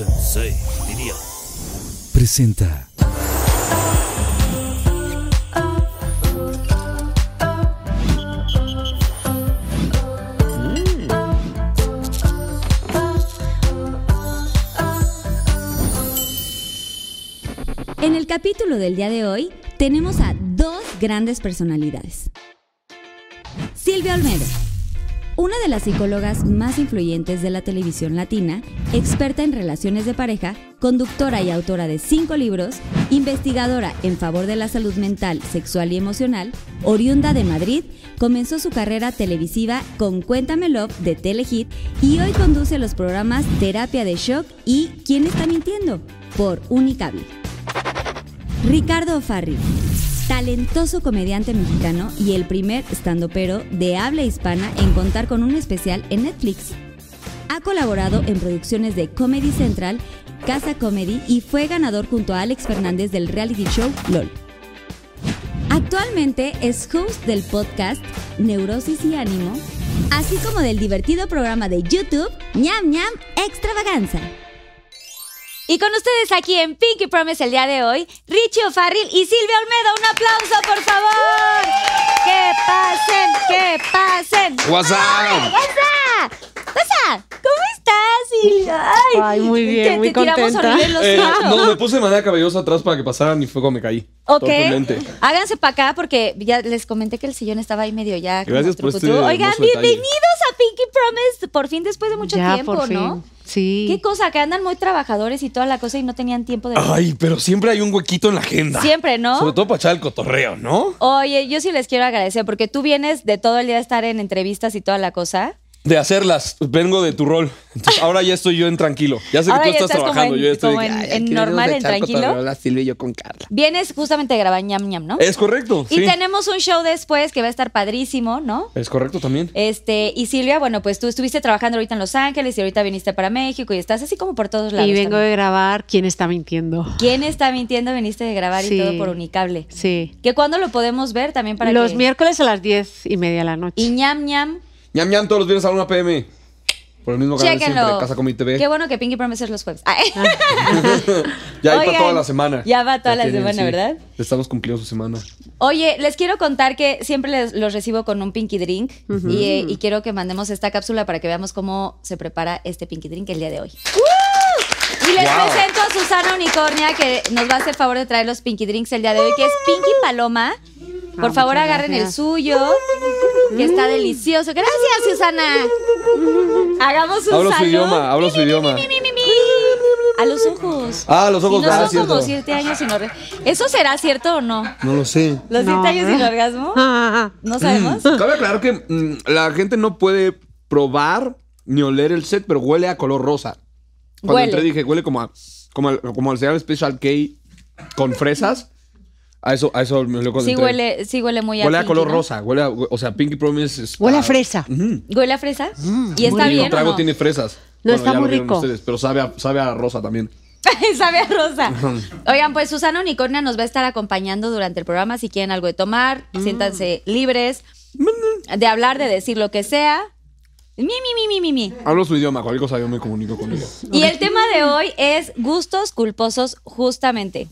Sensei, diría. Presenta. En el capítulo del día de hoy tenemos a dos grandes personalidades. Silvia Olmedo, una de las psicólogas más influyentes de la televisión latina, experta en relaciones de pareja, conductora y autora de cinco libros, investigadora en favor de la salud mental, sexual y emocional, oriunda de Madrid, comenzó su carrera televisiva con Cuéntame Love de Telehit y hoy conduce los programas Terapia de Shock y ¿Quién está mintiendo? por Unicable. Ricardo O'Farrill, talentoso comediante mexicano y el primer standupero de habla hispana en contar con un especial en Netflix. Ha colaborado en producciones de Comedy Central, Casa Comedy y fue ganador junto a Alex Fernández del reality show LOL. Actualmente es host del podcast Neurosis y Ánimo, así como del divertido programa de YouTube ñam ñam extravaganza. Y con ustedes aquí en Pinky Promise el día de hoy, Richie O'Farrill y Silvia Olmedo. Un aplauso, por favor. Que pasen, que pasen. What's ¿Cómo estás, Silvia? Ay, muy bien, te, muy te tiramos contenta. horrible los Eh, no, me puse de manera cabellosa atrás para que pasaran y fue como me caí. Ok, háganse para acá porque ya les comenté que el sillón estaba ahí medio ya. Gracias por este Oigan, detalle. bienvenidos a Pinky Promise. Por fin, después de mucho ya, tiempo, por fin. ¿no? Sí. Qué cosa, que andan muy trabajadores y toda la cosa y no tenían tiempo de. Ay, pero siempre hay un huequito en la agenda. Siempre, ¿no? Sobre todo para echar el cotorreo, ¿no? Oye, yo sí les quiero agradecer porque tú vienes de todo el día a estar en entrevistas y toda la cosa. De hacerlas. Vengo de tu rol. Entonces, ahora ya estoy yo en tranquilo. Ya sé que Ahora tú estás trabajando. en- yo ya estoy como de que, en- ay, en aquí normal, a en tranquilo. La Silvia y yo con Carla. Vienes justamente de grabar ñam ñam, ¿no? Es correcto, Y sí. tenemos un show después que va a estar padrísimo, ¿no? Es correcto también. Este, y Silvia, bueno, pues tú estuviste trabajando ahorita en Los Ángeles y ahorita viniste para México y estás así como por todos lados. Y vengo también. de grabar ¿Quién está mintiendo? ¿Quién está mintiendo? Viniste de grabar y todo por Unicable. Sí. ¿Que cuándo lo podemos ver también para Los que... miércoles a las diez y media de la noche. Y ñam ñam. Ñam ñam todos los viernes a la 1 pm. Por el mismo canal de siempre, Casa Comedy TV. Qué bueno que Pinky Promise es los jueves. Ay. Ya hay para Oigan, toda la semana. ya va toda la tienen, semana, ¿verdad? Estamos cumpliendo su semana. Oye, les quiero contar que siempre les- los recibo con un Pinky Drink y, eh, y quiero que mandemos esta cápsula para que veamos cómo se prepara este Pinky Drink el día de hoy. Y les Wow. presento a Susana Unicornia que nos va a hacer favor de traer los Pinky Drinks el día de hoy, que es Pinky Paloma. Por Ah, favor, agarren el suyo, que está delicioso. Gracias, Susana. Hagamos un Hablo su idioma, hablo su idioma. Mi, mi, mi, mi. A los ojos. Ah, los ojos, Si no ah, son cierto. como siete años sin orgasmo. ¿Eso será cierto o no? No lo sé. ¿Los No. siete años sin orgasmo? Ah, ¿No sabemos? Cabe aclarar que mm, la gente no puede probar ni oler el set, pero huele a color rosa. Cuando Huele. entré dije, huele como a, como al, como al cereal Special K con fresas. A eso, a eso me olió cuando Sí huele, sí huele muy a Huele a Pinky, color ¿no? rosa. Huele a, o sea, Pinky Promise es... Huele a fresa. ¿Huele a fresa? ¿Y está bien el trago no? tiene fresas. No, está ya lo muy rico. ustedes, pero sabe a, sabe a rosa también. Sabe a rosa. Oigan, pues Susana Unicornia nos va a estar acompañando durante el programa. Si quieren algo de tomar, Mm. siéntanse libres de hablar, de decir lo que sea. Mi, mi, mi, mi, mi. Hablo su idioma, cualquier cosa yo me comunico con ella. Y el tema de hoy es gustos culposos, justamente.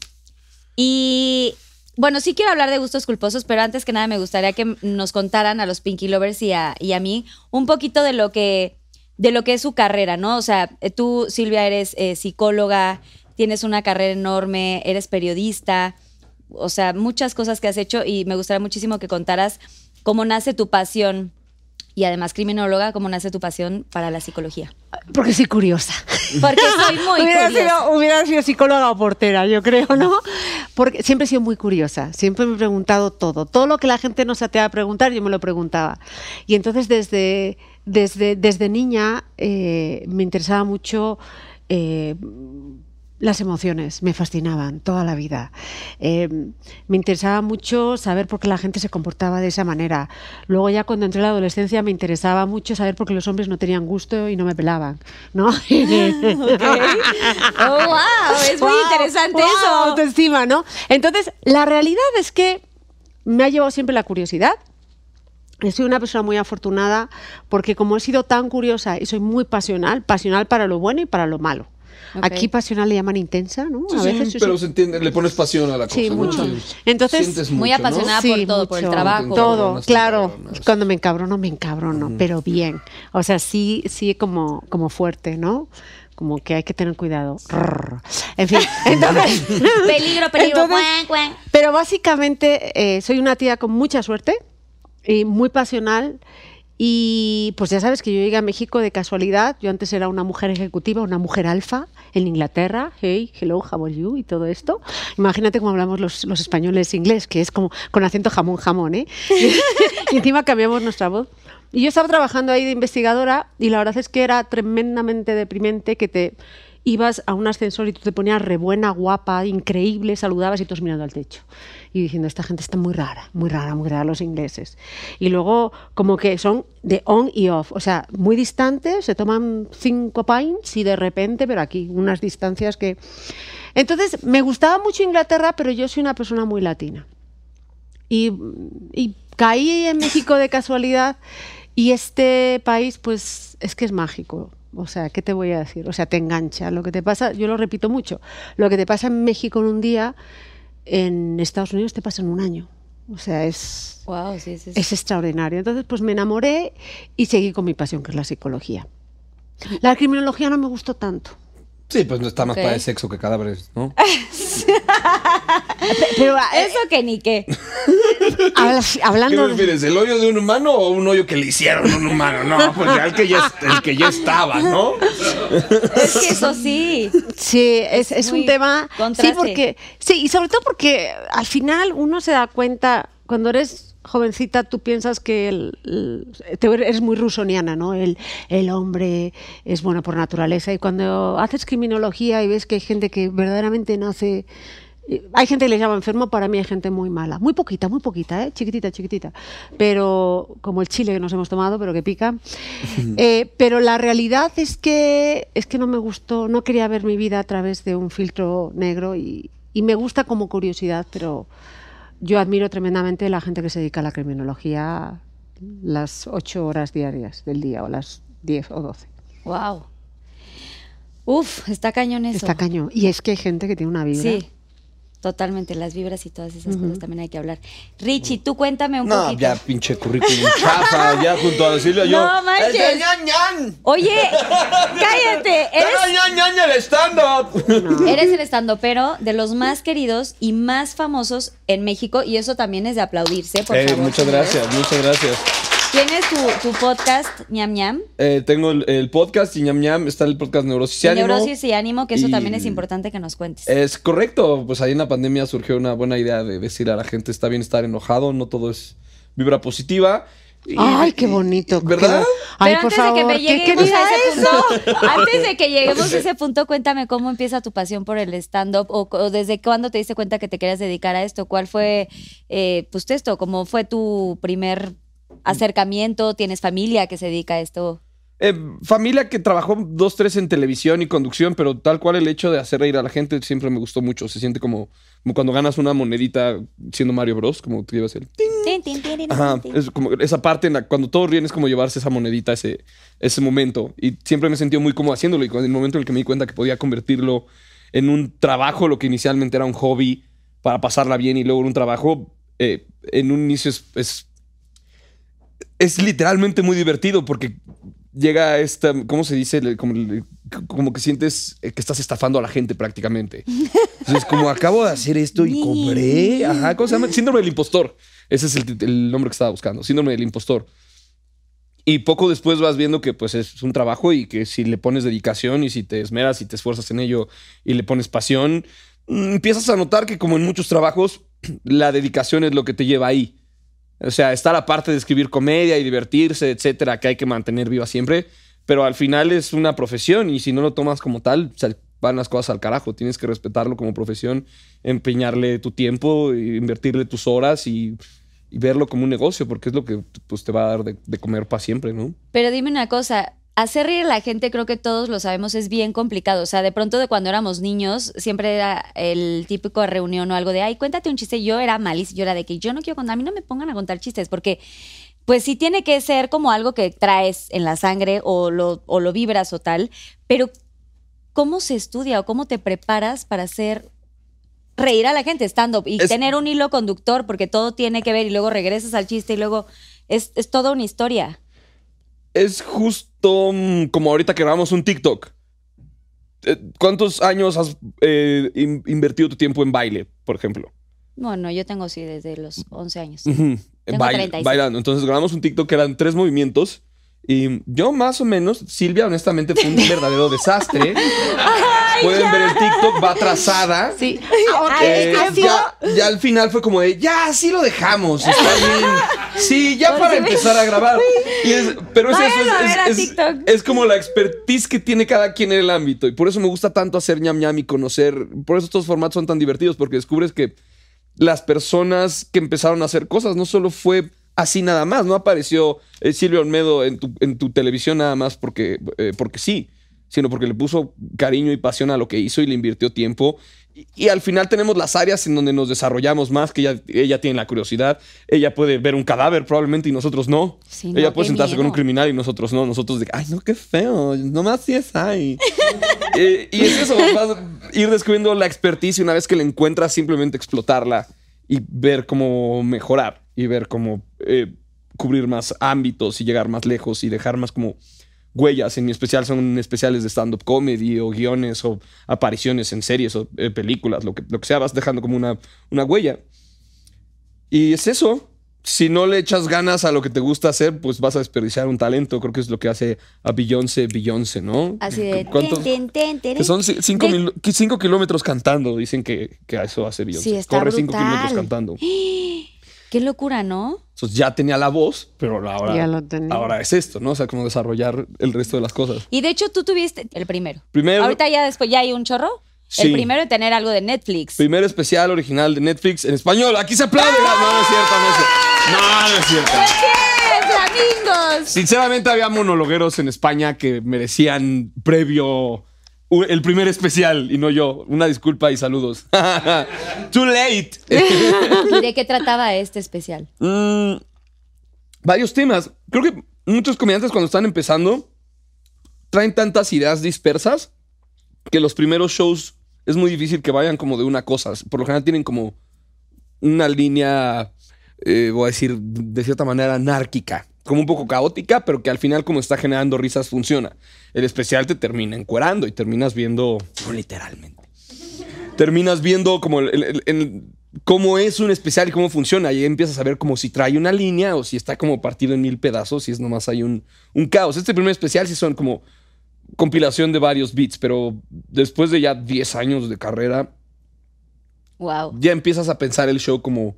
Y bueno, sí quiero hablar de gustos culposos, pero antes que nada me gustaría que nos contaran a los Pinky Lovers y a, y a mí un poquito de lo que de lo que es su carrera, ¿no? O sea, eh, tú, Silvia, eres eh, psicóloga, tienes una carrera enorme, eres periodista, o sea, muchas cosas que has hecho y me gustaría muchísimo que contaras cómo nace tu pasión y además criminóloga, cómo nace tu pasión para la psicología. Porque soy curiosa. Porque soy muy hubiera, curiosa. sido, hubiera sido psicóloga o portera, yo creo, ¿no? Porque siempre he sido muy curiosa, siempre me he preguntado todo. Todo lo que la gente no se atreve a preguntar, yo me lo preguntaba. Y entonces desde, desde, desde niña eh, me interesaba mucho eh, las emociones, me fascinaban toda la vida. Eh, me interesaba mucho saber por qué la gente se comportaba de esa manera. Luego ya cuando entré en la adolescencia me interesaba mucho saber por qué los hombres no tenían gusto y no me pelaban, ¿no? Oh, wow, es muy Wow, interesante wow, eso. Autoestima, ¿no? Entonces, la realidad es que me ha llevado siempre la curiosidad. Soy una persona muy afortunada porque como he sido tan curiosa y soy muy pasional, pasional para lo bueno y para lo malo. Ok. Aquí pasional le llaman intensa, ¿no? Sí, a sí, veces pero sí. se entiende, le pones pasión a la cosa. Sí, ¿no? mucho. Sí. Entonces, Sientes Muy mucho, ¿no? apasionada por todo, por el mucho. trabajo. Todo, claro. Cuando me encabrono, me encabrono, pero bien. O sea, sí, sí como, como fuerte, ¿no? Como que hay que tener cuidado. En fin, entonces... Peligro, peligro. Entonces-. Pero básicamente eh, soy una tía con mucha suerte y muy pasional. Y pues ya sabes que yo llegué a México de casualidad. Yo antes era una mujer ejecutiva, una mujer alfa en Inglaterra. Hey, hello, how are you? Y todo esto. Imagínate cómo hablamos los, los españoles inglés, que es como con acento jamón, jamón, ¿eh? y encima cambiamos nuestra voz. Y yo estaba trabajando ahí de investigadora y la verdad es que era tremendamente deprimente que te ibas a un ascensor y tú te ponías re buena, guapa, increíble, saludabas y todos mirando al techo. Y diciendo, esta gente está muy rara, muy rara, muy rara los ingleses. Y luego como que son de on y off, o sea, muy distantes, se toman cinco pints y de repente, pero aquí, unas distancias que... Entonces, me gustaba mucho Inglaterra, pero yo soy una persona muy latina. Y, y caí en México de casualidad y este país pues es que es mágico. O sea, ¿qué te voy a decir? O sea, te engancha. Lo que te pasa, yo lo repito mucho, lo que te pasa en México en un día, en Estados Unidos te pasa en un año. O sea, es, Wow, sí, sí. sí. es extraordinario. Entonces, pues me enamoré y seguí con mi pasión, que es la psicología. La criminología no me gustó tanto. Sí, pues no está más para de sexo que cadáveres, ¿no? Pero eh, Eso que ni qué. habla- ¿Qué hablando prefieres, el hoyo de un humano o un hoyo que le hicieron a un humano? No, pues ya el que ya, el que ya estaba, ¿no? Es que eso sí. Sí, es, es un tema. contraste. Sí, porque. Sí, y sobre todo porque al final uno se da cuenta, cuando eres jovencita, tú piensas que el- el- eres muy rusoniana, ¿no? El, el hombre es bueno por naturaleza. Y cuando haces criminología y ves que hay gente que verdaderamente nace. Hay gente que le llama enfermo, para mí hay gente muy mala. Muy poquita, muy poquita, ¿eh? chiquitita, chiquitita. Pero como el chile que nos hemos tomado, pero que pica. Eh, pero la realidad es que, es que no me gustó, no quería ver mi vida a través de un filtro negro y, y me gusta como curiosidad, pero yo admiro tremendamente a la gente que se dedica a la criminología las ocho horas diarias del día o las diez o doce. Wow. Uf, está cañón eso. Está cañón. Y es que hay gente que tiene una vibra. Sí. Totalmente, las vibras y todas esas cosas también hay que hablar. Richie, tú cuéntame un No, poquito. ya pinche currículum chafa, ya junto a Silvia yo. No manches. ¡Eh, ñan, ñan! Oye, cállate. Eres, ¡Ñan, ñan, ñan, el stand-up! eres el estandopero de los más queridos y más famosos en México y eso también es de aplaudirse, por Eh, favor. muchas señores. gracias, muchas gracias. Tienes tu, tu podcast, ñam ñam, Eh, tengo el, el podcast y ñam ñam, está el podcast Neurosis y Ánimo. neurosis y ánimo, que eso Y- también es importante que nos cuentes. Es correcto, pues ahí en la pandemia surgió una buena idea de decirle a la gente está bien estar enojado, no todo es vibra positiva. Y- Ay, qué bonito. ¿Verdad? qué- Ay, Pero por antes favor, de que me ¿qué lleguemos a ese es? punto, antes de que lleguemos a ese punto, cuéntame cómo empieza tu pasión por el stand-up o, o desde cuándo te diste cuenta que te querías dedicar a esto. ¿Cuál fue, eh, pues esto, cómo fue tu primer acercamiento? ¿Tienes familia que se dedica a esto? Eh, familia que trabajó dos, tres en televisión y conducción, pero tal cual el hecho de hacer reír a la gente siempre me gustó mucho. Se siente como, como cuando ganas una monedita siendo Mario Bros, como te llevas el... Tin, tin, tin, Ajá, es como esa parte en la cuando todos ríen es como llevarse esa monedita, ese, ese momento. Y siempre me he sentido muy cómodo haciéndolo. Y en el momento en el que me di cuenta que podía convertirlo en un trabajo, lo que inicialmente era un hobby para pasarla bien y luego en un trabajo, eh, en un inicio es, es, es literalmente muy divertido porque llega esta, ¿cómo se dice? Como, como que sientes eh, que estás estafando a la gente prácticamente. Entonces, como acabo de hacer esto y cobré, ajá, ¿cómo se llama? Síndrome del impostor. Ese es el, el nombre que estaba buscando, síndrome del impostor. Y poco después vas viendo que pues es un trabajo y que si le pones dedicación y si te esmeras y te esfuerzas en ello y le pones pasión, mm, empiezas a notar que como en muchos trabajos, la dedicación es lo que te lleva ahí. O sea, está la parte de escribir comedia y divertirse, etcétera, que hay que mantener viva siempre, pero al final es una profesión y si no lo tomas como tal, van las cosas al carajo. Tienes que respetarlo como profesión, empeñarle tu tiempo, invertirle tus horas y, y verlo como un negocio, porque es lo que pues, te va a dar de, de comer para siempre, ¿no? Pero dime una cosa, hacer reír a la gente, creo que todos lo sabemos, es bien complicado. O sea, de pronto de cuando éramos niños, siempre era el típico reunión o algo de, ay, cuéntate un chiste. Yo era malísima, yo era de que yo no quiero contar, a mí no me pongan a contar chistes, porque pues sí tiene que ser como algo que traes en la sangre o lo, o lo vibras o tal, pero ¿cómo se estudia o cómo te preparas para hacer reír a la gente estando y Es- tener un hilo conductor porque todo tiene que ver y luego regresas al chiste y luego es, es toda una historia. Es justo mm, como ahorita que grabamos un TikTok. Eh, ¿Cuántos años has eh, in- invertido tu tiempo en baile, por ejemplo? Bueno, yo tengo sí desde los 11 años. Tengo baile- 36. bailando. Entonces grabamos un TikTok que eran tres movimientos. Y yo más o menos, Silvia honestamente fue un verdadero desastre. Pueden ver el TikTok, va atrasada. Sí. Eh, ha sido- ya, ya al final fue como de, ya, sí lo dejamos, está bien. Sí, ya para empezar a grabar. Y es- pero es eso, a es- ver a es, es- TikTok. es como la expertise que tiene cada quien en el ámbito. Y por eso me gusta tanto hacer ñam ñam y conocer. Por eso estos formatos son tan divertidos, porque descubres que las personas que empezaron a hacer cosas no solo fue así nada más, no apareció eh, Silvia Olmedo en tu, en tu televisión nada más porque, eh, porque sí, sino porque le puso cariño y pasión a lo que hizo y le invirtió tiempo. Y, al final tenemos las áreas en donde nos desarrollamos más, que ella, ella tiene la curiosidad, ella puede ver un cadáver probablemente y nosotros no. Sí, no, ella puede sentarse con un criminal y nosotros no. Nosotros de, ay, no, qué feo, nomás sí es ahí. Eh, y es eso, vas a ir descubriendo la expertise y una vez que la encuentras, simplemente explotarla y ver cómo mejorar y ver cómo eh, cubrir más ámbitos y llegar más lejos y dejar más como huellas. En mi especial son especiales de stand-up comedy o guiones o apariciones en series o eh, películas, lo que, lo que sea, vas dejando como una, una huella. Y es eso. Si no le echas ganas a lo que te gusta hacer, pues vas a desperdiciar un talento. Creo que es lo que hace a Beyoncé, Beyoncé, ¿no? Así de... ¿Cuántos- ten, ten, ten, que son ci- cinco, De- mil- qui- cinco kilómetros cantando. Dicen que, que a eso hace Beyoncé. Sí, está Corre cinco brutal. kilómetros cantando. Qué locura, ¿no? Entonces ya tenía la voz, pero ahora, Ya lo tenía. ahora es esto, ¿no? O sea, como desarrollar el resto de las cosas. Y de hecho tú tuviste el primero. Primero, Ahorita ya después ya hay un chorro. Sí. El primero de tener algo de Netflix. primer especial original de Netflix en español. Aquí se aplaude. No, no es cierto, no es cierto. No, no es cierto. ¡Bien, flamingos! Sinceramente había monologueros en España que merecían previo el primer especial y no yo. Una disculpa y saludos. Too late. ¿Y de qué trataba este especial? Mm, varios temas. Creo que muchos comediantes cuando están empezando traen tantas ideas dispersas que los primeros shows es muy difícil que vayan como de una cosa. Por lo general tienen como una línea, eh, voy a decir, de cierta manera anárquica. Como un poco caótica, pero que al final, como está generando risas, funciona. El especial te termina encuerando y terminas viendo, no literalmente, terminas viendo como el- el- el- cómo es un especial y cómo funciona. Y empiezas a ver como si trae una línea o si está como partido en mil pedazos, si es nomás hay un, un caos. Este primer especial sí son como compilación de varios beats, pero después de ya 10 años de carrera, Wow. ya empiezas a pensar el show como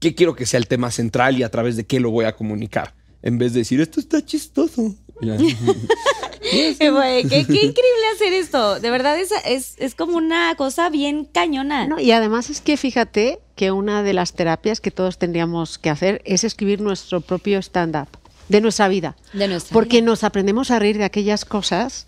qué quiero que sea el tema central y a través de qué lo voy a comunicar. En vez de decir, esto está chistoso. Güey, qué, qué increíble hacer esto. De verdad es, es, es como una cosa bien cañona. No, y además es que fíjate que una de las terapias que todos tendríamos que hacer es escribir nuestro propio stand-up de nuestra vida. De nuestra Porque vida. nos aprendemos a reír de aquellas cosas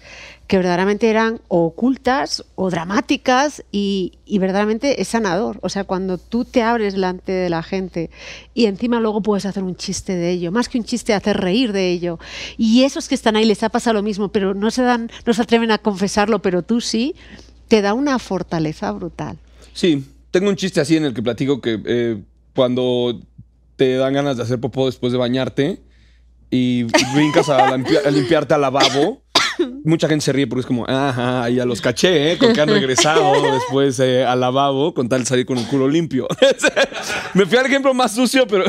que verdaderamente eran o ocultas o dramáticas y, y verdaderamente es sanador. O sea, cuando tú te abres delante de la gente y encima luego puedes hacer un chiste de ello, más que un chiste, hacer reír de ello. Y esos que están ahí les ha pasado lo mismo, pero no se, dan, no se atreven a confesarlo, pero tú sí, te da una fortaleza brutal. Sí, tengo un chiste así en el que platico que eh, cuando te dan ganas de hacer popó después de bañarte y brincas a, limpi- a limpiarte al lavabo, mucha gente se ríe porque es como, ajá, ya los caché, ¿eh? Con que han regresado después eh, al lavabo con tal de salir con el culo limpio. Me fui al ejemplo más sucio, pero...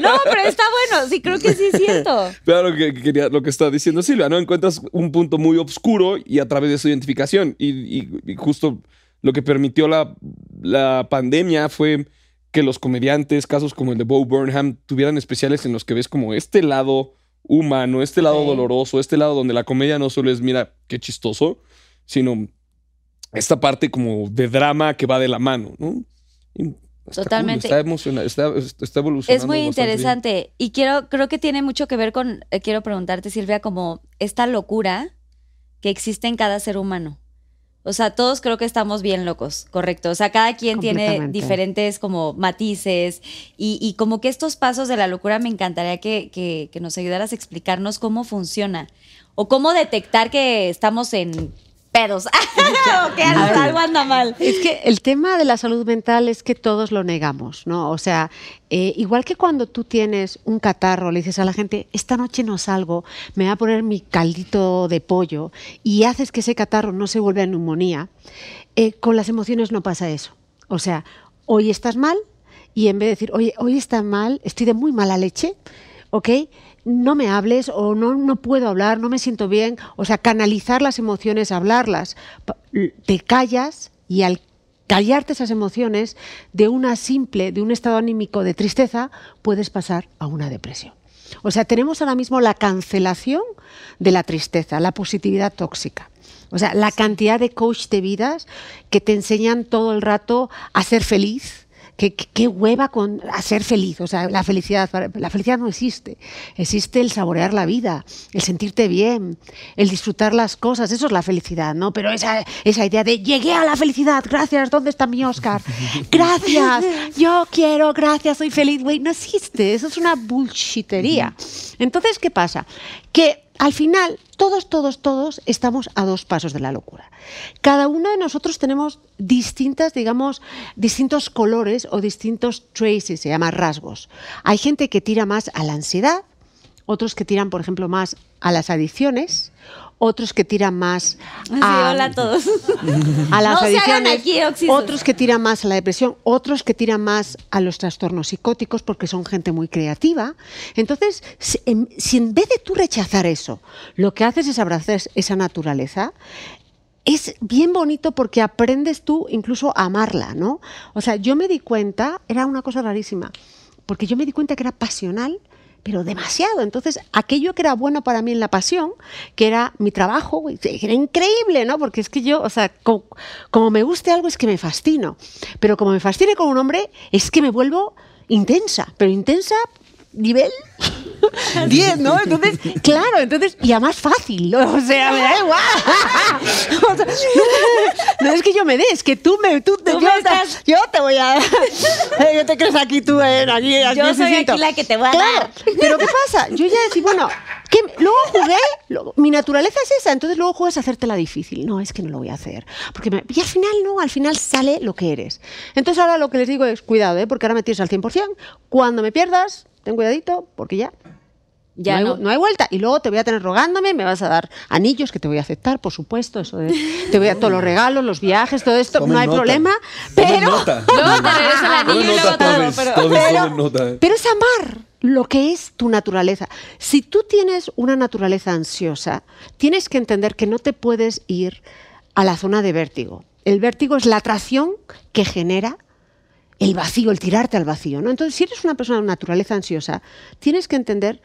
No, pero está bueno. Sí, creo que sí es cierto. Pero lo que, que quería, lo que está diciendo Silvia, ¿no? Encuentras un punto muy oscuro y a través de su identificación. Y, y- y justo lo que permitió la, la pandemia fue que los comediantes, casos como el de Bo Burnham, tuvieran especiales en los que ves como este lado humano, este lado Sí. doloroso, este lado donde la comedia no solo es, mira, qué chistoso, sino esta parte como de drama que va de la mano, ¿no? Y está cool, Totalmente. está emocionante, está, está evolucionando. Es muy bien. interesante y quiero, creo que tiene mucho que ver con, eh, quiero preguntarte Silvia, como esta locura que existe en cada ser humano. O sea, todos creo que estamos bien locos, correcto. O sea, cada quien tiene diferentes como matices y, y como que estos pasos de la locura me encantaría que, que- que nos ayudaras a explicarnos cómo funciona o cómo detectar que estamos en pedos que algo, anda mal. Es que el tema de la salud mental es que todos lo negamos, ¿no? O sea, eh, igual que cuando tú tienes un catarro, le dices a la gente, esta noche no salgo, me voy a poner mi caldito de pollo y haces que ese catarro no se vuelva a neumonía, eh, con las emociones no pasa eso. O sea, hoy estás mal y en vez de decir, oye, hoy estás mal, estoy de muy mala leche, ¿ok? No me hables o no, no puedo hablar, no me siento bien. O sea, canalizar las emociones, hablarlas. Te callas y al callarte esas emociones de una simple, de un estado anímico de tristeza, puedes pasar a una depresión. O sea, tenemos ahora mismo la cancelación de la tristeza, la positividad tóxica. O sea, la cantidad de coach de vidas que te enseñan todo el rato a ser feliz, que- qué hueva con a ser feliz. O sea, la felicidad, la felicidad no existe. Existe el saborear la vida, el sentirte bien, el disfrutar las cosas. Eso es la felicidad, ¿no? Pero esa, esa idea de llegué a la felicidad, gracias, ¿dónde está mi Oscar? Gracias, yo quiero, gracias, soy feliz, güey. No existe, eso es una bullshitería. Entonces, ¿qué pasa? Que al final, todos, todos, todos estamos a dos pasos de la locura. Cada uno de nosotros tenemos distintas, digamos, distintos colores o distintos traces, se llama rasgos. Hay gente que tira más a la ansiedad, otros que tiran, por ejemplo, más a las adicciones, otros que tiran más Sí, a, hola a todos. a las No se hagan adicciones, aquí oxisos. otros que tiran más a la depresión, otros que tiran más a los trastornos psicóticos porque son gente muy creativa. Entonces, si en, si en vez de tú rechazar eso, lo que haces es abrazar esa naturaleza, es bien bonito porque aprendes tú incluso a amarla, ¿no? O sea, yo me di cuenta, era una cosa rarísima, porque yo me di cuenta que era pasional, pero demasiado. Entonces, aquello que era bueno para mí en la pasión, que era mi trabajo, era increíble, ¿no? Porque es que yo, o sea, como, como me guste algo es que me fascino, pero como me fascine con un hombre, es que me vuelvo intensa, pero intensa nivel 10, ¿no? Entonces, claro, entonces, y además fácil, ¿no? o sea, me da igual. O sea, no, no es que yo me dé, es que tú me, tú, te- Tú yo, me te- estás- yo te voy a yo te crees aquí tú, eh, aquí, aquí Yo soy aquí la que te voy a Claro, dar. Pero ¿qué pasa? Yo ya decía, bueno, que luego jugué, luego- mi naturaleza es esa, entonces luego juegas a hacértela difícil. No, es que no lo voy a hacer. Porque me- y al final no, al final sale lo que eres. Entonces ahora lo que les digo es, cuidado, ¿eh? porque ahora me tienes al 100%. Cuando me pierdas, ten cuidadito, porque ya Ya no, no. Hay, no hay vuelta. Y luego te voy a tener rogándome, me vas a dar anillos que te voy a aceptar, por supuesto. Eso de- te voy a todos los regalos, los viajes, todo esto, Tomen no hay nota. problema. Pero, nota. Luego te regreso el anillo Tomen y luego nota todo, todos, pero- todos Pero- tomen nota. eh. pero es amar lo que es tu naturaleza. Si tú tienes una naturaleza ansiosa, tienes que entender que no te puedes ir a la zona de vértigo. El vértigo es la atracción que genera el vacío, el tirarte al vacío. ¿no? Entonces, si eres una persona de naturaleza ansiosa, tienes que entender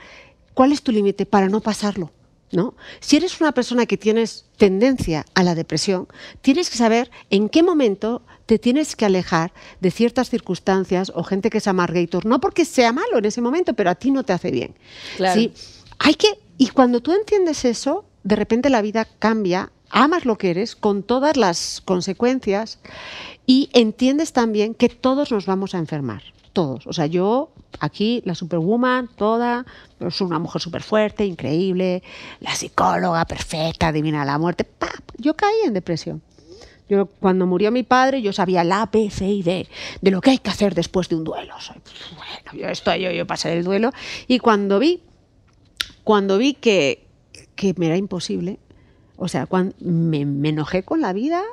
cuál es tu límite para no pasarlo. ¿no? Si eres una persona que tienes tendencia a la depresión, tienes que saber en qué momento te tienes que alejar de ciertas circunstancias o gente que es amargator, no porque sea malo en ese momento, pero a ti no te hace bien. Claro. ¿sí? Hay que, y cuando tú entiendes eso, de repente la vida cambia, amas lo que eres con todas las consecuencias y entiendes también que todos nos vamos a enfermar. Todos. O sea, yo aquí, la superwoman, toda, soy una mujer súper fuerte, increíble, la psicóloga perfecta, divina de la muerte. ¡pap! Yo caí en depresión. Yo, cuando murió mi padre, yo sabía la B, de lo que hay que hacer después de un duelo. Soy, bueno, yo estoy, yo, yo pasé el duelo. Y cuando vi, cuando vi que, que me era imposible, o sea, cuando me, me enojé con la vida,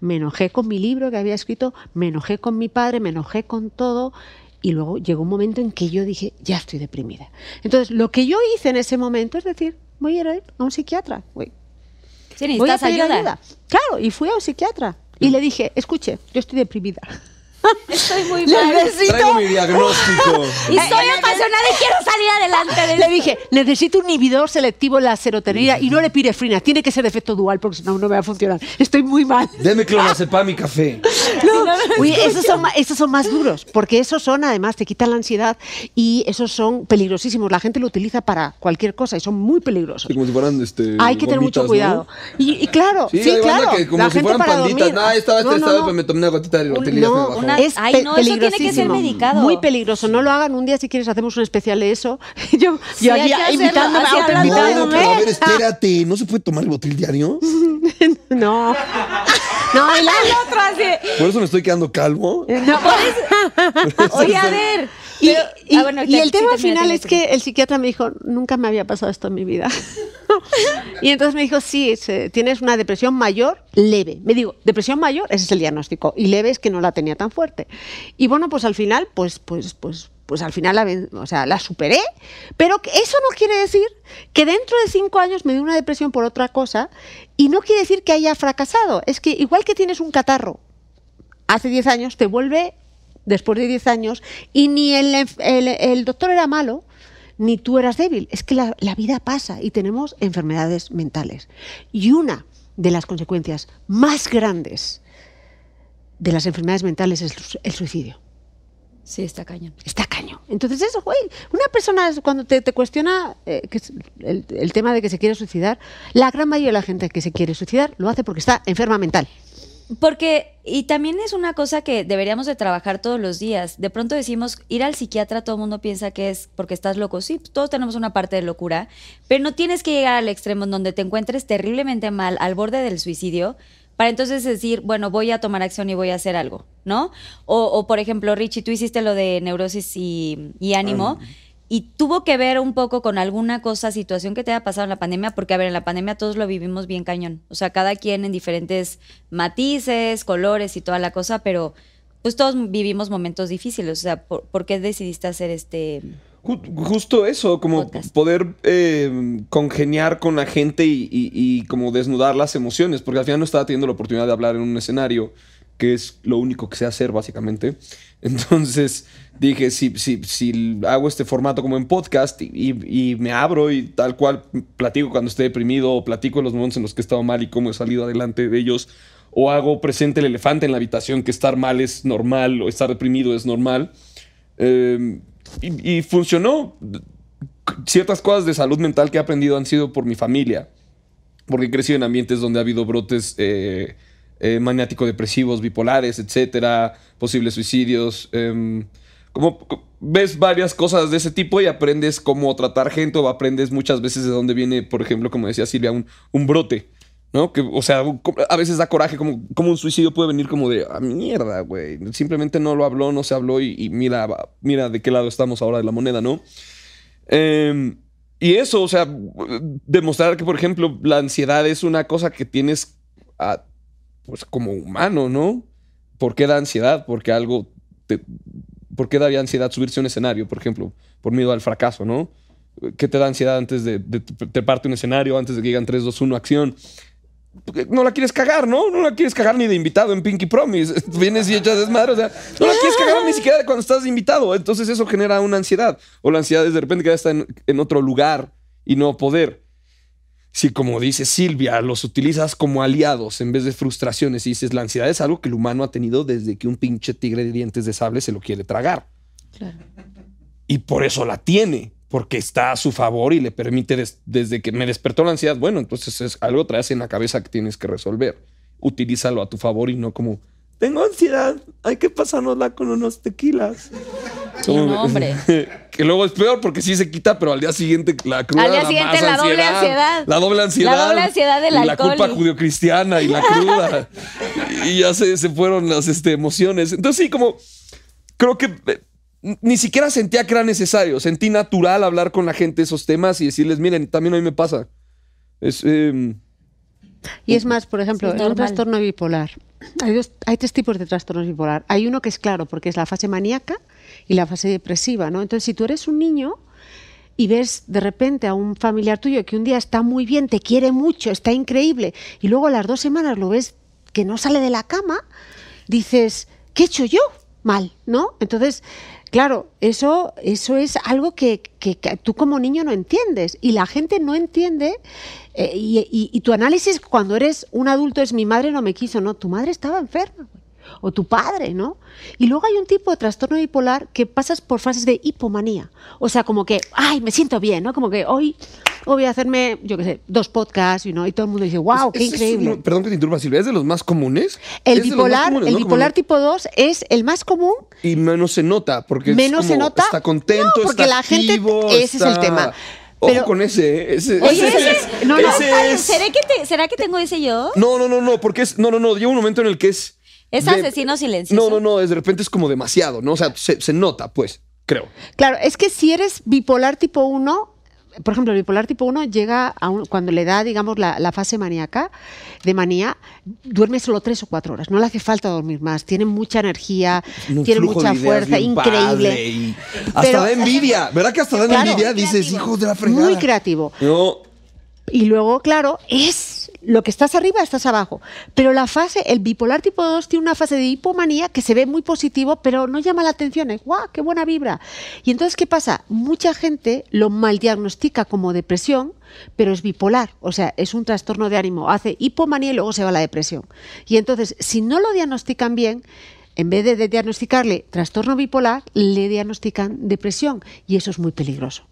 me enojé con mi libro que había escrito, me enojé con mi padre, me enojé con todo. Y luego llegó un momento en que yo dije, ya estoy deprimida. Entonces, lo que yo hice en ese momento es decir, voy a ir a un psiquiatra. Voy, Sí, voy a pedir ayuda. ayuda. Claro, y fui a un psiquiatra. Y le dije, escuche, yo estoy deprimida. Estoy muy mal. Necesito- Traigo mi diagnóstico. Y estoy apasionada y quiero salir adelante de Le dije, necesito un inhibidor selectivo en la serotonina y no le pirefrina. Tiene que ser de efecto dual porque si no, no me va a funcionar. Estoy muy mal. Deme clonazepam y café. No, oye, esos son, ma- esos son más duros, porque esos son, además, te quitan la ansiedad y esos son peligrosísimos. La gente lo utiliza para cualquier cosa y son muy peligrosos. Como si fueran este, Hay que tener mucho cuidado. Y, y claro, sí, Sí, claro. que como la si gente fueran para panditas. dormir. Estaba No, no, estresado, no. pero me tomé una gotita de Un- lotería. Es Ay, no, eso tiene que ser medicado. Muy peligroso. No lo hagan un día si quieres hacemos un especial de eso. yo Sí, yo aquí invitándome, hablando. No, autoinvitándome. pero a ver, espérate. ¿No se puede tomar el botil diario? No. No, El otro así. Por eso me estoy quedando calvo. no. Oye, a ver. Y, pero- y- ah, bueno, y te- el tema final es que el psiquiatra me dijo, nunca me había pasado esto en mi vida. y entonces me dijo, sí, tienes una depresión mayor leve. Me digo, depresión mayor, ese es el diagnóstico. Y leve es que no la tenía tan fuerte. Y bueno, pues al final, pues, pues, pues, pues al final la, o sea, la superé. Pero eso no quiere decir que dentro de cinco años me dio una depresión por otra cosa. Y no quiere decir que haya fracasado. Es que igual que tienes un catarro hace 10 años, te vuelve después de 10 años y ni el, el- el doctor era malo, ni tú eras débil. Es que la, la vida pasa y tenemos enfermedades mentales. Y una de las consecuencias más grandes de las enfermedades mentales es el su- el suicidio. Sí, está cañón. Está caño. Entonces eso, güey, una persona cuando te, te cuestiona eh, que es el, el tema de que se quiere suicidar, la gran mayoría de la gente que se quiere suicidar lo hace porque está enferma mental. Porque, y también es una cosa que deberíamos de trabajar todos los días. De pronto decimos, ir al psiquiatra, todo el mundo piensa que es porque estás loco. Sí, todos tenemos una parte de locura, pero no tienes que llegar al extremo en donde te encuentres terriblemente mal, al borde del suicidio, para entonces decir, bueno, voy a tomar acción y voy a hacer algo, ¿no? O, o, por ejemplo, Richie, tú hiciste lo de neurosis y, y ánimo. Y tuvo que ver un poco con alguna cosa, situación que te haya pasado en la pandemia, porque a ver, en la pandemia todos lo vivimos bien cañón. O sea, cada quien en diferentes matices, colores y toda la cosa, pero pues todos vivimos momentos difíciles. O sea, ¿por, por qué decidiste hacer este...? Ju- Justo eso, como Podcast. poder eh, congeniar con la gente y, y- y como desnudar las emociones, porque al final no estaba teniendo la oportunidad de hablar en un escenario, que es lo único que sé hacer básicamente. Entonces dije, si, si, si hago este formato como en podcast y, y- me abro y tal cual platico cuando esté deprimido o platico los momentos en los que he estado mal y cómo he salido adelante de ellos, o hago presente el elefante en la habitación, que estar mal es normal o estar deprimido es normal. Eh, y, funcionó. Ciertas cosas de salud mental que he aprendido han sido por mi familia. Porque crecido en ambientes donde ha habido brotes eh, eh, maniático-depresivos, bipolares, etcétera, posibles suicidios. em, como co- ves varias cosas de ese tipo y aprendes cómo tratar gente o aprendes muchas veces de dónde viene, por ejemplo, como decía Silvia, un, brote. ¿No? Que, o sea, a veces da coraje, como, un suicidio puede venir como de, a mierda, güey. Simplemente no lo habló, no se habló y, mira, mira de qué lado estamos ahora de la moneda, ¿no? Em, y eso, o sea, demostrar que, por ejemplo, la ansiedad es una cosa que tienes, pues, como humano, ¿no? ¿Por qué da ansiedad? Porque algo, te- ¿por qué daría ansiedad subirse a un escenario, por ejemplo? Por miedo al fracaso, ¿no? ¿Qué te da ansiedad antes de, de treparte un escenario, antes de que digan 3, 2, 1, acción? No la quieres cagar, ¿no? No la quieres cagar ni de invitado en Pinky Promise. Vienes y echas desmadre, o sea, no la quieres cagar ni siquiera de cuando estás de invitado. Entonces eso genera una ansiedad. O la ansiedad es de repente que ya está en otro lugar y no poder. Si, como dice Silvia, los utilizas como aliados en vez de frustraciones y dices, la ansiedad es algo que el humano ha tenido desde que un pinche tigre de dientes de sable se lo quiere tragar. Claro. Y por eso la tiene, porque está a su favor y le permite, des- desde que me despertó la ansiedad, bueno, entonces es algo traes en la cabeza que tienes que resolver. Utilízalo a tu favor y no como, tengo ansiedad, hay que pasárnosla con unos tequilas. Sí, no, hombre. que luego es peor porque sí se quita, pero al día siguiente la cruda Al día da siguiente más la doble ansiedad. La doble ansiedad. La doble ansiedad del y la culpa y- judio-cristiana y la cruda. y ya se, se fueron las este, emociones. Entonces sí, como creo que eh, ni siquiera sentía que era necesario. Sentí natural hablar con la gente esos temas y decirles, miren, también a mí me pasa. Es, em, Y es más, por ejemplo, Sí, en un trastorno bipolar, hay, dos- hay tres tipos de trastornos bipolar. Hay uno que es claro, porque es la fase maníaca y la fase depresiva, ¿no? Entonces, si tú eres un niño y ves de repente a un familiar tuyo que un día está muy bien, te quiere mucho, está increíble, y luego a las dos semanas lo ves que no sale de la cama, dices, ¿qué he hecho yo? mal, ¿no? Entonces, claro, eso, eso es algo que, que- tú como niño no entiendes y la gente no entiende. eh, y, y- y tu análisis cuando eres un adulto es mi madre no me quiso, no, tu madre estaba enferma. O tu padre, ¿no? Y luego hay un tipo de trastorno bipolar que pasas por fases de hipomanía. O sea, como que, ay, me siento bien, ¿no? Como que hoy, hoy voy a hacerme, yo qué sé, dos podcasts, you know, y todo el mundo dice, wow, qué es increíble. uno- perdón que te interrumpa, Silvia. ¿Es de los más comunes? El Es bipolar, comunes, el ¿no? bipolar Como- tipo 2 es el más común, Y menos se nota, porque es menos se como, nota. Está contento, No, porque está la gente- activo, ese es el está- tema. Ojo Pero- con ese, ¿eh? ese. Oye, ese ese, es- no, no, ese es- ¿será, que te- ¿será que tengo ese yo? No, no, no, no, porque es. No, no, no. Llega un momento en el que es. Es de- asesino silencioso. No, no, no. Es, de repente es como demasiado, ¿no? O sea, se, se nota, pues, creo. Claro, es que si eres bipolar tipo 1, por ejemplo, el bipolar tipo 1 llega a un- cuando le da, digamos, la, la fase maníaca, de manía, duerme solo tres o cuatro horas. No le hace falta dormir más. Tiene mucha energía, Un tiene mucha fuerza, increíble. y hasta Pero- da envidia. ¿Verdad que hasta da Claro. envidia? Dices, hijos de la fregada. Muy creativo. No. Y luego, claro, es lo que estás arriba, estás abajo. Pero la fase, el bipolar tipo 2 tiene una fase de hipomanía que se ve muy positivo, pero no llama la atención. Es, ¡guau, qué buena vibra! Y entonces, ¿qué pasa? Mucha gente lo maldiagnostica como depresión, pero es bipolar. O sea, es un trastorno de ánimo. Hace hipomanía y luego se va a la depresión. Y entonces, si no lo diagnostican bien, en vez de diagnosticarle trastorno bipolar, le diagnostican depresión. Y eso es muy peligroso.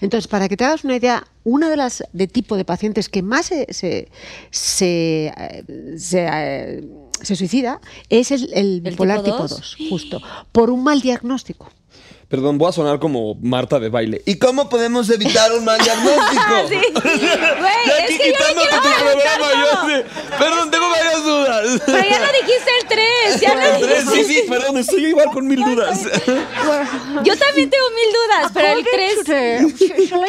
Entonces, para que te hagas una idea, una de las de tipo de pacientes que más se, se, se, eh, se, eh, se suicida es el, el bipolar tipo tipo dos? 2, justo, por un mal diagnóstico. Perdón, voy a sonar como Marta de baile. ¿Y cómo podemos evitar un mal diagnóstico? Sí. Güey, Ya es que yo quitándote quiero tu programa, yo sé. Perdón, tengo varias dudas. Pero ya no dijiste el 3. Ya no Tres, dijiste. sí, sí, perdón, estoy igual con mil dudas. Yo también tengo mil dudas, pero el 3.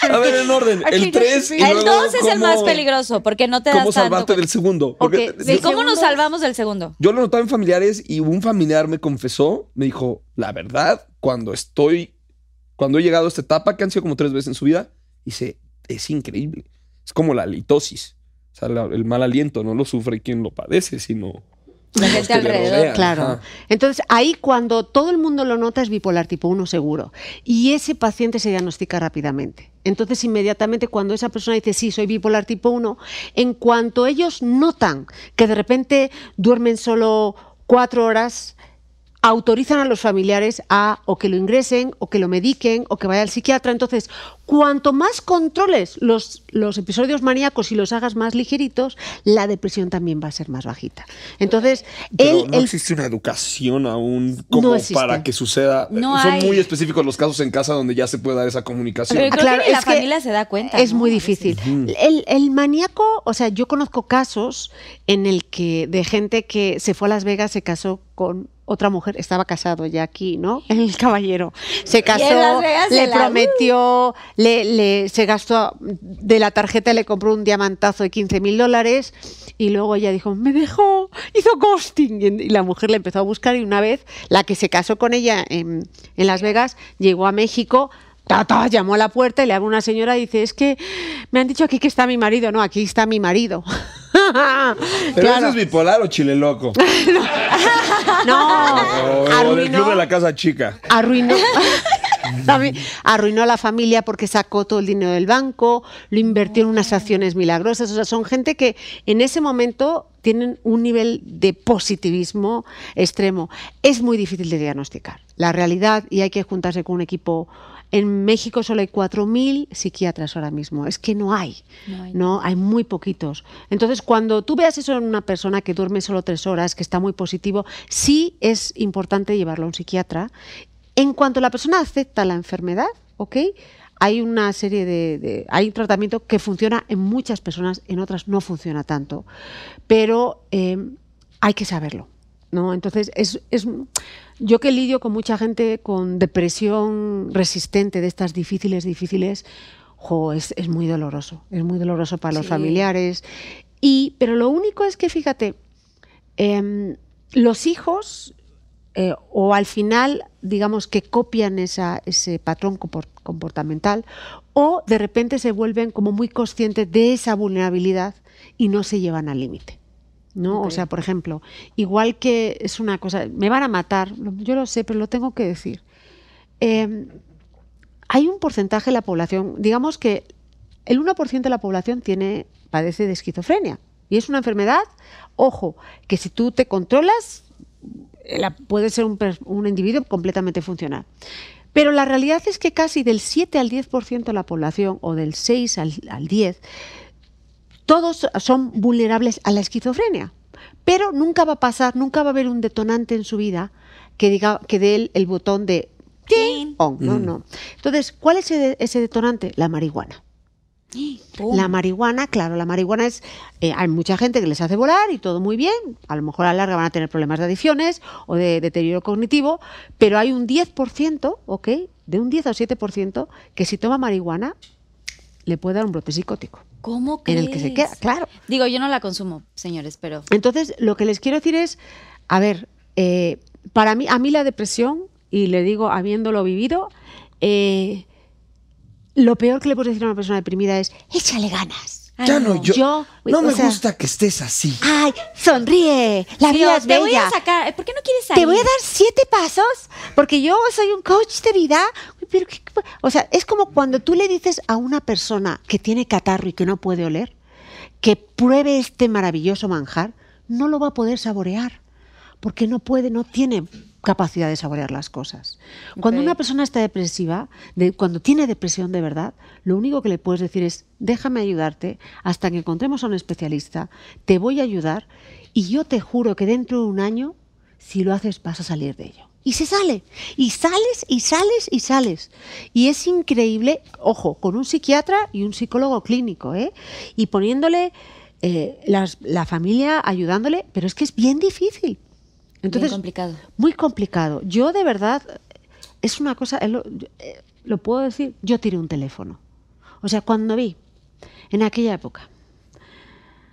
A ver, en orden. El 3 y El luego 2 es el más peligroso porque no te das ¿Cómo salvarte del segundo? Porque ¿Cómo nos salvamos del segundo? yo lo notaba en familiares y un familiar me confesó, me dijo, la verdad, cuando estoy, cuando he llegado a esta etapa, que han sido como tres veces en su vida, dice, es increíble. Es como la litosis. O sea, la- el mal aliento no lo sufre quien lo padece, sino La gente alrededor. rodean. Claro. Ajá. Entonces, ahí cuando todo el mundo lo nota es bipolar tipo 1 seguro. Y ese paciente se diagnostica rápidamente. Entonces, inmediatamente cuando esa persona dice, sí, soy bipolar tipo 1, en cuanto ellos notan que de repente duermen solo cuatro horas, autorizan a los familiares a o que lo ingresen, o que lo mediquen, o que vaya al psiquiatra. Entonces, cuanto más controles los, los episodios maníacos y los hagas más ligeritos, la depresión también va a ser más bajita. Entonces, Pero él, no él- existe una educación aún como No para que suceda. No Son hay. muy específicos los casos en casa donde ya se puede dar esa comunicación. Pero creo Claro, que ni la que familia se da cuenta. Es ¿no? muy difícil. El, el maníaco, o sea, yo conozco casos en el que de gente que se fue a Las Vegas, se casó con otra mujer, estaba casado ya aquí, ¿no? El caballero. Se casó, le la- prometió, le, le- se gastó de la tarjeta, le compró un diamantazo de 15 mil dólares y luego ella dijo, me dejó, hizo ghosting. Y, la mujer le empezó a buscar y una vez la que se casó con ella en, en Las Vegas llegó a México. Llamó a la puerta y le abre una señora y dice, es que me han dicho aquí que está mi marido. No, aquí está mi marido. ¿Pero Claro. eso es bipolar o chile loco? No, O, o del arruinó, club de la casa chica. arruinó, arruinó a la familia porque sacó todo el dinero del banco, lo invirtió en unas acciones milagrosas. O sea, son gente que en ese momento tienen un nivel de positivismo extremo. Es muy difícil de diagnosticar. La realidad, y hay que juntarse con un equipo. En México solo hay 4.000 psiquiatras ahora mismo. Es que no hay. No hay. No, hay muy poquitos. Entonces, cuando tú veas eso en una persona que duerme solo tres horas, que está muy positivo, sí es importante llevarlo a un psiquiatra. En cuanto la persona acepta la enfermedad, ¿ok? Hay una serie de, de- hay un tratamiento que funciona en muchas personas, en otras no funciona tanto, pero eh, hay que saberlo, ¿no? Entonces es, es yo que lidio con mucha gente con depresión resistente de estas difíciles, difíciles, jo, es, es muy doloroso, es muy doloroso para los Sí. familiares. Y, pero lo único es que, fíjate, em, los hijos, eh, o al final, digamos que copian esa, ese patrón compor- comportamental, o de repente se vuelven como muy conscientes de esa vulnerabilidad y no se llevan al límite. ¿No? O sea, por ejemplo, igual que es una cosa, me van a matar, yo lo sé, pero lo tengo que decir. Eh, hay un porcentaje de la población, digamos que el 1% de la población tiene, padece de esquizofrenia. Y es una enfermedad, ojo, que si tú te controlas, eh, la- puede ser un, un individuo completamente funcional. Pero la realidad es que casi del 7 al 10% de la población, o del 6 al, al 10, todos son vulnerables a la esquizofrenia. Pero nunca va a pasar, nunca va a haber un detonante en su vida que diga que dé el, el botón de Tin. on. No, no. Entonces, ¿cuál es ese, ese detonante? La marihuana. Pum. La marihuana, claro, la marihuana es. eh, hay mucha gente que les hace volar y todo muy bien. A lo mejor a la larga van a tener problemas de adicciones o de deterioro cognitivo, pero hay un 10%, ¿ok? De un 10 al 7% que si toma marihuana le puede dar un brote psicótico. ¿Cómo En crees? el que se queda, claro. Digo, yo no la consumo, señores, pero Entonces, lo que les quiero decir es, a ver, eh, para mí, a mí la depresión, y le digo habiéndolo vivido, eh, lo peor que le puedes decir a una persona deprimida es, échale ganas. Ay, ya no, yo. Yo, no me sea- gusta que estés así. Ay, sonríe, la Sí, vida es te bella. voy a sacar. ¿Por qué no quieres salir? Te voy a dar siete pasos porque yo soy un coach de vida. Pero qué- o sea, es como cuando tú le dices a una persona que tiene catarro y que no puede oler que pruebe este maravilloso manjar, no lo va a poder saborear porque no puede, no tiene capacidad de saborear las cosas. Cuando una persona está depresiva, de- cuando tiene depresión de verdad, lo único que le puedes decir es, déjame ayudarte hasta que encontremos a un especialista, te voy a ayudar y yo te juro que dentro de un año, si lo haces, vas a salir de ello. Y se sale. Y sales y sales y sales. Y es increíble, ojo, con un psiquiatra y un psicólogo clínico, ¿eh? Y poniéndole eh, las- la familia ayudándole, pero es que es bien difícil. Entonces, complicado. Muy complicado. Yo de verdad, es una cosa, eh, lo, eh, lo puedo decir, yo tiré un teléfono. O sea, cuando vi en aquella época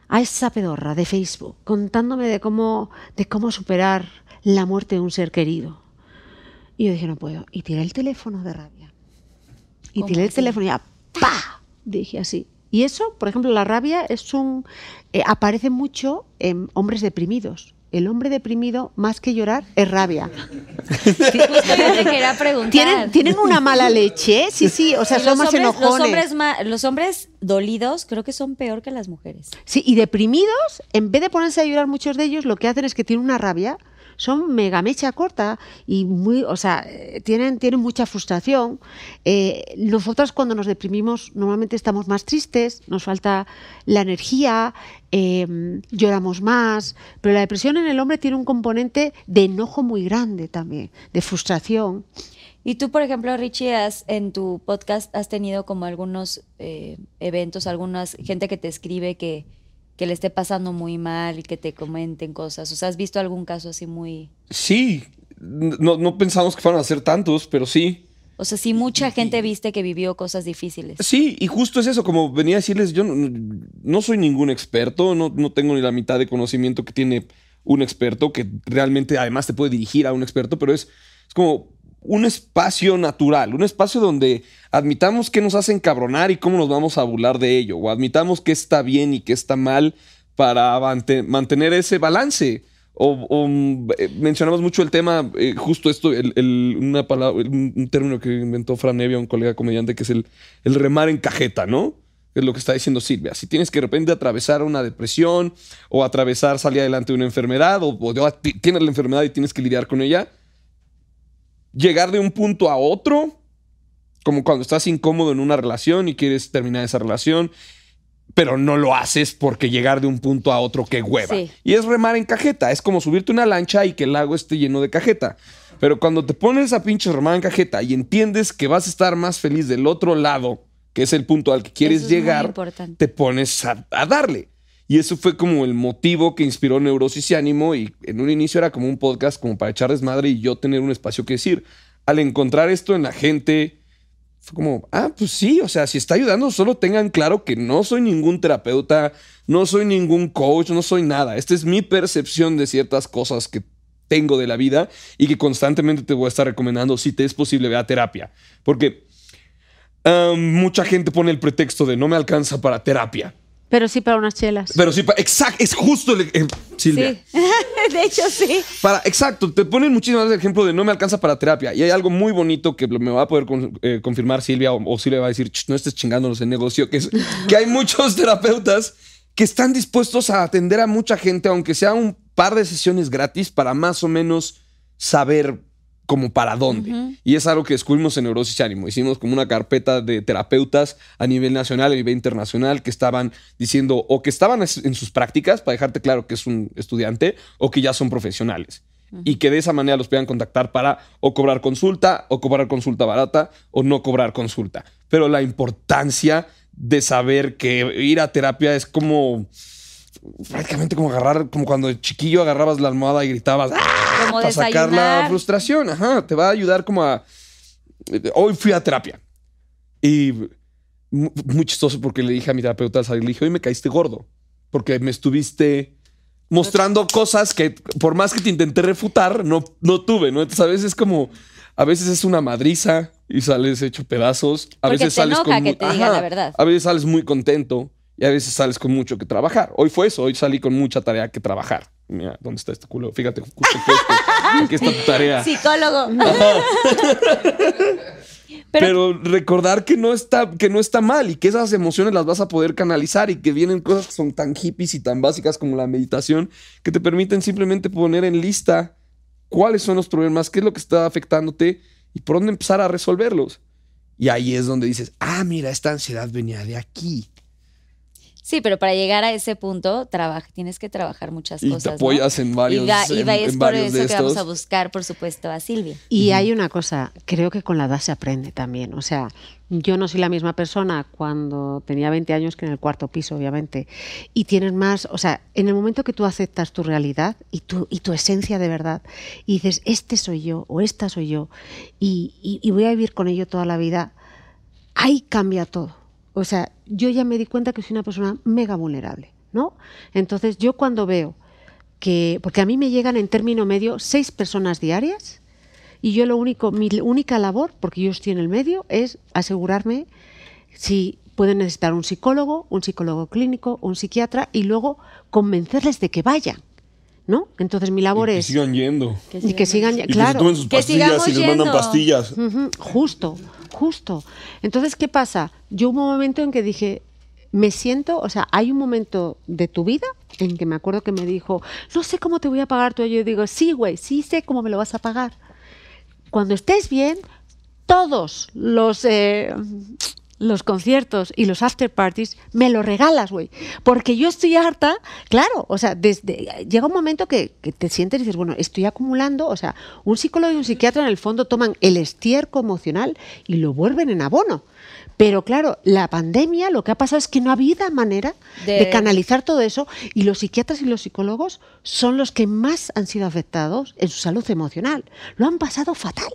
a esa pedorra de Facebook contándome de cómo, de cómo superar la muerte de un ser querido. Y yo dije, no puedo. Y tiré el teléfono de rabia. Y ¿Cómo tiré el así? teléfono y ya, ¡pa! Dije así. Y eso, por ejemplo, la rabia es un eh, aparece mucho en hombres deprimidos. El hombre deprimido, más que llorar, es rabia. Justo yo te quería preguntar. ¿Tienen, tienen una mala leche, sí, sí, o sea, Sí, son más hombres, enojones. Los hombres, los hombres dolidos creo que son peor que las mujeres. Sí, y deprimidos, en vez de ponerse a llorar muchos de ellos, lo que hacen es que tienen una rabia, son mega mecha corta y muy, o sea, tienen, tienen mucha frustración. Eh, nosotras cuando nos deprimimos normalmente estamos más tristes, nos falta la energía, eh, lloramos más, pero la depresión en el hombre tiene un componente de enojo muy grande también, de frustración. Y tú, por ejemplo, Richie, has, en tu podcast has tenido como algunos eh, eventos, algunas gente que te escribe que, que le esté pasando muy mal y que te comenten cosas. O sea, ¿has visto algún caso así muy... Sí, no, no pensamos que fueran a ser tantos, pero sí. O sea, sí mucha gente viste que vivió cosas difíciles. Sí, y justo es eso, como venía a decirles, yo no, no soy ningún experto, no, no tengo ni la mitad de conocimiento que tiene un experto, que realmente además te puede dirigir a un experto, pero es, es como un espacio natural, un espacio donde admitamos que nos hace encabronar y cómo nos vamos a burlar de ello, o admitamos que está bien y que está mal para mante- mantener ese balance. O, mm, eh, mencionamos mucho el tema, eh, justo esto, el, una palabra, un, término que inventó Fran Evia, un colega comediante, que es el, remar en cajeta, ¿no? Es lo que está diciendo Silvia. Si tienes que de repente atravesar una depresión o atravesar, salir adelante de una enfermedad o, o tienes la enfermedad y tienes que lidiar con ella, llegar de un punto a otro, como cuando estás incómodo en una relación y quieres terminar esa relación, pero no lo haces porque llegar de un punto a otro que hueva. Sí. Y es remar en cajeta, es como subirte una lancha y que el lago esté lleno de cajeta. Pero cuando te pones a pinche remar en cajeta y entiendes que vas a estar más feliz del otro lado, que es el punto al que quieres es llegar, te pones a, a darle. Y eso fue como el motivo que inspiró Neurosis y Ánimo. Y en un inicio era como un podcast como para echar desmadre y yo tener un espacio que decir. Al encontrar esto en la gente, fue como, ah, pues sí, o sea, si está ayudando, solo tengan claro que no soy ningún terapeuta, no soy ningún coach, no soy nada. Esta es mi percepción de ciertas cosas que tengo de la vida y que constantemente te voy a estar recomendando si te es posible, ve a terapia. Porque mucha gente pone el pretexto de no me alcanza para terapia. Pero sí para unas chelas. Pero sí, pa- exacto, es justo el, eh, Silvia. Sí. de hecho, sí. Para, exacto, te ponen muchísimas veces el ejemplo de no me alcanza para terapia. Y hay algo muy bonito que me va a poder con- eh, confirmar Silvia, o, o Silvia va a decir, "Ch, no estés chingándonos en negocio, que es que hay muchos terapeutas que están dispuestos a atender a mucha gente, aunque sea un par de sesiones gratis, para más o menos saber como para dónde. Y es algo que descubrimos en Neurosis y Ánimo. Hicimos como una carpeta de terapeutas a nivel nacional, a nivel internacional, que estaban diciendo o que estaban es- en sus prácticas, para dejarte claro que es un estudiante, o que ya son profesionales. Y que de esa manera los puedan contactar para o cobrar consulta, o cobrar consulta barata, o no cobrar consulta. Pero la importancia de saber que ir a terapia es como prácticamente como agarrar, como cuando de chiquillo agarrabas la almohada y gritabas ¡Ah! Como para sacar la frustración. Ajá, te va a ayudar como a. Hoy fui a terapia y mu- muy chistoso porque le dije a mi terapeuta al salir, le dije, hoy me caíste gordo porque me estuviste mostrando cosas que por más que te intenté refutar, no, no tuve, ¿no? Entonces a veces es como, a veces es una madriza y sales hecho pedazos, a Porque veces te sales enoja con que te diga la verdad. A veces sales muy contento y a veces sales con mucho que trabajar. Hoy fue eso, hoy salí con mucha tarea que trabajar. Mira, ¿dónde está este culo? Fíjate, justo aquí, este- aquí está tu tarea. Psicólogo. Pero, recordar que no, está, que no está mal y que esas emociones las vas a poder canalizar y que vienen cosas que son tan hippies y tan básicas como la meditación que te permiten simplemente poner en lista cuáles son los problemas, qué es lo que está afectándote y por dónde empezar a resolverlos. Y ahí es donde dices, ah, mira, esta ansiedad venía de aquí. Sí, pero para llegar a ese punto trabaja, tienes que trabajar muchas Y te cosas. ¿no? apoyas en varios- Y, va- y en- va- en es por eso que vamos a buscar, por supuesto, a Silvia. Y hay una cosa, creo que con la edad se aprende también. O sea, yo no soy la misma persona cuando tenía 20 años que en el cuarto piso, obviamente. Y tienes más, o sea, en el momento que tú aceptas tu realidad y tu, y tu esencia de verdad, y dices, este soy yo o esta soy yo, y, y- y voy a vivir con ello toda la vida, ahí cambia todo. O sea, yo ya me di cuenta que soy una persona mega vulnerable, ¿no? Entonces, yo cuando veo que, porque a mí me llegan en término medio seis personas diarias, y yo lo único, mi única labor, porque yo estoy en el medio, es asegurarme si pueden necesitar un psicólogo, un psicólogo clínico, un psiquiatra, y luego convencerles de que vayan, ¿no? Entonces mi labor Y que es sigan yendo. y que sigan, Y que se claro. tomen sus Que pastillas sigamos y les mandan pastillas. Justo, justo. Entonces, ¿qué pasa? Yo hubo un momento en que dije, me siento, o sea, hay un momento de tu vida en que me acuerdo que me dijo, no sé cómo te voy a pagar tú. Yo digo, sí, güey, sí sé cómo me lo vas a pagar. Cuando estés bien, todos los... eh, los conciertos y los after parties me lo regalas, güey. Porque yo estoy harta, claro, o sea, desde llega un momento que, que te sientes y dices, bueno, estoy acumulando, o sea, un psicólogo y un psiquiatra en el fondo toman el estiércol emocional y lo vuelven en abono. Pero claro, la pandemia lo que ha pasado es que no ha habido manera De- de, canalizar todo eso y los psiquiatras y los psicólogos son los que más han sido afectados en su salud emocional. Lo han pasado fatal.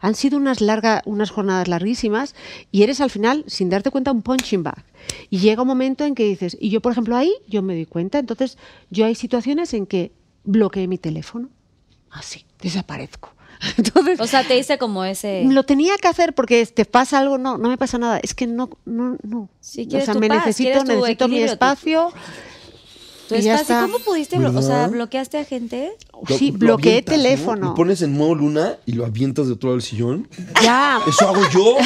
Han sido unas, larga, unas jornadas larguísimas y eres al final, sin darte cuenta, un punching bag. Y llega un momento en que dices, y yo, por ejemplo, ahí yo me doy cuenta, entonces yo hay situaciones en que bloqueé mi teléfono. Así, desaparezco. Entonces, O sea, te hice como ese. lo tenía que hacer porque te pasa algo, no, no me pasa nada. Es que no, no, no. Sí, quieres o sea, me paz, necesito, necesito mi tu- y ya espacio. está. ¿Cómo pudiste? blo- O sea, ¿Verdad? ¿bloqueaste a gente? Sí, Lo- lo bloqueé avientas, ¿no? teléfono. Lo pones en modo luna y lo avientas de otro lado del sillón. Ya. Eso hago yo.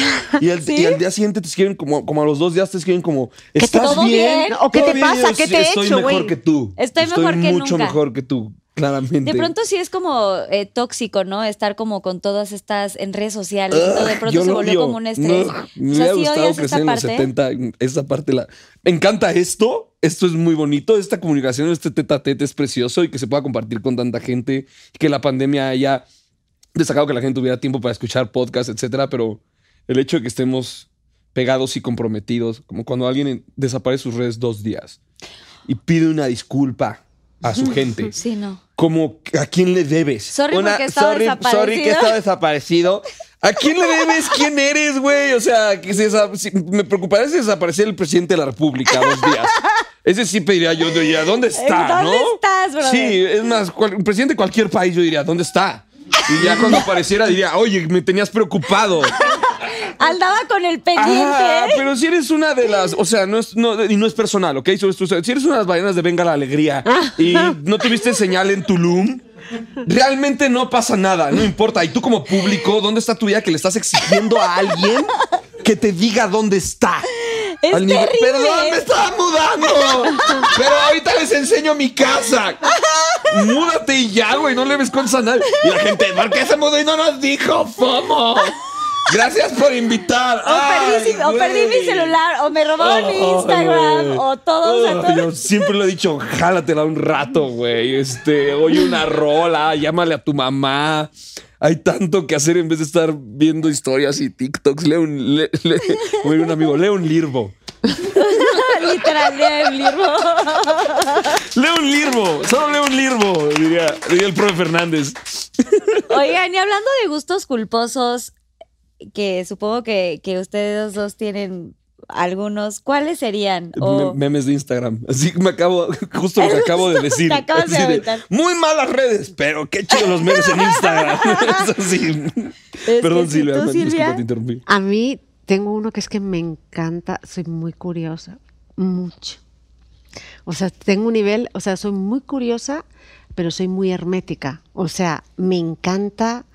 Y al, y al día siguiente te escriben como, como a los dos días te escriben como, ¿estás ¿todo bien? bien? ¿O qué ¿Todo te bien?" pasa? ¿Qué "Sí, te he Estoy hecho, mejor güey?" que tú. Estoy mejor que mucho nunca. mejor que tú, claramente. De pronto sí es como eh, tóxico, ¿no? Estar como con todas estas en redes sociales. y todo. De Ugh, pronto se volvió odio. como un estrés. No, o me sea, sí gustado odias crecer esta en los parte. 70. Esta parte la... Me encanta esto. Esto es muy bonito. Esta comunicación, este tete a tete es precioso y que se pueda compartir con tanta gente. Que la pandemia haya destacado que la gente tuviera tiempo para escuchar podcasts, etcétera. Pero el hecho de que estemos pegados y comprometidos, como cuando alguien desaparece sus redes dos días y pide una disculpa a su gente. Sí, no. Como a quién le debes. Sorry porque estaba sorry, desaparecido. sorry que estaba desaparecido. ¿A quién le debes? ¿Quién eres, güey? O sea, que se si- me preocuparía si desapareciera el presidente de la República dos días. Ese sí pediría yo, diría, ¿dónde está? ¿Dónde ¿no? estás, brother? Sí, es más, cual- el presidente de cualquier país yo diría, ¿dónde está? Y ya cuando apareciera diría, oye, me tenías preocupado. Andaba con el pendiente. Ah, pero si eres una de las, o sea, no es, no, y no es personal, ¿ok? Si eres una de las ballenas de Venga la Alegría y no tuviste señal en Tulum, realmente no pasa nada, no importa. Y tú como público, ¿dónde está tu vida que le estás exigiendo a alguien que te diga dónde está? Es Al nivel-. Perdón, me estaba mudando. Pero ahorita les enseño mi casa. Múdate y ya, güey, no le ves con sanar. Y la gente, ¿por qué se mudó y no nos dijo? FOMO. Gracias por invitar. O perdí, o mi celular, o me robaron mi Ay, Instagram, o todo, o sea, Ay, todo. Yo siempre lo he dicho, jálatela un rato, güey. Este, oye una rola, llámale a tu mamá. Hay tanto que hacer en vez de estar viendo historias y TikToks. Lee un, lee, lee- como diría un amigo, lee un lirbo. Literal, de un libro. Lee un lirbo, solo lee un lirbo, diría, diría el profe Fernández. Oigan, y hablando de gustos culposos, que supongo que, que ustedes dos tienen algunos, ¿cuáles serían? O- Me- memes de Instagram. Así que me acabo, justo lo que acabo de decir. Te acabas de aventar. Muy malas redes, pero qué chido los memes en Instagram. Eso sí. Es Perdón, sí, Silvia, ¿tú, disculpa, Silvia? te interrumpí. A mí tengo uno que es que me encanta, soy muy curiosa, mucho. O sea, tengo un nivel, o sea, soy muy curiosa, pero soy muy hermética. O sea, me encanta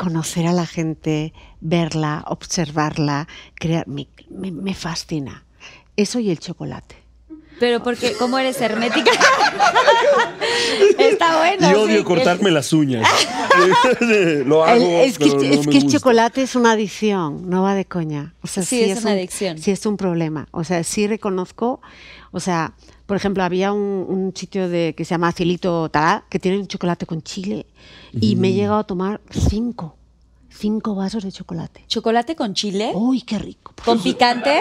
conocer a la gente, verla, observarla, crear, me, me- me fascina. Eso y el chocolate. Pero porque, ¿cómo eres hermética? Está bueno. y odio sí. cortarme las uñas. lo El- hago. es que, pero no es me que el gusta. chocolate es una adicción, no va de coña. O sea, Sí, es una un- adicción. Sí, es un problema. O sea, sí reconozco, o sea, por ejemplo, había un, un sitio de, que se llama Cielito Tará, que tiene un chocolate con chile, y me he llegado a tomar cinco, cinco vasos de chocolate. ¿Chocolate con chile? ¡Uy, qué rico! ¿Con picante?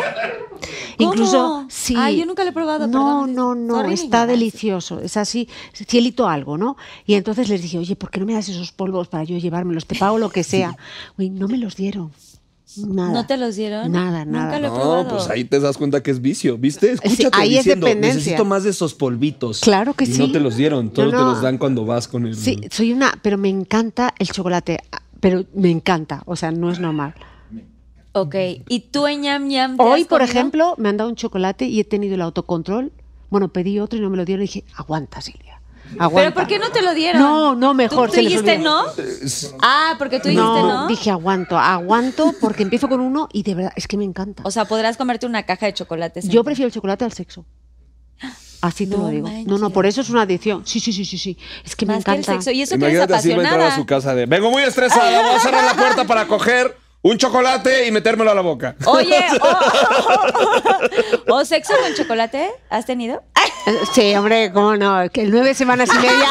Incluso, ¿Cómo? sí. Ay, yo nunca lo he probado, No, perdón. no, no, mi está delicioso. Es así, cielito algo, ¿no? Y entonces les dije, oye, ¿por qué no me das esos polvos para yo llevármelos? Te pago lo que sea. Uy, no me los dieron. Nada. ¿No te los dieron? Nada, Nunca nada. lo he No, probado. pues ahí te das cuenta que es vicio, ¿viste? Escúchate ahí es diciendo, dependencia. necesito más de esos polvitos. Claro que y sí. no te los dieron, todos No, te los dan cuando vas con el... Sí, soy una, pero me encanta el chocolate, pero me encanta, o sea, no es normal. Ok. ¿Y tú en ñam ñam te Hoy, has por ejemplo, me han dado un chocolate y he tenido el autocontrol. Bueno, pedí otro y no me lo dieron y dije, aguanta, Silvia. Aguanta. ¿Pero por qué no te lo dieron? No, no, mejor, ¿Tú, tú se dijiste no? Ah, porque tú dijiste no. dije aguanto, aguanto porque empiezo con uno y de verdad es que me encanta. O sea, podrás comerte una caja de chocolates. Yo prefiero el chocolate al sexo. Así te No lo digo. No, no, por eso es una adicción. Sí, sí, sí, sí, sí. Es que me que el encanta. sexo. Y eso que eres Imagínate a Silvia entrar a apasionada. su casa de, vengo muy estresada, voy a cerrar la puerta para coger un chocolate y metérmelo a la boca. Oye, o, o sexo con chocolate, ¿has tenido? Eh, Sí, hombre, cómo no. Que el nueve semanas y media.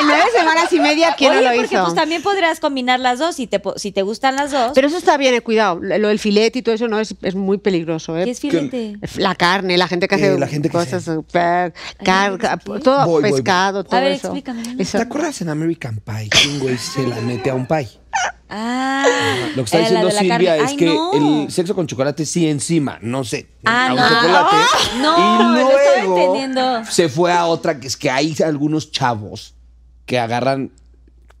el nueve semanas y media, ¿quién Oye, no lo porque hizo? pues también podrías combinar las dos si te, po- si te gustan las dos. Pero eso está bien, eh, cuidado. Lo del filete y todo eso no es, es muy peligroso, ¿eh? ¿Qué es filete? La carne, la gente que Eh, hace la gente que cosas, super- car- Ay, ¿qué? todo Voy, voy, voy. pescado, todo A ver, eso. explícame, ¿no? Eso- ¿Te acuerdas en American Pie que un güey se la mete a un pie? Ah, Lo que está diciendo Silvia carne. es Ay, que no. el sexo con chocolate sí encima, no sé, Ah, a un no. chocolate. No, y luego entendiendo. se fue a otra que es que hay algunos chavos que agarran,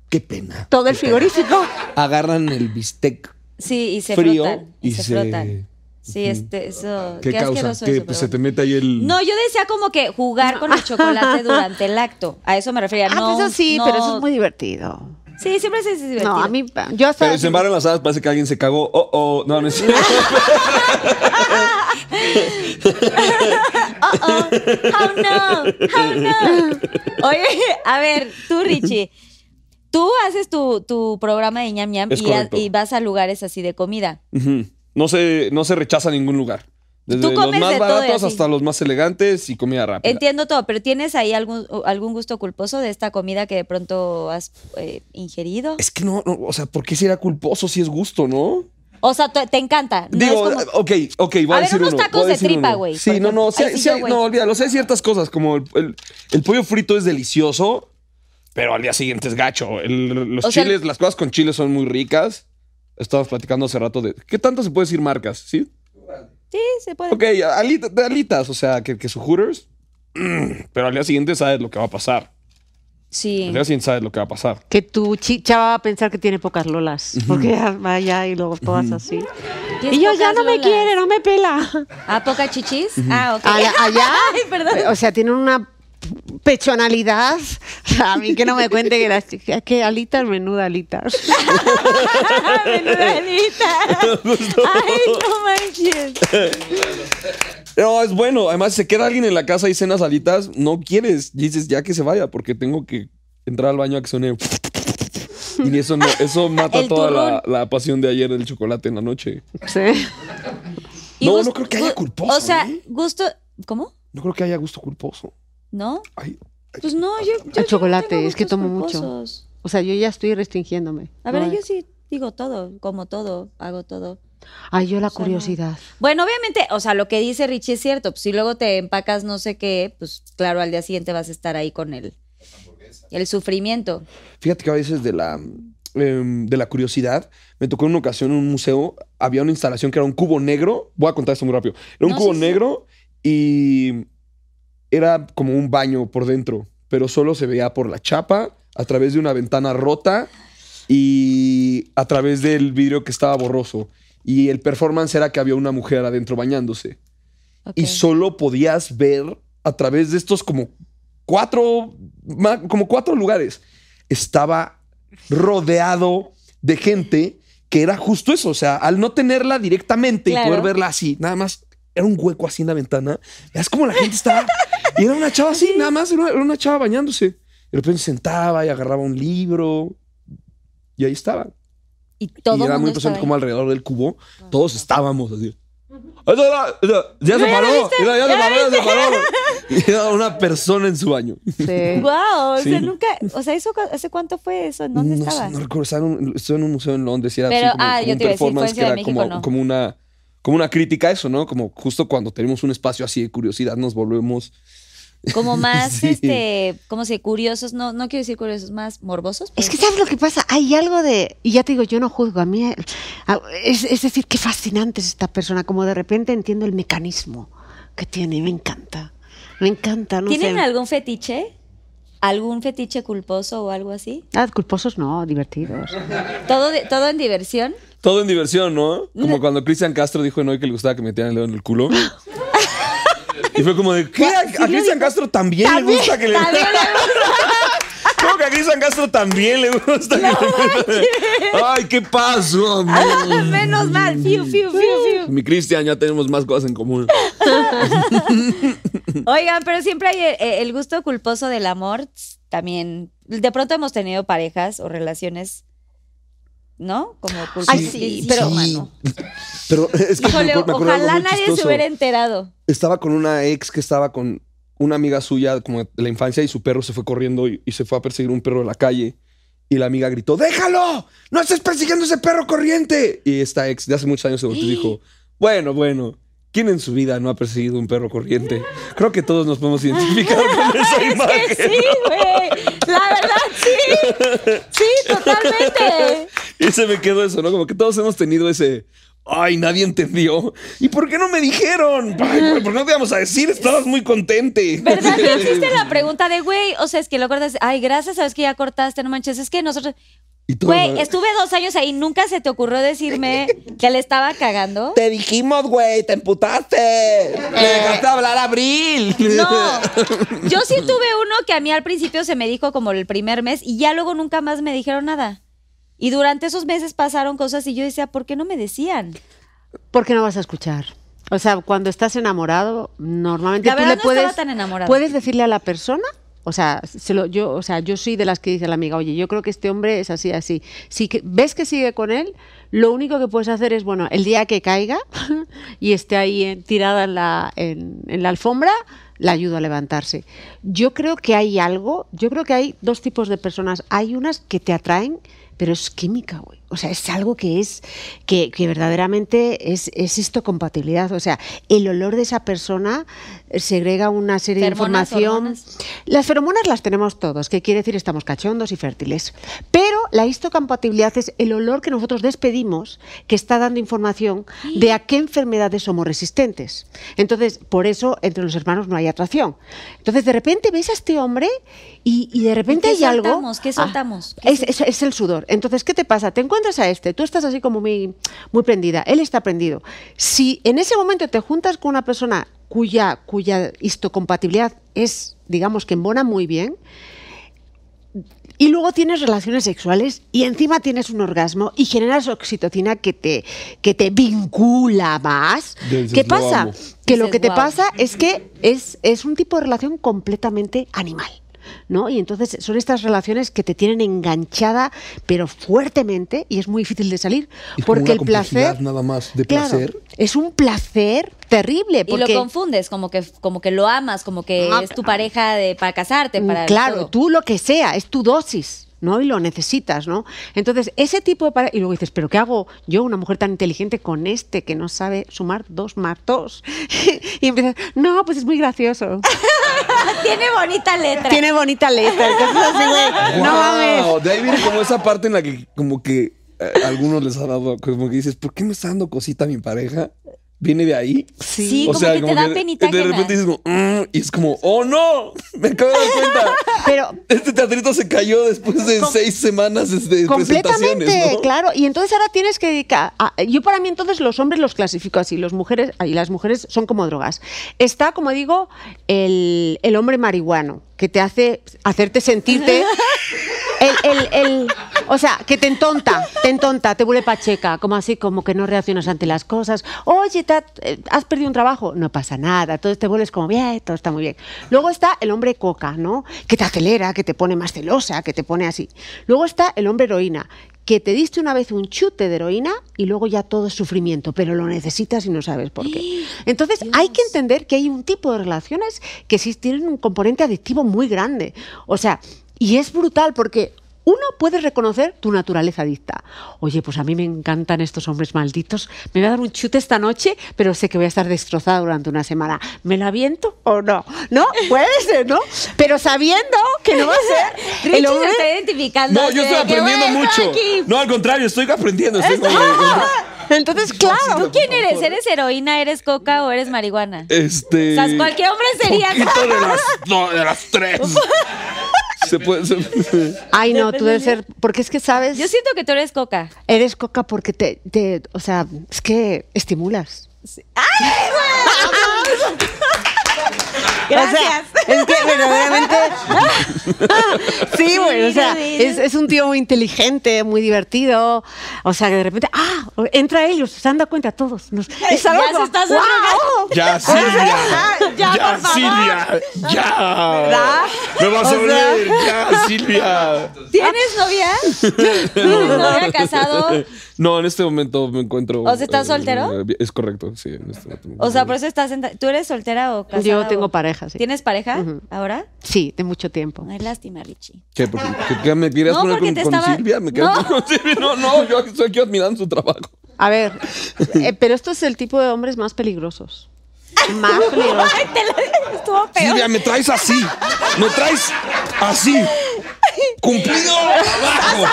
qué pena, Todo el frigorífico. agarran el bistec Sí, y se frío frotan. Y, y se, se- frotan. Sí, este, eso. ¿Qué, causa? Que pues, se te mete ahí el... No, yo decía como que jugar con el chocolate durante el acto. A eso me refería. Ah, no, pues eso sí, no- pero eso es muy divertido. Sí, siempre es divertido. No, a mí, yo hasta. Pero se embarran las hadas, parece que alguien se cagó. Oh, oh, no, no es cierto. Oh, oh, how no, how no. Oye, a ver, tú, Richie. Tú haces tu, tu programa de ñam ñam y, a- correcto. y vas a lugares así de comida. No, se, no se rechaza ningún lugar. Desde Tú los más de baratos hasta los más elegantes y comida rápida. Entiendo todo, pero ¿tienes ahí algún, algún gusto culposo de esta comida que de pronto has eh, ingerido? Es que no, no, o sea, ¿por qué será culposo si es gusto, no? O sea, te, te encanta. No Digo, es como- ok, ok, voy a, A ver, decir unos uno, tacos de tripa, güey, Sí, no, no, sí, sí sí yo, no, olvídalo, hay ciertas cosas, como el, el- el pollo frito es delicioso, pero al día siguiente es gacho. El- los O sea, chiles, las cosas con chiles son muy ricas. Estábamos platicando hace rato de... ¿Qué tanto se puede decir marcas? ¿Sí? Sí, se puede. Ok, alita- de alitas, o sea, que, que su Hooters, mm, pero al día siguiente sabes lo que va a pasar. Sí. Al día siguiente sabes lo que va a pasar. Que tu chi- chava va a pensar que tiene pocas lolas. Porque ya vaya y luego todas así. ¿Tienes Y yo ya no me quiere, no me pela. ¿A poca chichis? Ah, ok. Allá, allá, Ay, perdón. o sea, tienen una pechonalidad. A mí que no me cuente que las chicas, que alitas, menuda alitas. Menuda alita. Ay, no manches. No, es bueno. Además, si se queda alguien en la casa y cenas alitas, no quieres. Dices ya que se vaya porque tengo que entrar al baño a que suene. Y eso, no, eso mata toda la, pasión de ayer del chocolate en la noche. Sí. No, no creo que haya culposo, O sea, ¿eh? gusto. ¿Cómo? No creo que haya gusto culposo. ¿No? Ay, Pues no, yo. yo- yo no chocolate, tengo es que tomo mucho. O sea, yo ya estoy restringiéndome. A ver, No, yo sí digo todo, como todo, hago todo. Ay, yo la o sea, no. curiosidad. Bueno, obviamente, o sea, lo que dice Richie es cierto. Pues si luego te empacas no sé qué, pues claro, al día siguiente vas a estar ahí con el, el sufrimiento. Fíjate que a veces de la, em, de la curiosidad, me tocó en una ocasión en un museo, había una instalación que era un cubo negro. Voy a contar esto muy rápido. Era un No, cubo sí, sí. negro y era como un baño por dentro, pero solo se veía por la chapa, a través de una ventana rota y a través del vidrio que estaba borroso. Y el performance era que había una mujer adentro bañándose. Y solo podías ver a través de estos como cuatro, como cuatro lugares. Estaba rodeado de gente que era justo eso, o sea, al no tenerla directamente Claro. y poder verla así, nada más era un hueco así en la ventana. Es como la gente estaba y era una chava así, nada más era una, era una chava bañándose. De repente se sentaba y agarraba un libro y ahí estaba. Y todo y era muy impresionante como alrededor del cubo todos estábamos así. ¡Ya se ¿Ya paró! ya, ¿Ya se paró, ya se paró! Y era una persona en su baño. Sí. Wow, o sea, nunca, o sea, eso, ¿hace cuánto fue eso? ¿En ¿Dónde no, estaba? sé, no recuerdo, estaba en un, en un museo en Londres y era Pero, así como, ah, como yo un te a decir, performance que Ciudad de era México, como, ¿no? como una como una crítica a eso, ¿no? Como justo cuando tenemos un espacio así de curiosidad nos volvemos Como más, Sí. este, ¿cómo se? Curiosos, no, no quiero decir curiosos, más morbosos. Es que ¿puede sabes lo que pasa, hay algo de, y ya te digo, yo no juzgo, a mí, a- es, es decir, qué fascinante es esta persona, como de repente entiendo el mecanismo que tiene, me encanta, me encanta, no ¿Tienen sé. algún fetiche? ¿Algún fetiche culposo o algo así? Ah, culposos no, divertidos. ¿Todo, de- todo en diversión? todo en diversión, ¿no? Como cuando Cristian Castro dijo en hoy que le gustaba que metieran el dedo en el culo. Y fue como de, ¿qué? ¿A, a Cristian Castro también, le gusta que le... También le ¿Cómo que a Cristian Castro también le gusta le... Ay, ¿qué pasó? gusta. Menos mal. Fiu, fiu, fiu, fiu. Mi Cristian, ya tenemos más cosas en común. Oigan, pero siempre hay el, el gusto culposo del amor. También, de pronto hemos tenido parejas o relaciones, ¿no? Como culposo. Ay, sí, pero- mano. Pero es que Híjole, me, acuerdo- me acuerdo algo ojalá muy nadie se hubiera enterado. Estaba con una ex que estaba con una amiga suya como de la infancia y su perro se fue corriendo y, y se fue a perseguir un perro en la calle. Y la amiga gritó, ¡déjalo! ¡No estés persiguiendo ese perro corriente! Y esta ex de hace muchos años se volteó y dijo, bueno, bueno, ¿quién en su vida no ha perseguido un perro corriente? Creo que todos nos podemos identificar con esa imagen. Que sí, güey. La verdad, sí. Sí, totalmente. Y se me quedó eso, ¿no? Como que todos hemos tenido ese. Ay, nadie entendió. ¿Y por qué no me dijeron? Ay, ¿por qué no te íbamos a decir? Estabas muy contente. ¿Verdad que hiciste la pregunta de, güey? O sea, es que lo cortas. Ay, gracias, sabes que ya cortaste, no manches. Es que nosotros. Güey, estuve dos años ahí. ¿Nunca se te ocurrió decirme que le estaba cagando? Te dijimos, güey, te emputaste. Le dejaste hablar a Abril. No, yo sí tuve uno que a mí al principio se me dijo como el primer mes y ya luego nunca más me dijeron nada. Y durante esos meses pasaron cosas y yo decía, ¿por qué no me decían? ¿Por qué no vas a escuchar? O sea, cuando estás enamorado, normalmente La tú le no puedes, tan enamorada. puedes decirle a la persona, o sea, se lo- yo, o sea, yo soy de las que dice a la amiga, oye, yo creo que este hombre es así, así. Si que, ves que sigue con él, lo único que puedes hacer es, bueno, el día que caiga y esté ahí eh, tirada en la, en, en la alfombra, la ayudo a levantarse. Yo creo que hay algo, yo creo que hay dos tipos de personas. Hay unas que te atraen, pero es química, güey. O sea, es algo que es, que, verdaderamente es, es esto compatibilidad. O sea, el olor de esa persona segrega una serie de información. hormonas. Las feromonas las tenemos todos, que quiere decir estamos cachondos y fértiles. Pero la histocompatibilidad es el olor que nosotros despedimos que está dando información de a qué enfermedades somos resistentes. Entonces, por eso entre los hermanos no hay atracción. Entonces, de repente ves a este hombre y, y de repente hay algo. soltamos? ¿Qué Ah, soltamos? ¿Qué es, es- es el sudor. Entonces, ¿qué te pasa? Te encuentras a este, tú estás así como muy, muy prendida, él está prendido. Si en ese momento te juntas con una persona cuya, cuya histocompatibilidad es, digamos, que embona muy bien, y luego tienes relaciones sexuales y encima tienes un orgasmo y generas oxitocina que te, que te vincula más. Dices, ¿Qué "Lo pasa? amo". Que lo Dices, que te pasa es que es, es un tipo de relación completamente animal. ¿No? Y entonces son estas relaciones que te tienen enganchada, pero fuertemente, y es muy difícil de salir. Porque una el placer. nada más de Claro, placer. es un placer terrible. Y lo confundes, como que, como que lo amas, como que Ah, es tu pareja de, para casarte, para Mm, Claro, todo. tú lo que sea, es tu dosis. ¿No? Y lo necesitas, ¿no? Entonces, ese tipo de Y luego dices, ¿pero qué hago yo, una mujer tan inteligente, con este que no sabe sumar dos más dos? y empiezas, no, pues es muy gracioso. Tiene bonita letra. Tiene bonita letra. Entonces, así, no mames. De ahí viene como esa parte en la que como que eh, a algunos les ha dado, como que dices, ¿por qué me está dando cosita a mi pareja? ¿Viene de ahí? Sí, como que te da penita de repente dices como, "Mm", y es como, ¡oh no! Me acabo de dar cuenta. Pero Este teatrito se cayó después de seis semanas de presentaciones, Completamente, ¿no? claro. Y entonces ahora tienes que dedicar. a- yo para mí entonces los hombres los clasifico así, los mujeres y las mujeres son como drogas. Está, como digo, el, el hombre marihuano que te hace hacerte sentirte. El, el- el- o sea, que te entonta, te entonta, te vuelve pacheca, como así, como que no reaccionas ante las cosas. Oye, te eh, has perdido un trabajo, no pasa nada, entonces te vuelves como bien, todo está muy bien. Luego está el hombre coca, ¿no? Que te acelera, que te pone más celosa, que te pone así. Luego está el hombre heroína, que te diste una vez un chute de heroína y luego ya todo es sufrimiento, pero lo necesitas y no sabes por qué. Entonces hay que entender que hay un tipo de relaciones que sí tienen un componente adictivo muy grande. O sea, y es brutal porque uno puede reconocer tu naturaleza adicta. Oye, pues a mí me encantan estos hombres malditos. Me voy a dar un chute esta noche, pero sé que voy a estar destrozada durante una semana. ¿Me la aviento o no? ¿No? Puede ser, ¿no? Pero sabiendo que no va a ser. Richie el hombre- se está identificando. No, yo estoy aprendiendo "Güey, estoy mucho. aquí". No, al contrario, estoy aprendiendo. Estoy como- Entonces, claro. ¿Tú quién eres? ¿Eres heroína, eres coca o eres marihuana? Este. O sea, cualquier hombre sería- de las, no, de las tres. se puede. se- Ay, no, tú debes ser. Porque es que sabes. Yo siento que tú eres coca. Eres coca porque te, te- O sea, es que estimulas. Gracias. O sea, es que verdaderamente. sí, bueno, o sea, es, es un tío muy inteligente, muy divertido. O sea, que de repente, ah, entra ellos, se han dado cuenta todos. Nos- es Ya algo se está ¡guau! sonrojando. Ya, Silvia. Ya, Ya, por favor. Silvia. Ya. ¿Verdad? Me vas a sea- oler. Ya, Silvia. ¿Tienes novia? ¿Tienes casado? No, en este momento me encuentro. ¿O sea, estás soltero? eh, es correcto, sí. En este momento. O sea, por eso estás en... ¿Tú eres soltera o casada? Yo tengo o- pareja, sí. ¿Tienes pareja ahora? Sí, de mucho tiempo. Ay, lástima, Richie. ¿Qué? ¿Por qué? ¿Qué- qué me querías No, poner porque con, te con estaba- Silvia? ¿Me querías No. poner con Silvia? No, no, yo estoy aquí admirando su trabajo. A ver, eh, pero esto es el tipo de hombres más peligrosos. Más peligrosos. Ay, te lo... Estuvo peor. Silvia, me traes así. Me traes así. Cumplido abajo.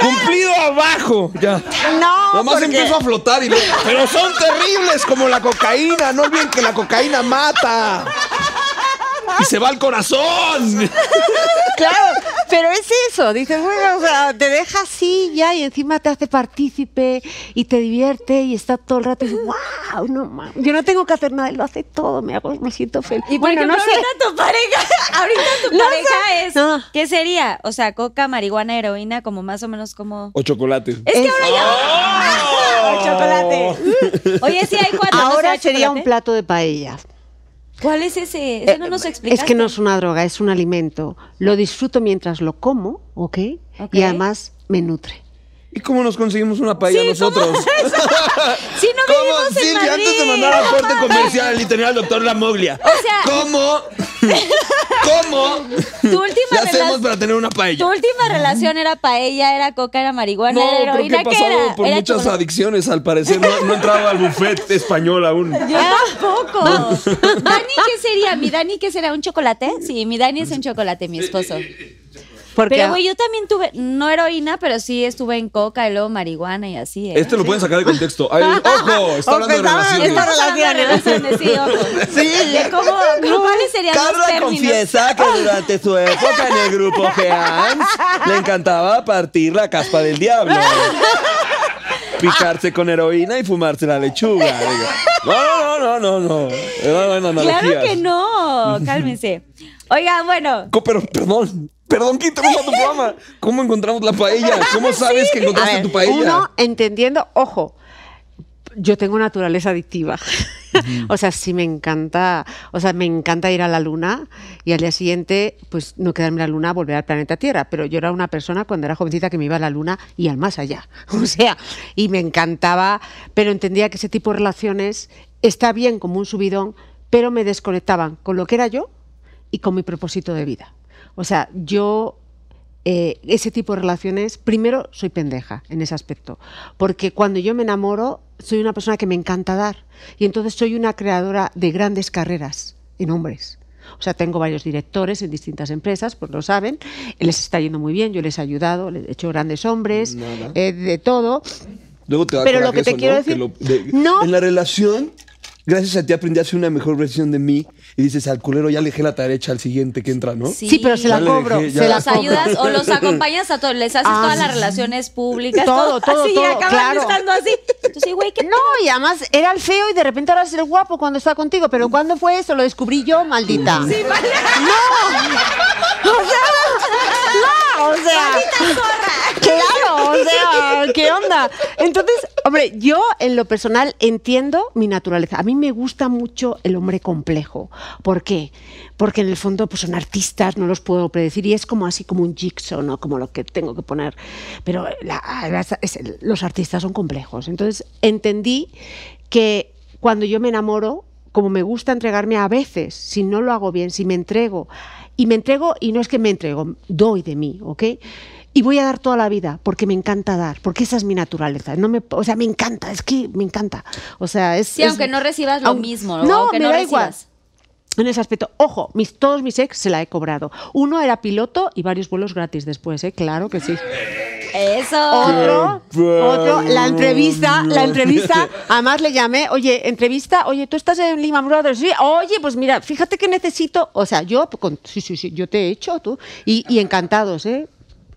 Cumplido abajo. Ya. No, Nada más porque- empiezo a flotar y le- Pero son terribles como la cocaína. No olviden que la cocaína mata. Y se va al corazón. Claro, pero es eso, dices, bueno, o sea, te deja así ya y encima te hace partícipe y te divierte y está todo el rato y dices, wow, no mames, yo no tengo que hacer nada, él lo hace todo, me hago, me siento feliz. Y bueno, ejemplo, no sé. ahorita tu pareja, ahorita tu No pareja sé. es, No. ¿qué sería? O sea, coca, marihuana, heroína, como más o menos como... O chocolate. Es que ahora ya... ¡Oh! chocolate. Oye, sí hay cuatro. ¿no Ahora sería un plato de paella. ¿Cuál es ese? Eso no nos explicaste. Eh, Es que no es una droga, es un alimento. Lo disfruto mientras lo como, ¿ok? Ok. Y además me nutre. ¿Y cómo nos conseguimos una paella Sí, nosotros? Si no ¿Cómo? vivimos en Silvia, Madrid. antes de mandar al corte comercial, literal, doctor La Moglia. O sea- ¿Cómo? ¿Cómo? Tu última ¿Qué hacemos relación- para tener una Tu paella? última relación era paella, era coca, era marihuana, No, era creo que heroína, he ¿qué pasado era? por Era muchas chocolate. adicciones, al parecer. No, no he entrado al buffet español aún. Yo tampoco. Dani, ¿qué sería? ¿Mi Dani qué será? ¿Un chocolate? Sí, mi Dani es un chocolate, mi esposo. Porque Pero, güey, yo también tuve, no heroína, pero sí estuve en coca y luego marihuana y así. ¿eh? Este lo pueden sacar de contexto. Ay, ojo, está hablando de relaciones. está- hablando de relaciones, sí, ojo. Sí. De cómo, ¿Cuáles serían los Carla términos? confiesa que durante su época en el grupo Geans le encantaba partir la caspa del diablo. Picarse con heroína y fumarse la lechuga. Digo, No, no, no, no, no. Era buena. Claro que no, cálmense. Oigan, bueno, Pero, perdón, perdón que interrumpa tu programa. ¿Cómo encontramos la paella? ¿Cómo sabes que encontraste ver, tu paella? Uno, entendiendo, ojo, yo tengo naturaleza adictiva. o sea, sí me encanta, o sea, me encanta ir a la luna y al día siguiente, pues no quedarme en la luna, volver al planeta Tierra. Pero yo era una persona cuando era jovencita que me iba a la luna y al más allá. O sea, y me encantaba, pero entendía que ese tipo de relaciones está bien como un subidón, pero me desconectaban con lo que era yo y con mi propósito de vida. O sea, yo eh, ese tipo de relaciones, primero soy pendeja en ese aspecto, porque cuando yo me enamoro soy una persona que me encanta dar y entonces soy una creadora de grandes carreras en hombres. O sea, tengo varios directores en distintas empresas, pues lo saben, les está yendo muy bien, yo les he ayudado, les he hecho grandes hombres, eh, de todo. Luego te da Pero lo que te eso, quiero ¿no? decir- Que lo- de- No. En la relación, gracias a ti aprendí a ser una mejor versión de mí. Y dices, al culero ya le dejé la tarea hecha al siguiente que entra, ¿no? Sí. Sí, pero se la Ya cobro, dejé, se ya. la los cobro. ayudas o los acompañas a todos, les haces Ah, todas sí, las sí. relaciones públicas. Todo, todo, así, todo, y acaban claro. estando así. Entonces, güey, ¿qué No, y además era el feo y de repente ahora es el guapo cuando está contigo. Pero ¿cuándo fue eso? Lo descubrí yo, maldita. No. O sea, no, o sea. Claro, o sea, ¿qué onda? Entonces, hombre, yo en lo personal entiendo mi naturaleza. A mí me gusta mucho el hombre complejo. ¿Por qué? Porque en el fondo pues son artistas, no los puedo predecir y es como así como un jigsaw, ¿no? Como lo que tengo que poner. Pero la- las- es- los artistas son complejos. Entonces, entendí que cuando yo me enamoro, como me gusta entregarme a veces, si no lo hago bien, si me entrego, y me entrego, y no es que me entrego, doy de mí, ¿ok? Y voy a dar toda la vida, porque me encanta dar, porque esa es mi naturaleza. No me, o sea, me encanta, es que me encanta. O sea, es. Sí, es- aunque no recibas lo aun- mismo, No, aunque me no da recibas. igual. En ese aspecto, ojo, mis, todos mis ex se la he cobrado. Uno era piloto y varios vuelos gratis después, ¿eh? Claro que sí. Eso. Otro, otro, la entrevista, la entrevista, además le llamé, oye, entrevista, oye, tú estás en Lehman Brothers, sí, oye, pues mira, fíjate que necesito, o sea, yo, con- sí, sí, sí, yo te he hecho, tú, y, y encantados, ¿eh?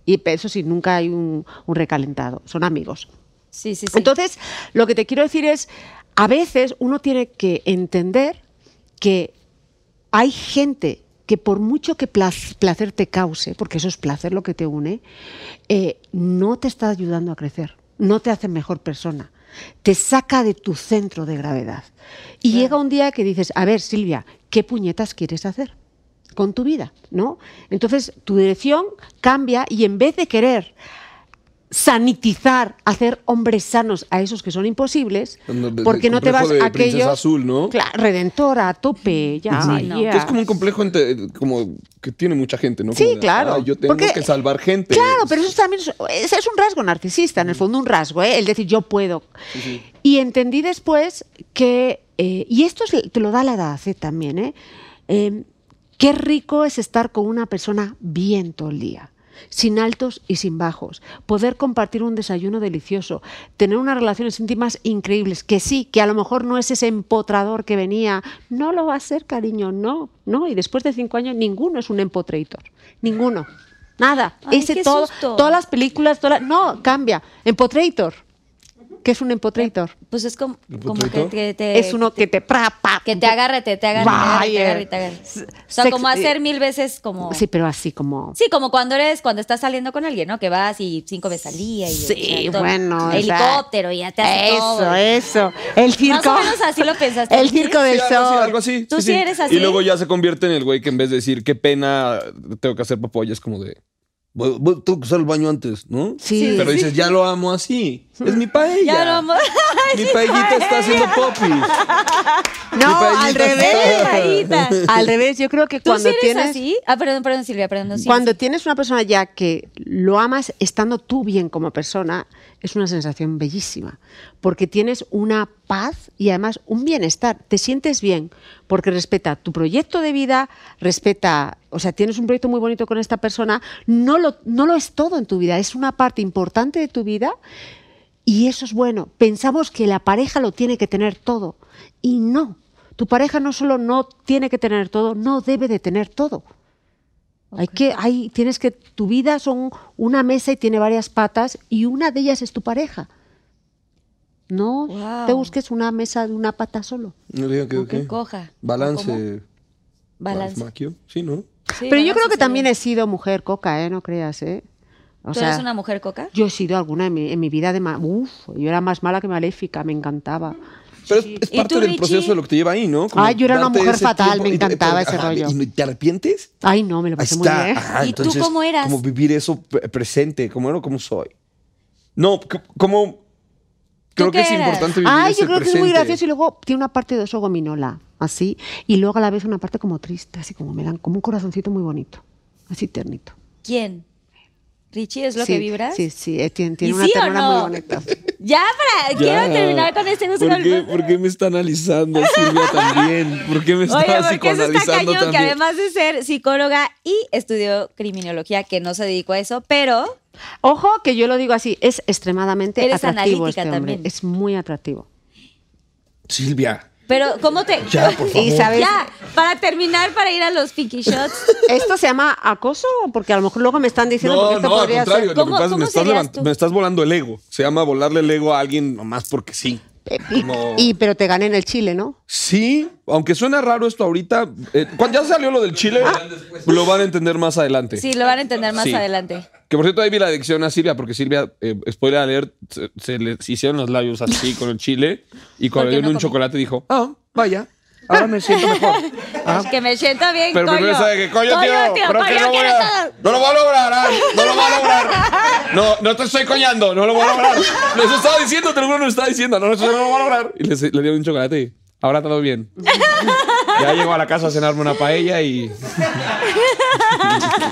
Y eso sí, nunca hay un, un recalentado, son amigos. Sí, sí, sí. Entonces, lo que te quiero decir es, a veces uno tiene que entender que hay gente que por mucho que placer te cause, porque eso es placer lo que te une, eh, no te está ayudando a crecer, no te hace mejor persona, te saca de tu centro de gravedad. Y llega un día que dices, a ver, Silvia, ¿qué puñetas quieres hacer? con tu vida, ¿no? Entonces tu dirección cambia y en vez de querer sanitizar, hacer hombres sanos a esos que son imposibles, porque no te vas a aquellos azul, ¿no? Claro, redentora, a tope, ya, Sí, no. es como un complejo entre- como que tiene mucha gente, ¿no? Sí, Como de, claro. "Ah, yo tengo Porque- que salvar gente. Claro, pero eso también es, un rasgo narcisista, en el fondo un rasgo, ¿eh? el decir yo puedo. Y entendí después que, eh, y esto es- te lo da la edad ¿eh? también, ¿eh? Eh, qué rico es estar con una persona bien todo el día. Sin altos y sin bajos, poder compartir un desayuno delicioso, tener unas relaciones íntimas increíbles, que sí, que a lo mejor no es ese empotrador que venía, no lo va a ser, cariño, no, no, y después de cinco años ninguno es un empotrator, ninguno, nada, Ay, ese todo, susto. todas las películas, todas no, cambia, empotrator, ¿qué es un empotrator? Pues es como, como que, te... es uno que te, pra, pa, Que te agarre, te, te agarre, te agarre, te agarre, te agarre. O sea, Sex- como hacer mil veces como... sí, pero así como Sí, como cuando eres, cuando estás saliendo con alguien, ¿no? Que vas y cinco veces al día y Sí, o sea, bueno, helicóptero y ya te hace Eso, todo. eso. El circo. Más o menos así lo pensaste. El circo del Sí, algo así, sol. algo así. ¿Tú sí eres así? Y luego ya se convierte en el güey que en vez de decir qué pena tengo que hacer papoya, es como de. "Voy- voy- Tengo que usar el baño antes, ¿no? Sí. Pero dices, ya lo amo así. Es mi paella. Ya, no, amor. Mi paellita está haciendo popis. No, al revés. Paellita. Al revés, yo creo que ¿Tú cuando sí eres tienes así? Ah, perdón, perdón, Silvia, perdón. no, sí, cuando sí. tienes una persona ya que lo amas estando tú bien como persona, es una sensación bellísima, porque tienes una paz y además un bienestar, te sientes bien, porque respeta tu proyecto de vida, respeta, o sea, tienes un proyecto muy bonito con esta persona, no lo, no lo es todo en tu vida, es una parte importante de tu vida y eso es bueno. Pensamos que la pareja lo tiene que tener todo y no. Tu pareja no solo no tiene que tener todo, no debe de tener todo. Hay que, hay, tienes que, tu vida son una mesa y tiene varias patas y una de ellas es tu pareja. No te busques una mesa de una pata solo. No digo que, coja. Balance. Balance. Maquio. Sí, ¿no? Sí, Pero yo creo que también bien. he sido mujer coca, ¿eh? No creas, ¿eh? O ¿Tú eres una mujer coca? yo he sido alguna en mi, en mi vida de... ma- Uf, yo era más mala que maléfica, me encantaba. Pero es, es ¿Y parte tú, del Richie? proceso de lo que te lleva ahí, ¿no? Como Ay, yo era una mujer fatal, me te- encantaba pero, ese ajá, rollo. ¿Y te arrepientes? Ay, no, me lo pasé muy bien. Ajá, ¿Y tú entonces, cómo eras? Como vivir eso pre- presente, como era, como soy. No, como creo que es eras? importante vivir Ay, ese yo creo que es muy presente. gracioso y luego tiene una parte de oso gominola, así, y luego a la vez una parte como triste, así como me dan como un corazoncito muy bonito, así ternito. ¿Quién? ¿Richie es lo Sí, que vibras? Sí, sí, eh, tiene, ¿Y tiene una sí o ternura no? muy bonita. Ya, para, quiero terminar con este gusto. ¿Por qué, por qué me está analizando Silvia también? ¿Por qué me está Oye, porque eso está cañón, que además de ser psicóloga y estudió criminología, que no se dedicó a eso, pero Ojo, que yo lo digo así, es extremadamente Eres atractivo analítica este hombre, también. es muy atractivo. Silvia, pero ¿cómo te...? ya, por favor. Y sabes, Ya, para terminar, para ir a los pinky shots. ¿esto se llama acoso? Porque a lo mejor luego me están diciendo No, esto no, al podría contrario. ser... Lo que ¿Cómo- pasa es que me estás, me estás volando el ego. Se llama volarle el ego a alguien nomás porque sí. Y, Como- y- pero te gané en el Chile, ¿no? Sí, aunque suena raro esto ahorita. eh, cuando ya salió lo del Chile, lo van a entender más adelante. Sí, lo van a entender más Sí. adelante. Que por cierto, ahí vi la adicción a Silvia, porque Silvia, eh, spoiler alert, se, se le hicieron los labios así con el chile. Y cuando le dieron no un comí. chocolate dijo, ah, vaya, ahora me siento mejor. Ah. Es que me siento bien, Pero coño. primero sabe que, coño, tío, creo que coño, no voy a, todo. no lo voy a lograr, ah, no lo voy a lograr. No, no te estoy coñando, no lo voy a lograr. Les estaba diciendo, te lo juro, no estaba diciendo, no, lo voy a lograr. Y le, le dieron un chocolate y ahora todo bien. Ya llego a la casa a cenarme una paella y...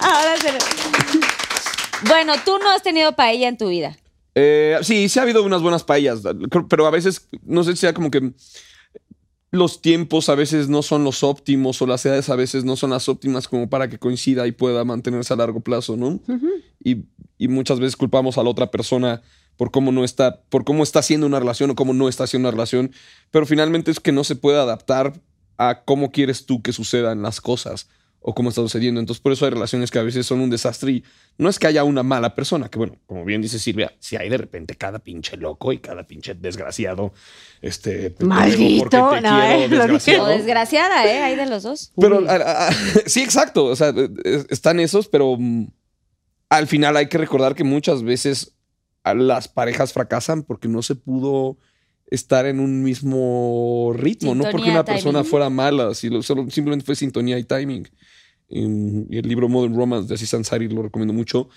Ahora se- Bueno, tú no has tenido paella en tu vida. Eh, sí, sí ha habido unas buenas paellas, pero a veces, no sé si sea como que los tiempos a veces no son los óptimos o las edades a veces no son las óptimas como para que coincida y pueda mantenerse a largo plazo, ¿no? y, y muchas veces culpamos a la otra persona por cómo no está, por cómo está haciendo una relación o cómo no está haciendo una relación, pero finalmente es que no se puede adaptar a cómo quieres tú que sucedan las cosas o cómo está sucediendo. Entonces, por eso hay relaciones que a veces son un desastre y no es que haya una mala persona, que bueno, como bien dice Silvia, si hay de repente cada pinche loco y cada pinche desgraciado, este, Maldito, te no, quiero, eh, lo dije. desgraciado. O desgraciada, ¿eh? Hay de los dos. Pero Uy. a- a- a- sí, exacto. O sea, eh, están esos, pero mm, al final hay que recordar que muchas veces las parejas fracasan porque no se pudo estar en un mismo ritmo, no porque una persona fuera mala, sino solo, simplemente fue sintonía y timing. Y, y el libro Modern Romance de Aziz Ansari lo recomiendo mucho.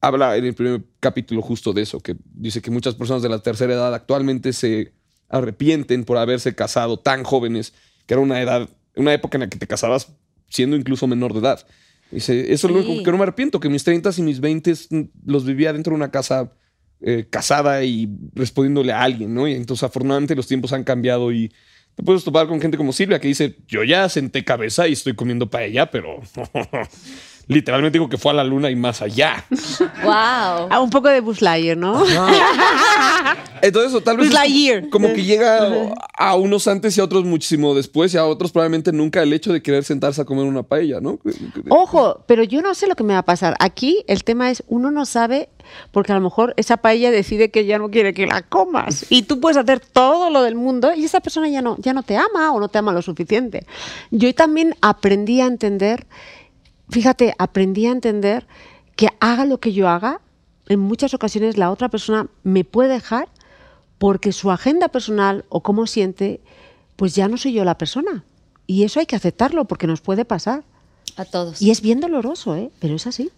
Habla en el primer capítulo justo de eso, que dice que muchas personas de la tercera edad actualmente se arrepienten por haberse casado tan jóvenes, que era una edad, una época en la que te casabas siendo incluso menor de edad. Dice, eso es lo único que no me arrepiento, que mis 30 y mis 20 los vivía dentro de una casa eh, casada y respondiéndole a alguien, ¿no? Y entonces afortunadamente los tiempos han cambiado y te puedes topar con gente como Silvia que dice, yo ya senté cabeza y estoy comiendo paella, pero literalmente digo que fue a la luna y más allá. ¡Wow! Ah, un poco de Buzz Lightyear, ¿no? Entonces, o tal vez Buzz Lightyear. como que llega a unos antes y a otros muchísimo después y a otros probablemente nunca el hecho de querer sentarse a comer una paella, ¿no? Ojo, pero yo no sé lo que me va a pasar. Aquí el tema es, uno no sabe, porque a lo mejor esa paella decide que ya no quiere que la comas. Y tú puedes hacer todo lo del mundo y esa persona ya no, ya no te ama o no te ama lo suficiente. Yo también aprendí a entender, fíjate, aprendí a entender que haga lo que yo haga, en muchas ocasiones la otra persona me puede dejar porque su agenda personal o cómo siente, pues ya no soy yo la persona. Y eso hay que aceptarlo porque nos puede pasar. A todos. Y es bien doloroso, ¿eh? Pero es así.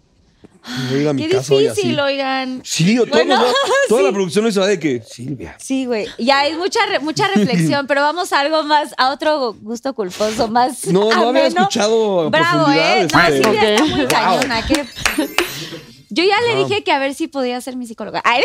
Voy a ir a mi Qué casa hoy difícil, así. oigan. Sí, o todos Bueno, nos va- toda sí. la producción se va de que, Silvia. Sí, güey. Ya hay mucha, re- mucha reflexión, pero vamos a algo más, a otro gusto culposo, más. No, no había ameno. escuchado a Bravo, profundidad, ¿eh? No, este. Silvia está Ok. muy Wow. cañona. qué- Yo ya le dije que a ver si podía ser mi psicóloga. Ay,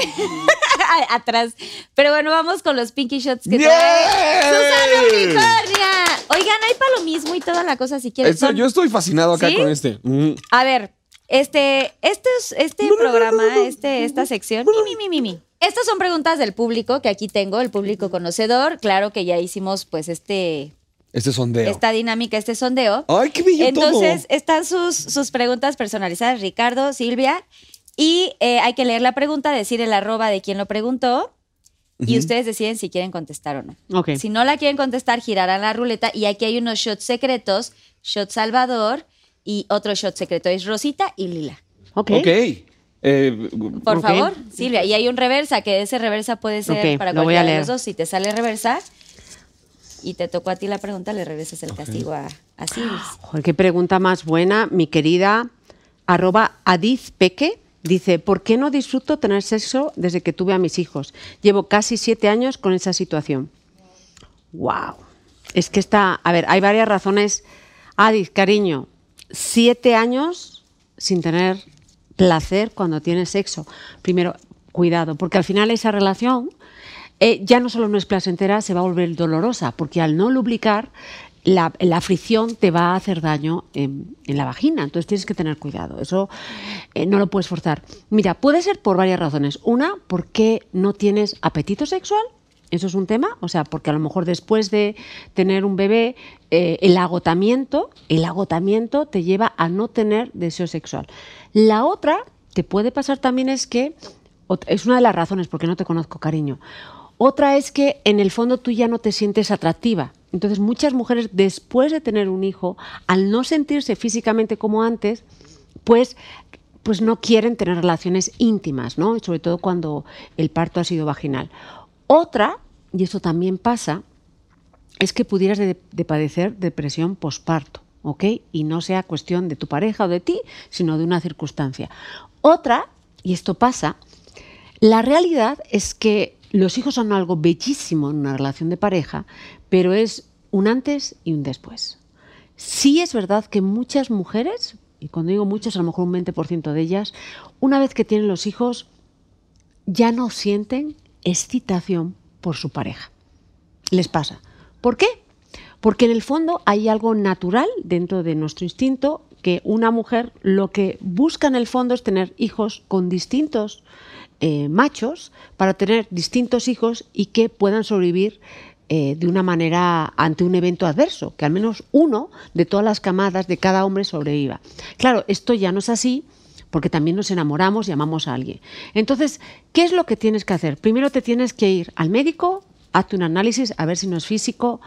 Atrás. Pero bueno, vamos con los pinky shots que ¡Bien! trae Susana Unicornia. Oigan, hay palomismo y toda la cosa si quieren. Este, Son- yo estoy fascinado acá ¿Sí? con este. Mm. A ver, este, este, es- este programa, este, esta sección. Mi, mi, mi, mi. Estas son preguntas del público que aquí tengo, el público conocedor. Claro que ya hicimos, pues, este, Este sondeo. esta dinámica, este sondeo. Ay, qué bello Entonces, todo. están sus, sus preguntas personalizadas, Ricardo, Silvia. Y eh, hay que leer la pregunta, decir el arroba de quien lo preguntó. Y ustedes deciden si quieren contestar o no. Ok. Si no la quieren contestar, girarán la ruleta. Y aquí hay unos shots secretos: shot Salvador y otro shot secreto. Es Rosita y Lila. Ok. Ok. Eh, Por favor, Silvia. Y hay un reversa, que ese reversa puede ser para cualquiera de los dos. Si te sale reversa y te tocó a ti la pregunta, le regresas el castigo a, a Silvia. Joder, qué pregunta más buena, mi querida arroba Adiz Peque. Dice, ¿por qué no disfruto tener sexo desde que tuve a mis hijos? Llevo casi siete años con esa situación. ¡Wow! Es que está, a ver, hay varias razones. Adiz, cariño, siete años sin tener placer cuando tienes sexo. Primero, cuidado, porque al final esa relación eh, ya no solo no es placentera, se va a volver dolorosa, porque al no lubricar, la, la fricción te va a hacer daño en, la vagina. Entonces tienes que tener cuidado. Eso eh, no lo puedes forzar. Mira, puede ser por varias razones. Una, porque no tienes apetito sexual. Eso es un tema, o sea, porque a lo mejor después de tener un bebé, eh, el agotamiento, el agotamiento te lleva a no tener deseo sexual. La otra te puede pasar también es que, es una de las razones porque no te conozco, cariño. Otra es que en el fondo tú ya no te sientes atractiva. Entonces muchas mujeres después de tener un hijo, al no sentirse físicamente como antes, pues pues no quieren tener relaciones íntimas, ¿no? Sobre todo cuando el parto ha sido vaginal. Otra, y esto también pasa, es que pudieras de, de padecer depresión posparto, ¿ok? Y no sea cuestión de tu pareja o de ti, sino de una circunstancia. Otra, y esto pasa, la realidad es que los hijos son algo bellísimo en una relación de pareja, pero es un antes y un después. Sí es verdad que muchas mujeres, y cuando digo muchas, a lo mejor un 20% de ellas, una vez que tienen los hijos, ya no sienten excitación por su pareja. Les pasa. ¿Por qué? Porque en el fondo hay algo natural dentro de nuestro instinto que una mujer lo que busca en el fondo es tener hijos con distintos eh, machos para tener distintos hijos y que puedan sobrevivir eh, de una manera ante un evento adverso, que al menos uno de todas las camadas de cada hombre sobreviva. Claro, esto ya no es así porque también nos enamoramos y amamos a alguien. Entonces, ¿qué es lo que tienes que hacer? Primero te tienes que ir al médico, hazte un análisis a ver si no es físico,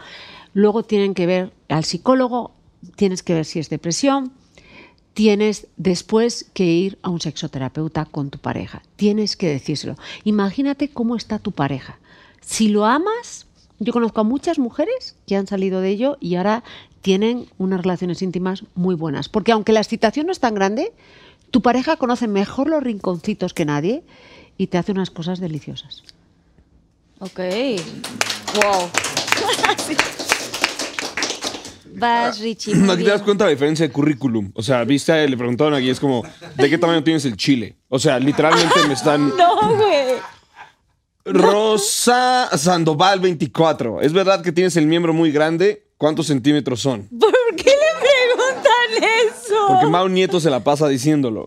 luego tienen que ver al psicólogo, tienes que ver si es depresión, tienes después que ir a un sexoterapeuta con tu pareja. Tienes que decírselo. Imagínate cómo está tu pareja. Si lo amas, yo conozco a muchas mujeres que han salido de ello y ahora tienen unas relaciones íntimas muy buenas. Porque aunque la excitación no es tan grande, tu pareja conoce mejor los rinconcitos que nadie y te hace unas cosas deliciosas. Ok. Wow. Sí. Vas, Richie. muy Aquí te das cuenta la diferencia de currículum. O sea, viste, le preguntaron aquí, es como, ¿de qué tamaño tienes el chile? O sea, literalmente me están. No, güey. Rosa Sandoval 24. ¿Es verdad que tienes el miembro muy grande? ¿Cuántos centímetros son? ¿Por qué le preguntan eso? Porque Mau Nieto se la pasa diciéndolo.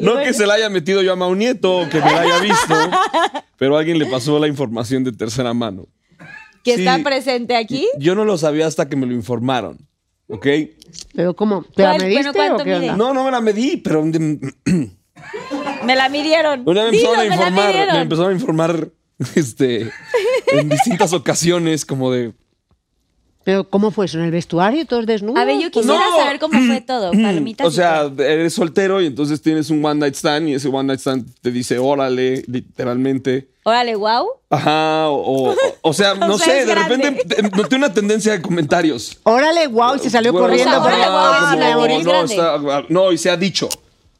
No que se la haya metido yo a Mau Nieto o que me la haya visto, pero alguien le pasó la información de tercera mano. ¿Que Sí. está presente aquí? Yo no lo sabía hasta que me lo informaron. ¿Ok? Pero ¿cómo? ¿Te la ¿Cuál- mediste bueno, cuánto o qué mide? onda? No, no me la medí, pero un- Me la midieron. una vez me Dilo, empezaron a me la informar, midieron. me empezaron a informar este, en distintas ocasiones, como de. ¿Pero cómo fue eso? ¿En el vestuario? ¿Todos desnudos? A ver, yo quisiera No. saber cómo fue todo. Palomitas. O sea, eres soltero y entonces tienes un one night stand y ese one night stand te dice órale, literalmente. Órale, wow. Ajá, o, o, o sea, no O sea, sé, de grande. repente te- noté una tendencia de comentarios. Órale, wow, y se salió Bueno, corriendo. o sea, por órale, orilla. es no, está- no, y se ha dicho.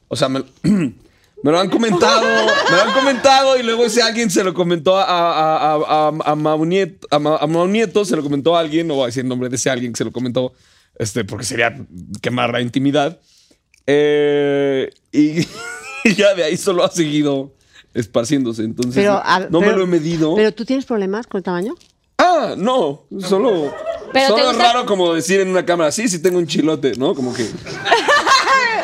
O sea, me, me lo han comentado, me lo han comentado y luego ese alguien se lo comentó a, a, a, a, a Mau Nieto, a, Ma- a se lo comentó a alguien, no voy a decir el nombre de ese alguien que se lo comentó, este, porque sería quemar la intimidad. Eh, y, y ya de ahí solo ha seguido esparciéndose, entonces Pero, a- no me lo he medido. ¿Pero tú tienes problemas con el tamaño? ah, no, solo, Pero solo es raro como decir en una cámara, sí, sí tengo un chilote, ¿no? Como que...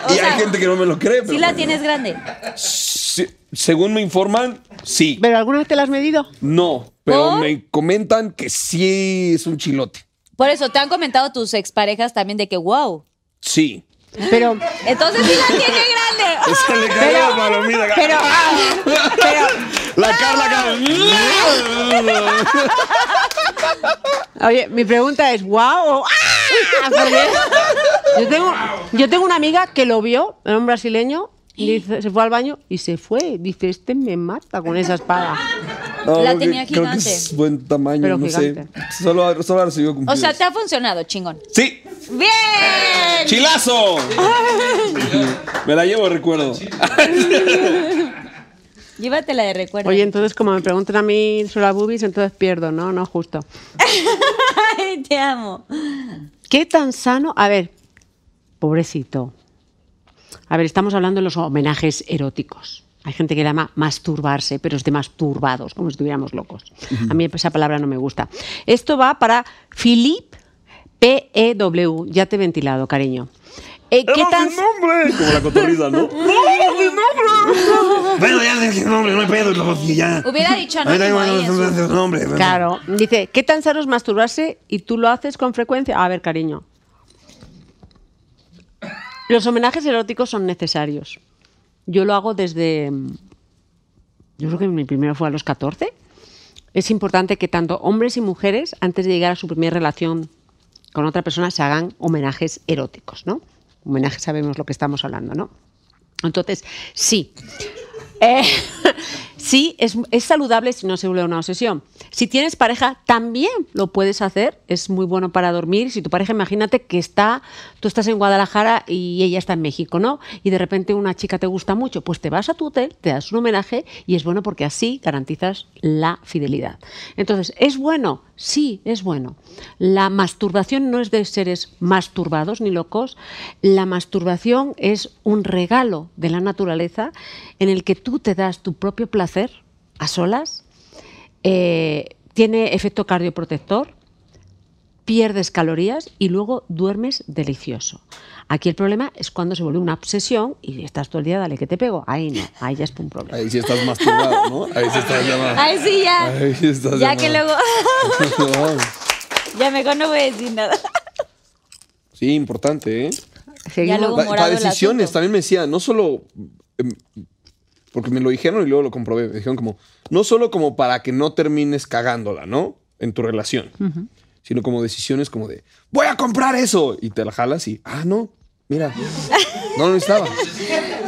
O y sea, hay gente que no me lo cree, pero... Sí la tienes grande. Sí, según me informan, sí. ¿Pero alguna vez te la has medido? No, pero ¿Por? me comentan que sí es un chilote. Por eso, te han comentado tus exparejas también de que, wow. Sí. Pero, Entonces sí la tiene grande. Se le cayó la palomita. pero, pero, La Carla Oye, mi pregunta es, ¿wow? o ¡ah! Yo tengo, yo tengo una amiga que lo vio, era un brasileño, y dice- se fue al baño y se fue. Dice, este me mata con esa espada. La tenía Creo que gigante. es buen tamaño, Pero no gigante. sé. Solo, solo ha recibido O sea, te ha funcionado, chingón. ¡Sí! ¡Bien! ¡Chilazo! Me la llevo de recuerdo. Llévatela de recuerdo. Oye, entonces como me preguntan a mí sobre las boobies, entonces pierdo, ¿no? No, justo. Ay, te amo. ¿Qué tan sano? A ver, pobrecito. A ver, estamos hablando de los homenajes eróticos. Hay gente que le llama masturbarse, pero es de masturbados, como si estuviéramos locos. A mí esa palabra no me gusta. Esto va para Philip P.E.W. Ya te he ventilado, cariño. Eh, ¿Qué tan, nombre! Como la cotorriza, ¿no? Bueno, ya dije nombre, no hay pedo, lo- ya. Hubiera dicho el nombre. Claro, dice, ¿qué tan sano es masturbarse y tú lo haces con frecuencia? A ver, cariño. Los homenajes eróticos son necesarios. Yo lo hago desde. mm, Yo creo que mi primero fue a los 14. Es importante que tanto hombres y mujeres, antes de llegar a su primera relación con otra persona, se hagan homenajes eróticos, ¿no? Homenajes sabemos lo que estamos hablando, ¿no? Entonces, sí. Eh, sí, es, es saludable si no se vuelve una obsesión. Si tienes pareja, también lo puedes hacer. Es muy bueno para dormir. Si tu pareja, imagínate que está, tú estás en Guadalajara y ella está en México, ¿no? Y de repente una chica te gusta mucho, pues te vas a tu hotel, te das un homenaje y es bueno porque así garantizas la fidelidad. Entonces, ¿es bueno? Sí, es bueno. La masturbación no es de seres masturbados ni locos. La masturbación es un regalo de la naturaleza en el que tú te das tu propio placer a solas. eh, tiene efecto cardioprotector, pierdes calorías y luego duermes delicioso. Aquí el problema es cuando se vuelve una obsesión y estás todo el día, dale que te pego. Ahí no, ahí ya es un problema. Ahí sí estás masturbado, ¿no? Ahí sí estás llamado. Ay, sí, ya. Ahí sí estás ya que luego. ya mejor no voy a decir nada. Sí, importante, ¿eh? Seguimos. luego- Pa- morado Para decisiones, también me decía, no solo. Porque me lo dijeron y luego lo comprobé. Me dijeron como, no solo como para que no termines cagándola, ¿no? En tu relación. Sino como decisiones como de, voy a comprar eso. Y te la jalas y, ah, no, mira. No lo necesitaba.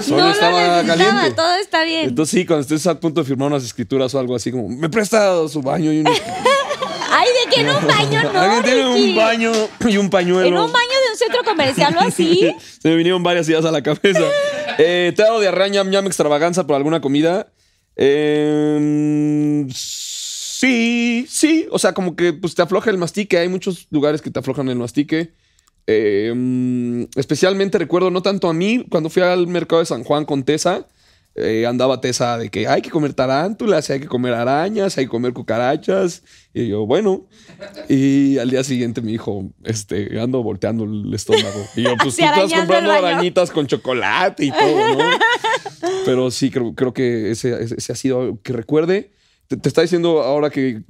Solo no estaba caliente. todo está bien. Entonces sí, cuando estés a punto de firmar unas escrituras o algo así como, me presta su baño y un... Ay, de que en un baño no. Alguien tiene un baño y un pañuelo. En un baño de un centro comercial o así. Se me vinieron varias ideas a la cabeza. Eh, ¿Te dado diarrea, ñam, extravaganza por alguna comida? Eh, sí, sí. O sea, como que pues, te afloja el mastique. Hay muchos lugares que te aflojan el mastique. Mm, especialmente recuerdo, no tanto a mí, cuando fui al mercado de San Juan con Tessa, eh, andaba Tessa de que hay que comer tarántulas, hay que comer arañas, hay que comer cucarachas. Y yo, bueno. Y al día siguiente me dijo, este, ando volteando el estómago. Y yo, pues tú estás comprando arañitas con chocolate y todo, ¿no? Pero sí, creo, creo que ese, ese- ha sido algo que recuerde. Te, te está diciendo ahora que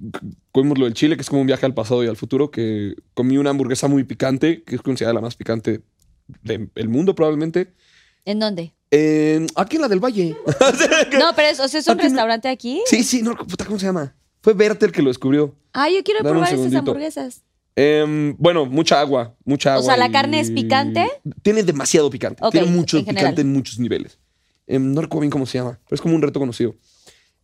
comimos lo del Chile, que es como un viaje al pasado y al futuro, que comí una hamburguesa muy picante, que es considerada la más picante del mundo probablemente. ¿En dónde? Eh, aquí en la del Valle. No, pero es, o sea, es un Aquí no- restaurante aquí. sí, sí, no, puta, ¿cómo se llama? Fue Berta el que lo descubrió. Ay, yo quiero Dame probar esas hamburguesas. Em, bueno, mucha agua, mucha O agua. sea, ¿la y- carne es picante? Tiene demasiado picante. Tiene mucho en general. picante en muchos niveles. Em, no recuerdo bien cómo se llama, pero es como un reto conocido.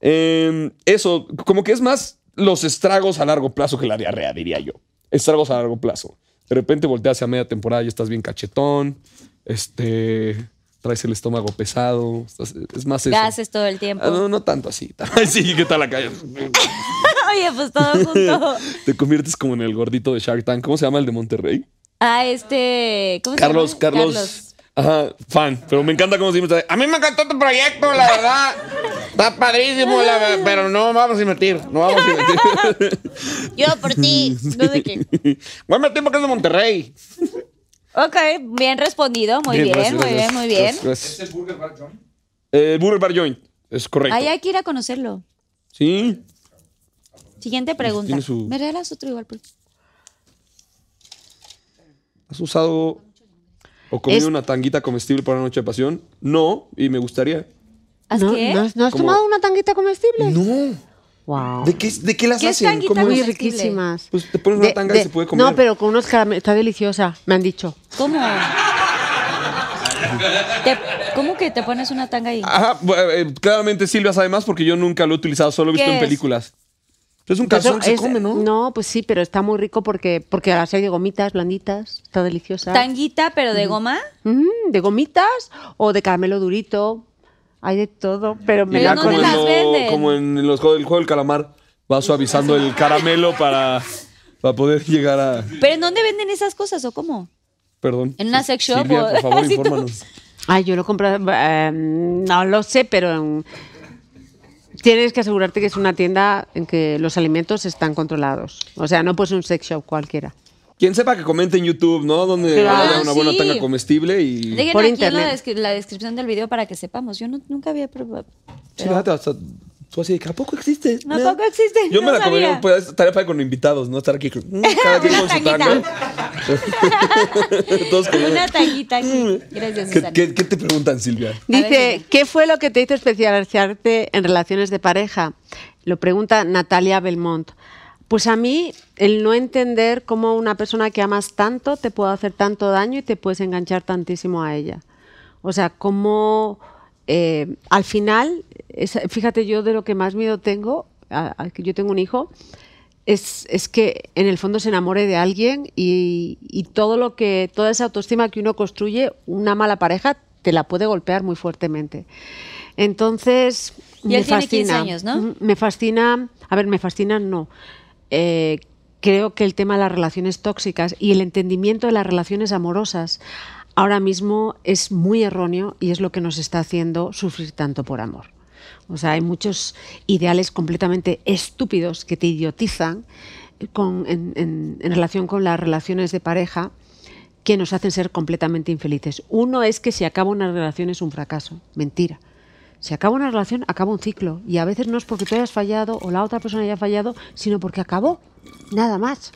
Em, eso, como que es más los estragos a largo plazo que la diarrea, diría yo. Estragos a largo plazo. De repente volteas a media temporada y estás bien cachetón. Este. Traes el estómago pesado. estás- es más eso. Gases todo el tiempo. Ah, no, no tanto así. Sí, ¿qué tal la calle? Oye, pues todo junto. Te conviertes como en el gordito de Shark Tank. ¿Cómo se llama el de Monterrey? Ah, este. ¿Cómo se Carlos, llama? Carlos. Ajá, fan. Pero me encanta cómo siempre está. A mí me encantó tu proyecto, la verdad. Está padrísimo, la verdad, pero no vamos a invertir. No vamos a invertir. Yo por ti. No sé qué. Voy a meter porque es de Monterrey. Ok, bien respondido. Muy bien, gracias, muy bien, muy bien. Gracias, gracias. ¿Es el Burger Bar Joint? Eh, Burger Bar Joint. Es correcto. Ahí hay que ir a conocerlo. Sí. Siguiente pregunta. Tiene su- ¿Me regalas otro igual? por- ¿Has usado o comido Es- una tanguita comestible para una noche de pasión? No, y me gustaría. ¿Haz ¿No, qué? ¿no has, no has tomado una tanguita comestible? No. Wow. ¿De qué, de qué las ¿Qué es hacen? tanguita ¿Cómo Muy es? riquísimas. Pues te pones una tanga y se puede comer. No, pero con unos caramelos. Está deliciosa, me han dicho. ¿Cómo? Te- ¿Cómo que te pones una tanga ahí? Ajá, bu- eh, claramente Silvia sabe más porque yo nunca lo he utilizado, solo he visto ¿Qué en es? películas. Es un calzón que se come, ¿no? No, pues sí, pero está muy rico porque, porque las hay de gomitas blanditas. Está deliciosa. ¿Tanguita, pero de goma? Mm, de gomitas o de caramelo durito. Hay de todo, pero me Pero la ¿dónde como, las venden? como en los juegos, el juego del calamar, va suavizando el caramelo para, para poder llegar a. ¿Pero en dónde venden esas cosas o cómo? Perdón. ¿En una sex shop Silvia, o- por favor, infórmanos. Ay, yo lo compro. eh, no lo sé, pero en- tienes que asegurarte que es una tienda en que los alimentos están controlados. O sea, no puede ser un sex shop cualquiera. Quien sepa que comente en YouTube, ¿no? Donde Claro. haya una buena Sí. tanga comestible y. Dejen Por aquí en la, internet. descri- la descripción del video para que sepamos. Yo no- nunca había probado. Sí, fíjate, hasta tú así de que ¿a poco existe? ¿A poco existe? Yo me No la comería, pues estaría para con invitados, ¿no? Estar aquí con- mm, cada quien con su tanga. Todos con Una tanguita aquí. Gracias, ¿Qué, qué, qué te preguntan, Silvia? Dice, ¿qué fue lo que te hizo especializarte en relaciones de pareja? Lo pregunta Natalia Belmont. Pues a mí, el no entender cómo una persona que amas tanto te puede hacer tanto daño y te puedes enganchar tantísimo a ella. O sea, cómo eh, al final, es- fíjate, yo de lo que más miedo tengo, a- a que yo tengo un hijo, es, es que en el fondo se enamore de alguien y, y todo lo que, toda esa autoestima que uno construye, una mala pareja te la puede golpear muy fuertemente. Entonces, Y me él tiene 15 fascina. años, ¿no? Me fascina, a ver, me fascina no. Eh, creo que el tema de las relaciones tóxicas y el entendimiento de las relaciones amorosas ahora mismo es muy erróneo y es lo que nos está haciendo sufrir tanto por amor. O sea, hay muchos ideales completamente estúpidos que te idiotizan con- en, en- en relación con las relaciones de pareja que nos hacen ser completamente infelices. Uno es que si acaba una relación es un fracaso. Mentira. Si acaba una relación, acaba un ciclo. Y a veces no es porque tú hayas fallado o la otra persona haya fallado, sino porque acabó. Nada más.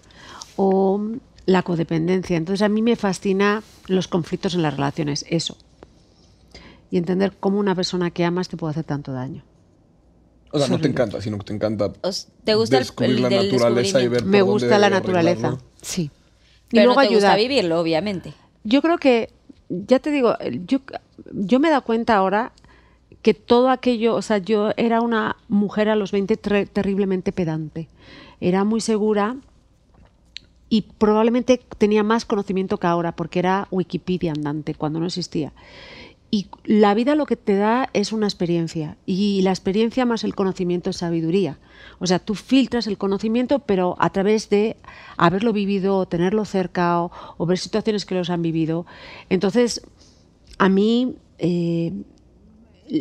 O la codependencia. Entonces a mí me fascina los conflictos en las relaciones. Eso. Y entender cómo una persona que amas te puede hacer tanto daño. O sea, no te encanta, sino que te encanta Os- ¿Te gusta descubrir el la del naturaleza y ver por Me dónde gusta la arreglarlo. naturaleza. Sí. Y Pero luego no te gusta ayudar. vivirlo, obviamente. Yo creo que, ya te digo, yo, yo me he dado cuenta ahora que todo aquello, o sea, yo era una mujer a los 20 tre- terriblemente pedante. Era muy segura y probablemente tenía más conocimiento que ahora porque era Wikipedia andante cuando no existía. Y la vida lo que te da es una experiencia y la experiencia más el conocimiento es sabiduría. O sea, tú filtras el conocimiento, pero a través de haberlo vivido, o tenerlo cerca o, o ver situaciones que los han vivido. Entonces, a mí, eh,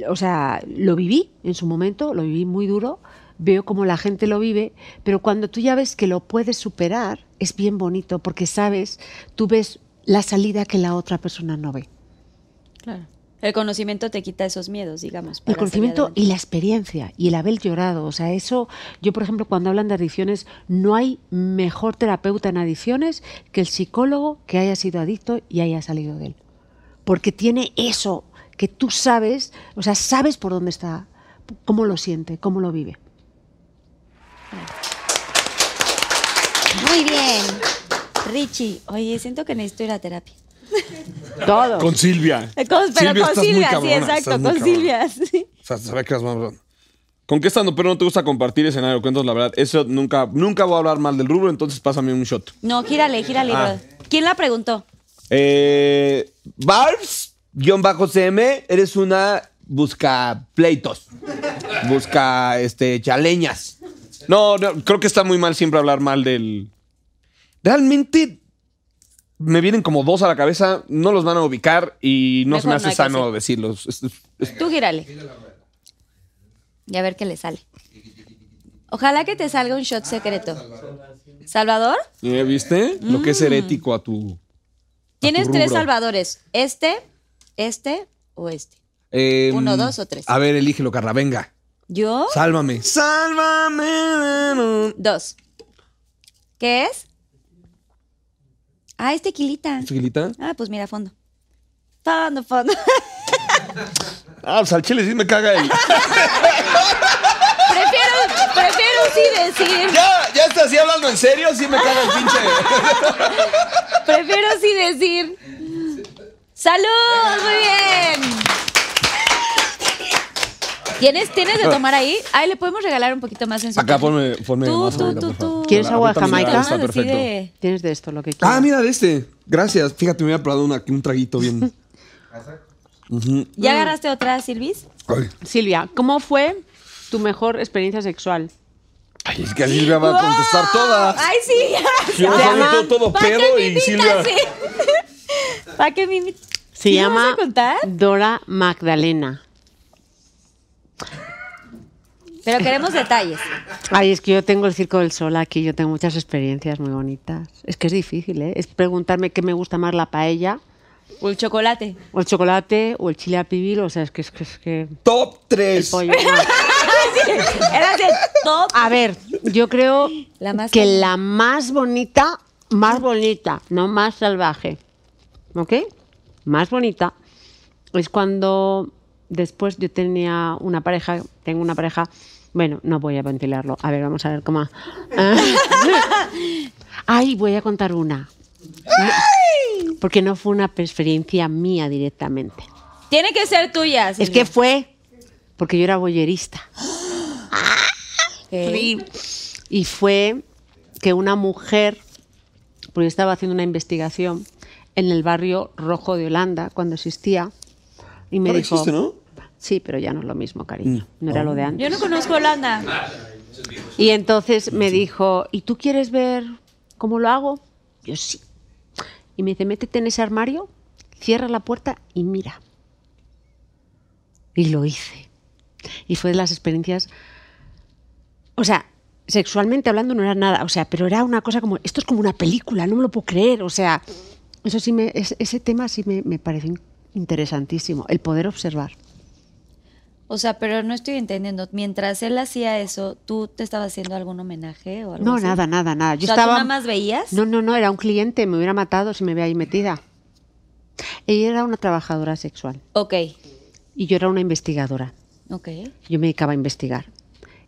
o sea, lo viví en su momento, lo viví muy duro, veo cómo la gente lo vive, pero cuando tú ya ves que lo puedes superar, es bien bonito porque sabes, tú ves la salida que la otra persona no ve. Claro. El conocimiento te quita esos miedos, digamos. El conocimiento y la experiencia y el haber llorado. O sea, eso, yo por ejemplo, cuando hablan de adicciones, no hay mejor terapeuta en adicciones que el psicólogo que haya sido adicto y haya salido de él. Porque tiene eso que tú sabes, o sea, sabes por dónde está, cómo lo siente, cómo lo vive. Muy bien. Richie, oye, siento que necesito ir a terapia. Todo. Con Silvia. Con- pero Silvia, con Silvia, sí, exacto, con cabrona. Silvia. sí. O sea, sabe que eras más- ¿Con qué estando pero no te gusta compartir escenario? Cuéntanos la verdad. Eso nunca, nunca voy a hablar mal del rubro, entonces pásame un shot. No, gírale, gírale, Ah. brother. ¿Quién la preguntó? Eh, Barbs guion bajo CM, eres una busca pleitos. Busca este chaleñas. No, no, creo que está muy mal siempre hablar mal del. Realmente me vienen como dos a la cabeza, no los van a ubicar y no se me no hace hay que sano hacer. decirlos. Es- es- es- Tú gírale. Y a ver qué le sale. Ojalá que te salga un shot secreto. ¿Salvador? ¿Eh, ¿Viste? Lo que es herético a tu. Tienes tu tres rubro. salvadores. Este, este o este. Em, Uno, dos o tres. A ver, elígelo, Carla, venga. ¿Yo? Sálvame. Sálvame. Dos. ¿Qué es? Ah, es tequilita. ¿Chiquilita? Ah, pues mira, fondo. Fondo, fondo. Ah, pues al chile sí me caga el. prefiero, prefiero sí decir. ya, ya está así hablando en serio, sí me caga el pinche. Prefiero sí decir. ¡Salud! Muy bien. ¿Tienes, ¿Tienes de tomar ahí? Ay, le podemos regalar un poquito más en su Acá ponme, ponme Tú, más tú, ahorita, tú, por favor. tú. ¿Quieres agua de Jamaica? Está Ah, perfecto. decide. Tienes de esto lo que quieras. Ah, mira de este. Gracias. Fíjate, me había probado una- un traguito bien. ¿Ya agarraste otra, Silvis? Ay, Silvia, ¿cómo fue tu mejor experiencia sexual? Ay, es que Silvia va a contestar todas. ¡Ay, sí! Yo solito todo ¿Para pedo y Silvia. sí? ¿Para qué me invitas? Se ¿Sí lo llama vas a contar? Dora Magdalena. Pero queremos detalles. Ay, es que yo tengo el Circo del Sol aquí, yo tengo muchas experiencias muy bonitas. Es que es difícil, ¿eh? Es preguntarme qué me gusta más, la paella, O el chocolate. o el chocolate, o el chile a pibil, o sea, es que es que... Es que Top el 3. pollo, no. Era de top. A ver, yo creo La más que la más bonita, más bonita, no más salvaje, ¿ok? Más bonita es cuando después yo tenía una pareja, tengo una pareja, bueno, no voy a ventilarlo, a ver, vamos a ver cómo... Ay, voy a contar una. Porque no fue una experiencia mía directamente. Tiene que ser tuya. Es que fue porque yo era boyerista. Y fue que una mujer, porque yo estaba haciendo una investigación en el barrio rojo de Holanda, cuando existía, y me Ahora dijo... existe, ¿no? Sí, pero ya no es lo mismo, cariño. No era lo de antes. Yo no conozco Holanda. Y entonces me dijo, ¿y tú quieres ver cómo lo hago? Yo sí. Y me dice, métete en ese armario, cierra la puerta y mira. Y lo hice. Y fue de las experiencias, o sea, sexualmente hablando no era nada, o sea, pero era una cosa como, esto es como una película, no me lo puedo creer, o sea, eso sí, me, es- ese tema sí me, me pareció interesantísimo, el poder observar. O sea, pero no estoy entendiendo. Mientras él hacía eso, ¿tú te estabas haciendo algún homenaje o algo No, así? nada, nada, nada. Yo o sea, ¿tú estaba... nada más veías? No, no, no, era un cliente, me hubiera matado si me veía ahí metida. Ella era una trabajadora sexual Ok, y yo era una investigadora. ok. Yo me dedicaba a investigar.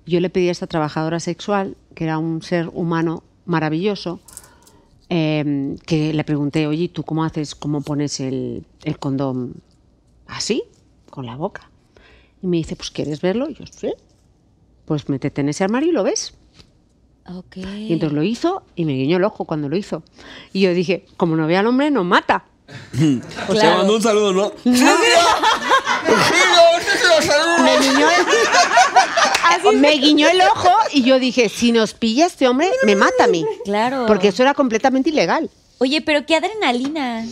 Yo le pedí a esta trabajadora sexual, que era un ser humano maravilloso, eh, que le pregunté, oye, ¿tú cómo haces, cómo pones el, el condón así, con la boca? Y me dice, pues ¿quieres verlo? Y yo, sí. Pues métete en ese armario y lo ves. Ok. Y entonces lo hizo y me guiñó el ojo cuando lo hizo. Y yo dije, como no vea al hombre, nos mata. Te Claro. mandó un saludo, ¿no? Me guiñó, el, me guiñó el ojo y yo dije, si nos pilla este hombre, me mata a mí. Claro. Porque eso era completamente ilegal. Oye, pero qué adrenalina.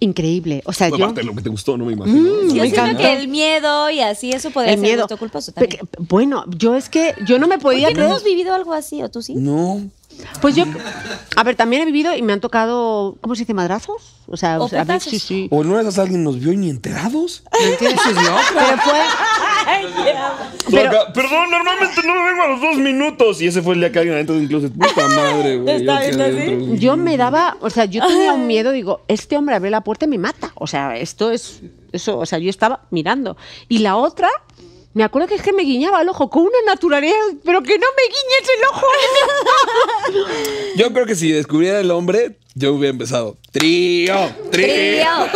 Increíble. O sea, yo... parte de lo que te gustó, no me imagino. Yo Me siento que el miedo y así, eso podría El ser miedo. gusto culposo también. Pe- Bueno, yo es que yo no me ¿Por podía no creer. hemos vivido algo así? ¿O tú sí? No. Pues yo, a ver, también he vivido y me han tocado, ¿cómo se dice? ¿Madrazos? O sea, O a ver, putazos. sí, sí. O no esas alguien nos vio y ni enterados. ¿Me entiendes? Pero fue, Pero- Acá, Perdón, normalmente no me vengo a los dos minutos. Y ese fue el día que alguien adentro de un closet. Puta madre, güey. Está viendo así. adentro. yo me daba, o sea, yo tenía un miedo, digo, este hombre abre la puerta y me mata. O sea, esto es, eso, o sea, yo estaba mirando. Y la otra, me acuerdo que es que me guiñaba el ojo con una naturalidad, pero que no me guiñes el ojo. Yo creo que si descubriera el hombre, yo hubiera empezado. Trío, trío, Trío.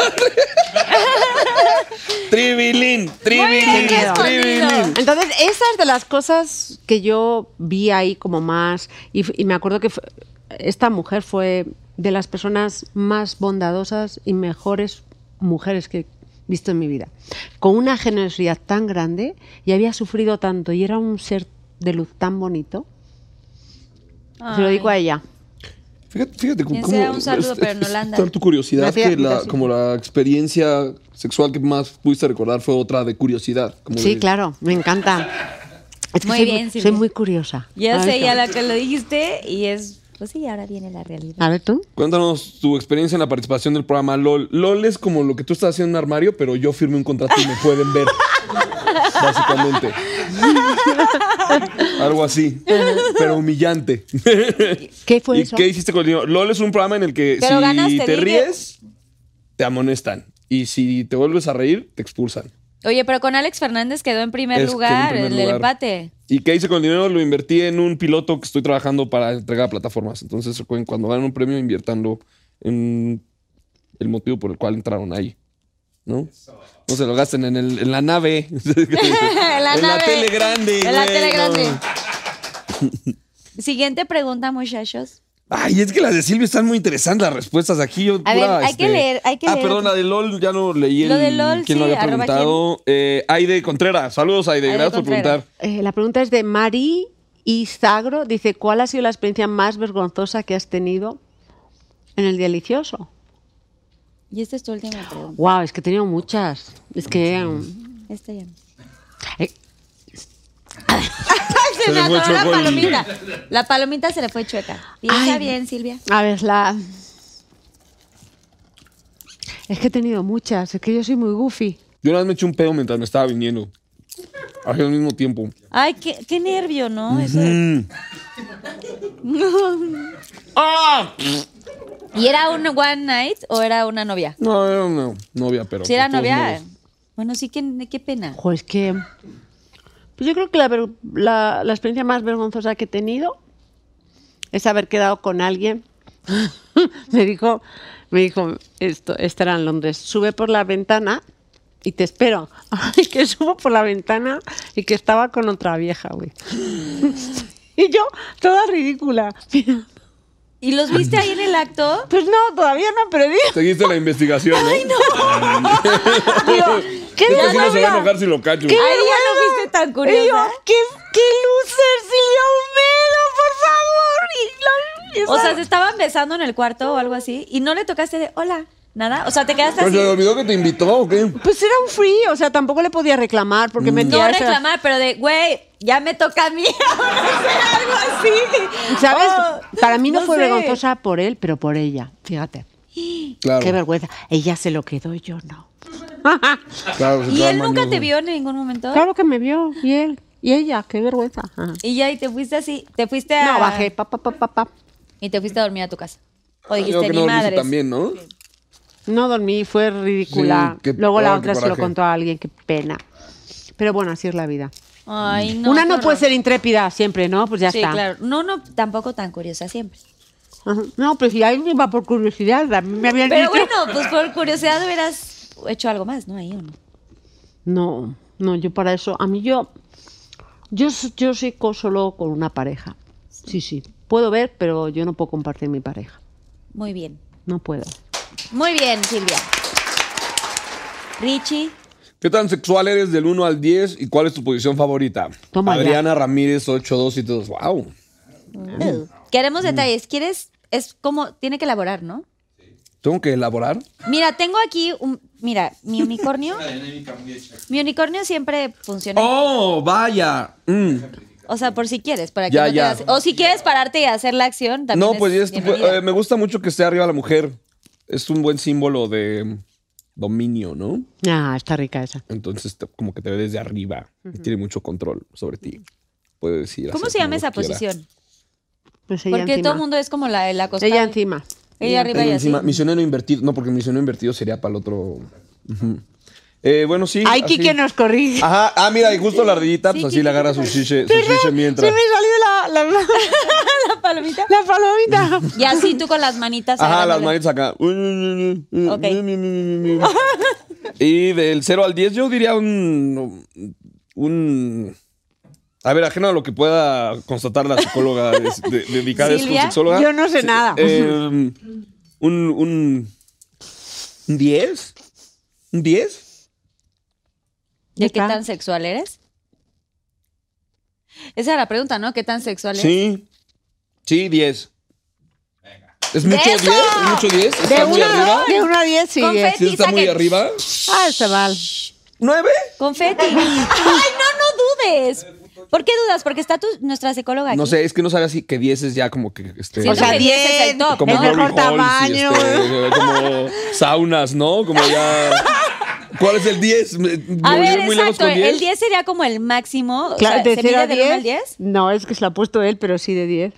tribilín, tribilín, tribilín. Entonces, esa es de las cosas que yo vi ahí como más. Y, me acuerdo que fue- esta mujer fue de las personas más bondadosas y mejores mujeres que visto en mi vida. Con una generosidad tan grande y había sufrido tanto y era un ser de luz tan bonito. Se lo digo a ella. Fíjate, fíjate cómo. sea un saludo, es- pero no la anda. tu curiosidad Gracias, que la, como la experiencia sexual que más pudiste recordar fue otra de curiosidad. como Sí, de- claro, me encanta. Es que Muy soy, bien, soy muy curiosa. Ya A sé, ya la que lo dijiste y es, pues sí, ahora viene la realidad. A ver tú. Cuéntanos tu experiencia en la participación del programa LOL. LOL es como lo que tú estás haciendo en un armario, pero yo firmé un contrato y me pueden ver. Básicamente. Algo así. Pero humillante. ¿Qué fue ¿Y eso? qué hiciste con el dinero? LOL es un programa en el que Pero si ganaste, te ríes, te amonestan. Y si te vuelves a reír, te expulsan. Oye, pero con Alex Fernández quedó en primer Es que en lugar primer en el lugar. empate. ¿Y qué hice con el dinero? Lo invertí en un piloto que estoy trabajando para entregar a plataformas. Entonces, recuerden, cuando ganan un premio, inviértanlo en el motivo por el cual entraron ahí. ¿No? No se lo gasten en, el- en la nave. en la En la nave. tele grande, En la tele grande. Siguiente pregunta, muchachos. Ay, es que las de Silvia están muy interesantes las respuestas aquí. Yo, A pura, ver, hay que leer, hay que ah, leer. perdón, la de LOL ya no leí el, Lo de LOL, quién lo sí, había preguntado. Eh, Aide Contreras. Saludos, Aide. Aide Gracias por preguntar. Eh, la pregunta es de Mari Izagro. Dice, ¿cuál ha sido la experiencia más vergonzosa que has tenido en el delicioso? Y esta es tu última pregunta. Wow, es que he tenido muchas. Es que... um, Esta ya no. eh, Se, Se me le fue atoró la palomita. La palomita se le fue chueca. Piensa Ay. bien, Silvia. a ver, la... Es que he tenido muchas. Es que yo soy muy goofy. Yo una vez me eché un pedo mientras me estaba viniendo. Al mismo tiempo. Ay, qué, qué nervio, ¿no? Eso- Mm. ¡Ah! ¿Y era un one night o era una novia? No, era una novia, pero. Si era de todos novia. modos. Bueno, sí, qué, qué pena. Ojo, es que... Pues yo creo que la, la, la experiencia más vergonzosa que he tenido es haber quedado con alguien. me dijo, me dijo, esto, esta era en Londres, sube por la ventana y te espero. Ay, que subo por la ventana y que estaba con otra vieja, güey. y yo, toda ridícula. ¿Y los viste ahí en el acto? Pues no, todavía no, pero digo, Seguiste la investigación, ¿no? digo, ¿qué Este sí no se va a enojar si lo cacho. ¿Qué Ahí ya no viste tan Y yo, curiosa. ¿qué, qué loser, Silvia Olmedo, por favor. Y la- y O sea, se estaban besando en el cuarto o algo así y no le tocaste de hola, nada. O sea, te quedaste ¿Pero se le así. olvidó que te invitó o qué? Pues era un free, o sea, tampoco le podía reclamar porque me No metía esa- reclamar, pero de, güey, ya me toca a mí. algo así. ¿Sabes? Oh, Para mí no, fue sé. vergonzosa por él, pero por ella. Fíjate. Claro. Qué vergüenza. Ella se lo quedó, yo no. claro ¿Y él nunca te vio en ningún momento? Claro que me vio, y él. Y ella, qué vergüenza. Ajá. Y ya, y te fuiste así, te fuiste a... No, bajé, pa, pa, pa, pa, pa. Y te fuiste a dormir a tu casa. O dijiste, ni no madres. también, ¿no? No dormí, fue ridícula. Sí, qué- Luego la otra se lo contó a alguien, qué pena. Pero bueno, así es la vida. Ay, no. Una no puede ser intrépida siempre, ¿no? Pues ya Sí, está. claro. No, no, tampoco tan curiosa siempre. No, pero si ahí iba por curiosidad, a mí me habían Pero dicho. bueno, pues por curiosidad hubieras hecho algo más, ¿no? Ahí o no. No, no, yo para eso, a mí yo, yo, yo soy solo con una pareja. Sí, sí, puedo ver, pero yo no puedo compartir mi pareja. Muy bien. No puedo. Muy bien, Silvia. Richie. ¿Qué tan sexual eres del 1 al 10 y cuál es tu posición favorita? Toma ya. Adriana Ramírez 8272. Wow. Queremos detalles. ¿Quieres? Es como, tiene que elaborar, ¿no? ¿Tengo que elaborar? Mira, tengo aquí un. Mira, mi unicornio. mi unicornio siempre funciona. Oh, vaya. Mm. O sea, por si quieres, para que Ya, no te ya. das- O si quieres pararte y hacer la acción, también. No, pues es eh, me gusta mucho que esté arriba la mujer. Es un buen símbolo de dominio, ¿no? Ah, está rica esa. Entonces, te- como que te ve desde arriba y tiene mucho control sobre ti. Puede decir. ¿Cómo se llama esa quiera. posición? Pues ella Porque encima. todo el mundo es como la, la acostada. Ella encima. Ella arriba y Ella así. encima, misionero invertido. No, porque misionero invertido sería para el otro. Ujú. Eh, bueno, sí. Ay, así. Kike nos corrige. Ajá, ah, mira, y justo la ardillita, pues Sí, así Kike, le agarra su chiche, su chiche Se mientras. me salió la, la, La palomita. la palomita. Y así tú con las manitas. Ajá, las agarrándole. manitas acá. Ok. Y del 0 al 10 yo diría un... un a ver, ajeno a lo que pueda constatar la psicóloga de- de- dedicada Silvia, sexóloga. yo no sé nada. Eh, un, un, un 10. ¿Un 10? ¿De qué tan sexual eres? Esa era la pregunta, ¿no? ¿Qué tan sexual eres? Sí. Sí, 10. ¿Es mucho 10? ¡Eso! ¿Es mucho 10? De ¿Está muy una, arriba? de una a diez, sí. Confeti. diez. ¿Sí está muy arriba? Ah, está mal. ¿9? Confeti. Ay, no, no dudes. ¿Por qué dudas? Porque está tu, nuestra psicóloga aquí. No sé, es que no sabe así que 10 es ya como que... Este, O sea, que 10 es el top, como el ¿no? glory mejor tamaño. este, como saunas, ¿no? Como ya... ¿Cuál es el 10? Me- A me ver, muy lejos exacto. con 10. El 10 sería como el máximo. O Claro, sea, de ¿Se 0 mide a del 1 al 10. 10? No, es que se lo ha puesto él, pero sí de 10.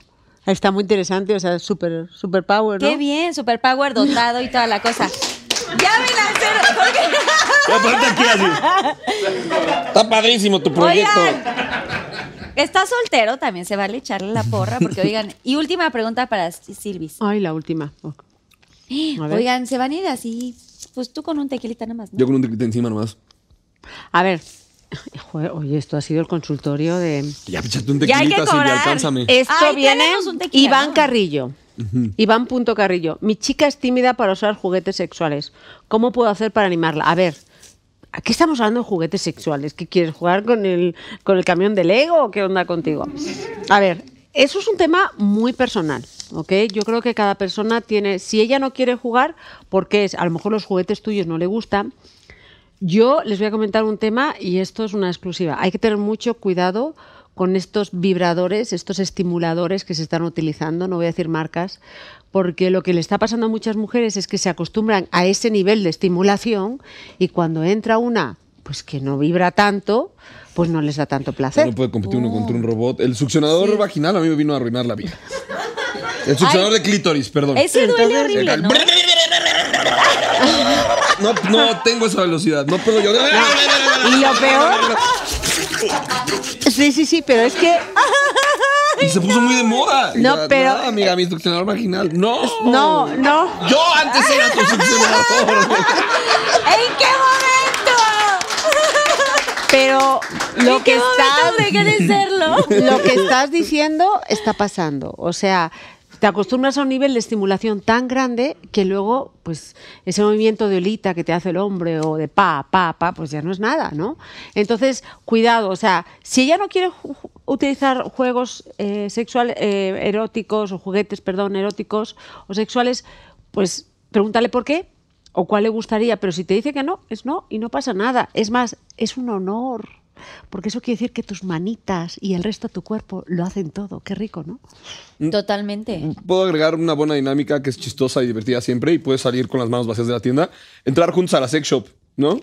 Está muy interesante, o sea, súper super power, ¿no? Qué bien, superpower dotado y toda la cosa. Llamen al cero. porque- Aparte aquí así. Está padrísimo tu proyecto. Oigan, está soltero, también se vale echarle la porra, porque oigan, y última pregunta para Silvis. Ay, la última. Oigan, se van a ir así, pues tú con un tequilita nada más, ¿no? Yo con un tequilita encima nomás. A ver. Joder, oye, esto ha sido el consultorio de... Ya, échate un Ya hay que tequilita, Silvia, alcánzame. Esto Ay, viene tequila, Iván ¿no? Carrillo. Iván punto Carrillo. Mi chica es tímida para usar juguetes sexuales. ¿Cómo puedo hacer para animarla? A ver, aquí estamos hablando de juguetes sexuales. ¿Qué quieres jugar con el, con el camión de Lego o qué onda contigo? A ver, eso es un tema muy personal. ¿Ok? Yo creo que cada persona tiene, si ella no quiere jugar, porque es, a lo mejor los juguetes tuyos no le gustan, yo les voy a comentar un tema y esto es una exclusiva. Hay que tener mucho cuidado con estos vibradores, estos estimuladores que se están utilizando, no voy a decir marcas, porque lo que le está pasando a muchas mujeres es que se acostumbran a ese nivel de estimulación y cuando entra una pues que no vibra tanto, pues no les da tanto placer. No puede competir uno contra un robot. El succionador vaginal a mí me vino a arruinar la vida. El succionador Ay. de clítoris, perdón. Ese duele horrible, ¿no? No, no tengo esa velocidad. No puedo yo. Y lo peor... Sí, sí, sí, pero es que Y se puso muy de moda. No, Ya, pero- nada, amiga, mi succionador vaginal. No. no, no. Yo antes era tu succionador. ¿En qué momento? Pero lo ¿En que qué momento estás dejé de serlo? lo que estás diciendo está pasando. O sea, te acostumbras a un nivel de estimulación tan grande que luego, pues, ese movimiento de olita que te hace el hombre o de pa, pa, pa, pues ya no es nada, ¿no? Entonces, cuidado. O sea, si ella no quiere utilizar juegos eh, sexuales, eh, eróticos o juguetes, perdón, eróticos o sexuales, pues pregúntale por qué o cuál le gustaría. Pero si te dice que no, es no y no pasa nada. Es más, es un honor. Porque eso quiere decir que tus manitas y el resto de tu cuerpo lo hacen todo. Qué rico, ¿no? Totalmente. Puedo agregar una buena dinámica que es chistosa y divertida siempre y puedes salir con las manos vacías de la tienda. Entrar juntos a la sex shop, ¿no?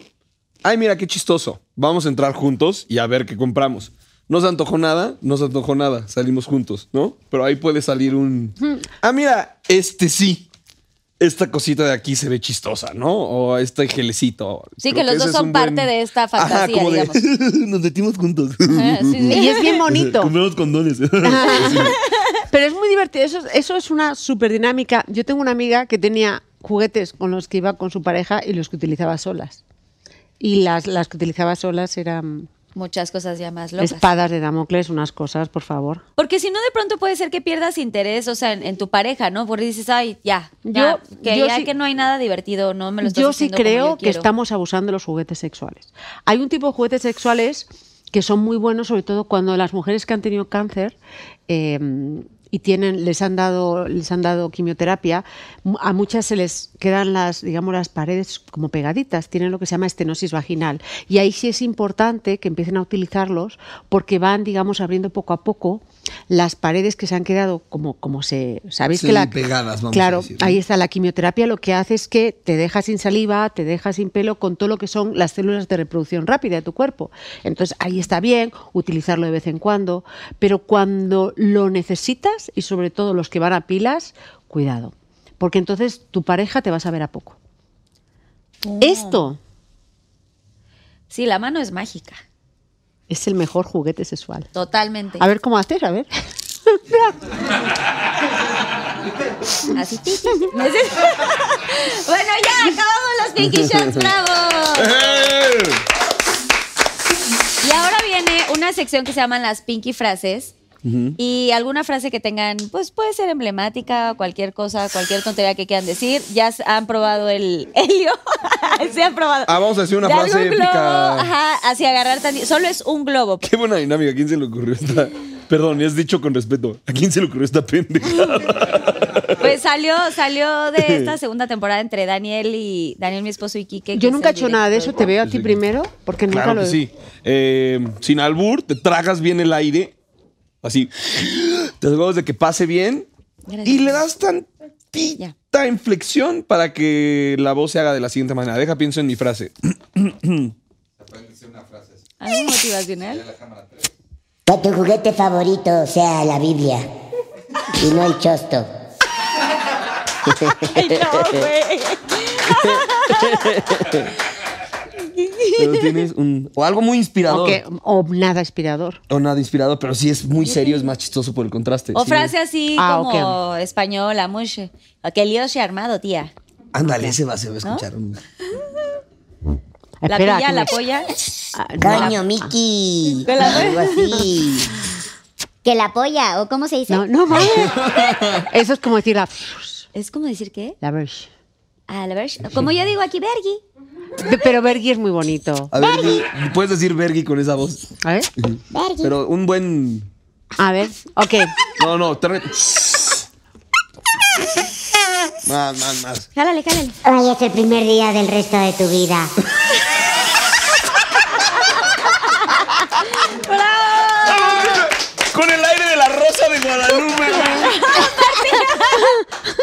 Ay, mira qué chistoso. Vamos a entrar juntos y a ver qué compramos. No se antojó nada, no se antojó nada. Salimos juntos, ¿no? Pero ahí puede salir un. Ah, mira, este sí. Esta cosita de aquí se ve chistosa, ¿no? O este gelecito. Sí, Creo que los dos son parte de esta fantasía, como de, digamos. Nos metimos juntos. Ah, sí, sí. Y es bien bonito. Compramos condones. Pero es muy divertido. Eso, eso es una súper dinámica. Yo tengo una amiga que tenía juguetes con los que iba con su pareja y los que utilizaba solas. Y las, las que utilizaba solas eran Muchas cosas ya más locas. espadas de Damocles, unas cosas, por favor. Porque si no, de pronto puede ser que pierdas interés, o sea, en, en tu pareja, ¿no? Porque dices, ay, ya, ya, Yo- que yo ya sí- que no hay nada divertido, no me lo estás Yo sí como creo yo que estamos abusando de los juguetes sexuales. Hay un tipo de juguetes sexuales que son muy buenos, sobre todo cuando las mujeres que han tenido cáncer eh, y tienen, les han dado, les han dado quimioterapia, a muchas se les quedan las, digamos, las paredes como pegaditas, tienen lo que se llama estenosis vaginal. Y ahí sí es importante que empiecen a utilizarlos porque van, digamos, abriendo poco a poco las paredes que se han quedado como, como se. Sabéis que la. Semipegadas, vamos a claro, decir, ¿no? ahí está la quimioterapia, lo que hace es que te deja sin saliva, te deja sin pelo con todo lo que son las células de reproducción rápida de tu cuerpo. Entonces ahí está bien utilizarlo de vez en cuando, pero cuando lo necesitas y sobre todo los que van a pilas, cuidado, porque entonces tu pareja te va a saber a poco. Oh. Esto Sí, la mano es mágica, es el mejor juguete sexual. totalmente. A ver cómo haces, a ver. Así. bueno, ya, acabamos los Pinky Shots, bravo. Y ahora viene una sección que se llaman las Pinky Frases. Y alguna frase que tengan, pues puede ser emblemática, cualquier cosa, cualquier tontería que quieran decir. Ya han probado el helio. Se han probado. Ah, vamos a decir una De frase algún globo, épica. Ajá, así agarrar tan... Solo es un globo. Qué buena dinámica. ¿A quién se le ocurrió esta? Perdón, es dicho con respeto. ¿A quién se le ocurrió esta pendejada? Pues salió, salió de esta segunda temporada entre Daniel y Daniel, mi esposo y Quique. que Yo nunca he hecho nada de eso, te veo a ti primero, porque nunca Claro lo que sí. Eh, sin albur, te tragas bien el aire. Así. Te aseguro de que pase bien. Gracias. Y le das tantita inflexión para que la voz se haga de la siguiente manera. Deja, pienso en mi frase. ¿Algo motivacional? Que tu juguete favorito sea la Biblia y no el chosto. Ay, no, güey. Pero tienes un. O algo muy inspirador. O, que- o nada inspirador. O nada inspirador, pero sí es muy serio, es más chistoso por el contraste. O Sí. frase así Ah, como española, mucho. Que lío se ha armado, tía. Ándale, ese va, se va a escuchar. La Espera, pilla, la me- polla. Ah, no. Coño, Miki. Algo así. Que la polla, o cómo se dice. No, no vale. Eso es como decir la. ¿Es como decir qué? la A la ver. Como yo digo aquí, Bergi. Pero Bergi es muy bonito. A ver, puedes decir Bergi con esa voz. A ver. Vergui. Pero un buen. A ver. Ok. No, no, trae- Más, más, más. Jálale, jálale. Hoy es el primer día del resto de tu vida. Con el aire de la rosa de Guadalupe.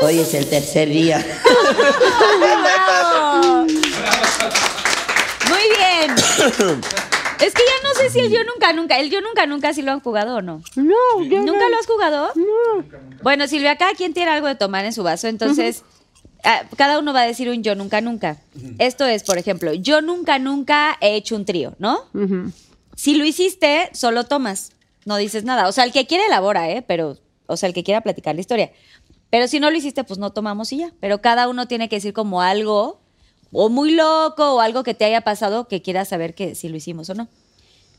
Hoy es el tercer día. Muy bien. Es que ya no sé si el yo nunca, nunca. El yo nunca, nunca si lo han jugado o no. No, yo ¿Nunca no. lo has jugado? Bueno, Silvia, cada quien tiene algo de tomar en su vaso, entonces ah, cada uno va a decir un yo nunca, nunca. Esto es, por ejemplo, yo nunca, nunca he hecho un trío, ¿no? Si lo hiciste, solo tomas, no dices nada. O sea, el que quiere elabora, ¿eh? Pero, o sea, el que quiera platicar la historia. Pero si no lo hiciste, pues no tomamos y ya. Pero cada uno tiene que decir como algo, o muy loco, o algo que te haya pasado que quieras saber que si lo hicimos o no.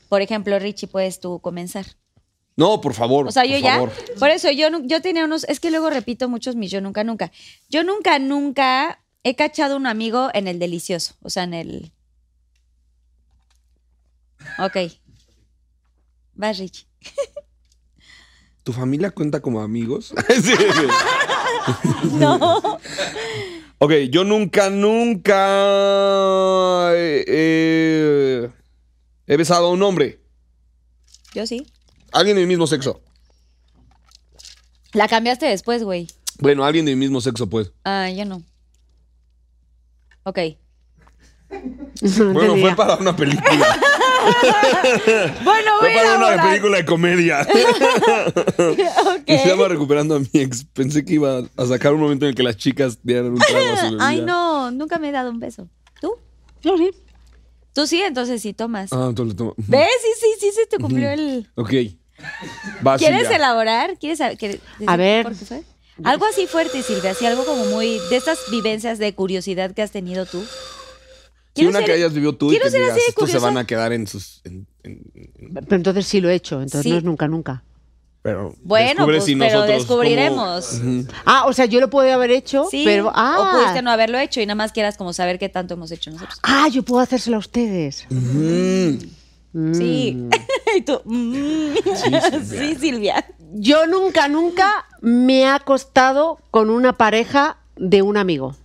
Por ejemplo, Richie, puedes tú comenzar. No, por favor. O sea, yo por ya. favor. Por eso yo, yo tenía unos. Es que luego repito muchos mis yo nunca, nunca. Yo nunca, nunca he cachado un amigo en el delicioso. O sea, en el. Ok. Vas, Richie. ¿Tu familia cuenta como amigos? Sí, sí. No. Ok, yo nunca, nunca eh, eh, he besado a un hombre. Yo sí. Alguien de mi mismo sexo. La cambiaste después, güey. Bueno, alguien de mi mismo sexo, pues. Ah, yo no. Ok. No Bueno, fue para una película. Bueno, voy a para una elaborar. película de comedia. Ok. Y se llama Recuperando a mi ex. Pensé que iba a sacar un momento en el que las chicas dieran un trago a su bebida. Ay, no. Nunca me he dado un beso. ¿Tú? Yo sí. Tú sí, entonces sí tomas. Ah, entonces lo tomo. ¿Ves? Sí, sí, sí se te cumplió el. Ok. Va, ¿Quieres elaborar? ¿Quieres saber decir A ver. por qué fue? Algo así fuerte, Silvia, así algo como muy de estas vivencias de curiosidad que has tenido tú. Sí, una ser- que hayas vivido tú y que digas, estos se van a quedar en sus... en- en- en- Pero entonces sí lo he hecho, entonces Sí. no es nunca, nunca. pero Bueno, descubre pues, si pero nosotros descubriremos. cómo-. Ah, o sea, yo lo puedo haber hecho, Sí, pero. o Ah, pudiste no haberlo hecho y nada más quieras como saber qué tanto hemos hecho nosotros. ah, yo puedo hacérselo a ustedes. Sí. y tú, mm. sí, Silvia. Yo nunca, nunca me he acostado con una pareja de un amigo.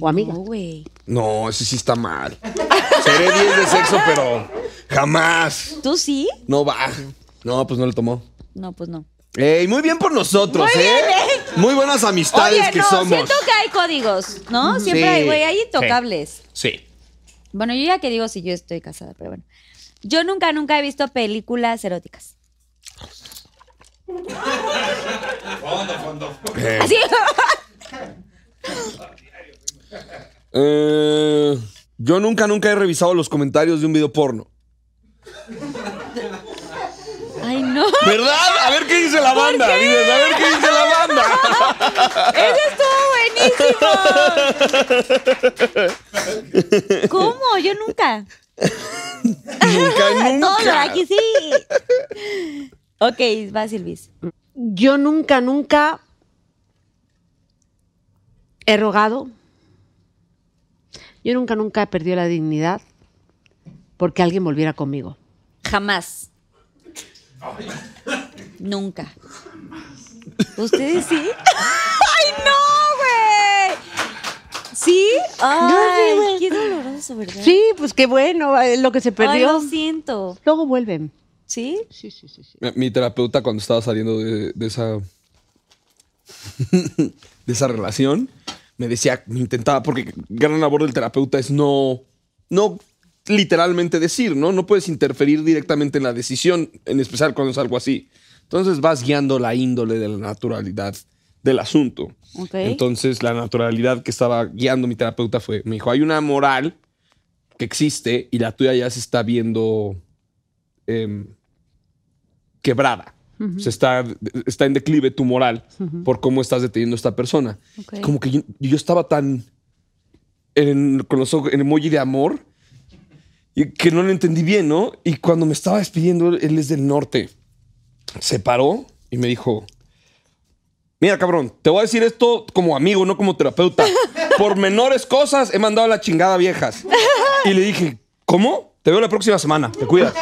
O amiga. No, güey. No, ese sí está mal. Seré 10 de sexo, pero jamás. ¿Tú sí? No va. No, pues no le tomó. No, pues no. Ey, muy bien por nosotros, Muy ¿eh? bien, ¿eh? Muy buenas amistades Oye, que no, somos. siento que hay códigos, ¿no? Siempre Sí, hay, güey, hay intocables. Sí. Bueno, yo ya que digo si yo estoy casada, pero bueno. Yo nunca, nunca he visto películas eróticas. Eh, Así. eh, yo nunca, nunca he revisado los comentarios de un video porno. Ay, no. ¿Verdad? A ver qué dice la banda. Dices, a ver qué dice la banda. Eso estuvo buenísimo. ¿Cómo? Yo nunca. Nunca, Todo nunca. aquí sí. Ok, va Silvis. Yo nunca, nunca he rogado. Yo nunca, nunca he perdido la dignidad porque alguien volviera conmigo. Jamás. Nunca. ¿Ustedes sí? ¡Ay, no, güey! ¿Sí? Ay, qué doloroso, ¿verdad? Sí, pues qué bueno, eh, lo que se Ay, perdió. lo siento. Luego vuelven. ¿Sí? Sí, sí, sí. sí. Mi- Mi terapeuta cuando estaba saliendo de, de esa de esa relación me decía, me intentaba porque gran labor del terapeuta es no no literalmente decir, ¿no? No puedes interferir directamente en la decisión, en especial cuando es algo así. Entonces vas guiando la índole de la naturalidad del asunto. Entonces la naturalidad que estaba guiando mi terapeuta fue, me dijo, hay una moral que existe y la tuya ya se está viendo em, quebrada. Se está, está en declive tu moral por cómo estás deteniendo a esta persona. Ok. Como que yo, yo estaba tan en- con los ojos en emoji de amor y que no lo entendí bien, ¿no? Y cuando me estaba despidiendo, él es del norte. Se paró y me dijo, mira cabrón, te voy a decir esto como amigo, no como terapeuta. Por menores cosas he mandado a la chingada viejas. Y le dije, ¿cómo? Te veo la próxima semana, te cuidas.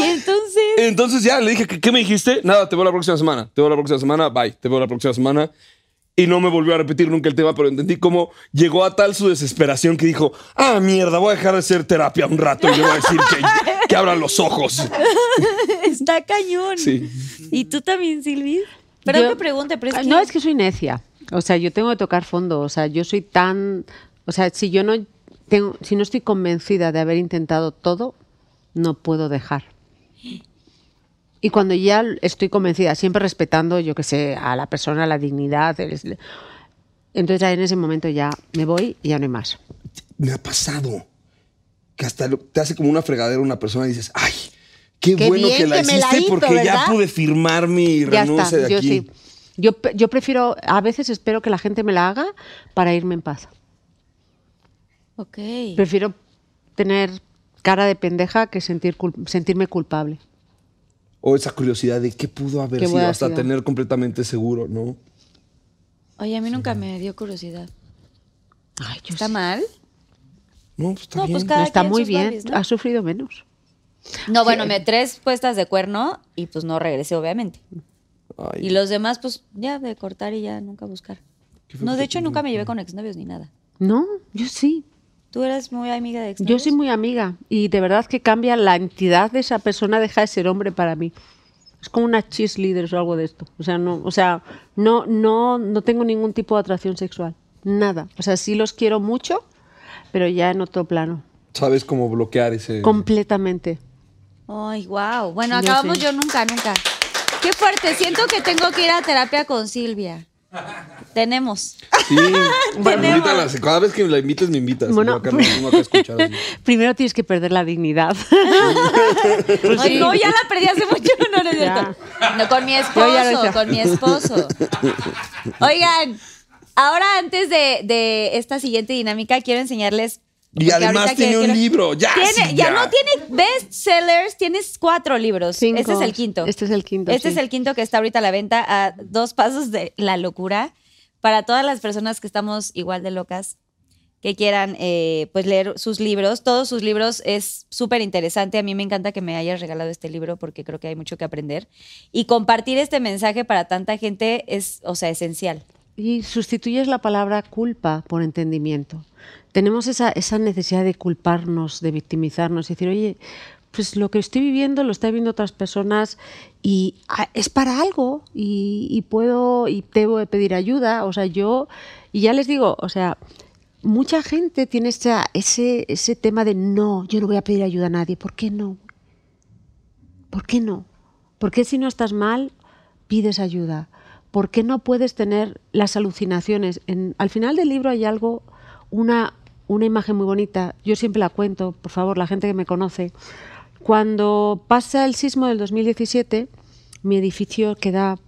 Y entonces. Entonces ya le dije, ¿qué, qué me dijiste? Nada, te veo la próxima semana. Te veo la próxima semana, bye. Te veo la próxima semana. Y no me volvió a repetir nunca el tema, pero entendí cómo llegó a tal su desesperación que dijo, ah, mierda, voy a dejar de hacer terapia un rato y le voy a decir que, que abran los ojos. Está cañón. Sí. ¿Y tú también, Silvi? Perdón Yo- que pregunte, pero es Ah, que... No, es que soy necia. O sea, yo tengo que tocar fondo. O sea, yo soy tan. O sea, si yo no tengo, si no estoy convencida de haber intentado todo, no puedo dejar. Y cuando ya estoy convencida, siempre respetando, yo que sé, a la persona, la dignidad, el- entonces ya en ese momento ya me voy y ya no hay más. Me ha pasado que hasta te hace como una fregadera una persona y dices, ay, qué, Qué bueno que la que la hiciste hizo, porque ya pude firmar mi Ya renuncia está, de yo aquí. sí. Yo, yo prefiero, a veces espero que la gente me la haga para irme en paz. Ok. Prefiero tener cara de pendeja que sentir cul- sentirme culpable. O esa curiosidad de qué pudo haber Qué sido hasta sido. tener completamente seguro, ¿no? Oye, a mí nunca me dio curiosidad. Ay, yo ¿Está sí. mal? No, pues está No, bien. pues cada Está quien muy bien. Ha sufrido menos. No, bueno, me tres puestas de cuerno y pues no regresé, obviamente. Ay, Y los demás, pues ya de cortar y ya nunca buscar. No, de hecho nunca me llevé con exnovios ni nada. No, yo sí. ¿Tú eres muy amiga de Yo exnovios? soy muy amiga y de verdad que cambia la entidad de esa persona, deja de ser hombre para mí. Es como una cheerleader o algo de esto. O sea, no, o sea, no, no, no tengo ningún tipo de atracción sexual. Nada. O sea, sí los quiero mucho, pero ya en otro plano. Sabes cómo bloquear ese... Completamente. Ay, wow. Bueno, Yo acabamos sí. yo nunca, nunca. Qué fuerte. Siento que tengo que ir a terapia con Silvia. Tenemos. Sí, bueno. Cada vez que la invites, me invitas. Bueno, Yo acá no tengo acá a escuchar así. Primero tienes que perder la dignidad. Ay, no, ya la perdí hace mucho. No, no es cierto. No, con mi esposo, con mi esposo. Oigan, ahora antes de, de esta siguiente dinámica, quiero enseñarles. Y porque además tiene quiero- un quiero- libro. Ya, Tiene- sí, ya. ya. no tiene bestsellers, tienes cuatro libros. Cinco. Este es el quinto. Este es el quinto, Este sí. es el quinto que está ahorita a la venta a dos pasos de la locura. Para todas las personas que estamos igual de locas, que quieran eh, pues leer sus libros. Todos sus libros es súper interesante. A mí me encanta que me hayas regalado este libro porque creo que hay mucho que aprender. Y compartir este mensaje para tanta gente es, o sea, esencial. Y sustituyes la palabra culpa por entendimiento. Tenemos esa, esa necesidad de culparnos, de victimizarnos y decir, oye, pues lo que estoy viviendo lo están viviendo otras personas y ah, es para algo y, y puedo y debo de pedir ayuda. O sea, yo, y ya les digo, o sea, mucha gente tiene ese, ese tema de no, yo no voy a pedir ayuda a nadie. ¿Por qué no? ¿Por qué no? ¿Por qué si no estás mal pides ayuda? ¿Por qué no puedes tener las alucinaciones? En, al final del libro hay algo, una, una imagen muy bonita. Yo siempre la cuento, por favor, la gente que me conoce. Cuando pasa el sismo del 2017, mi edificio queda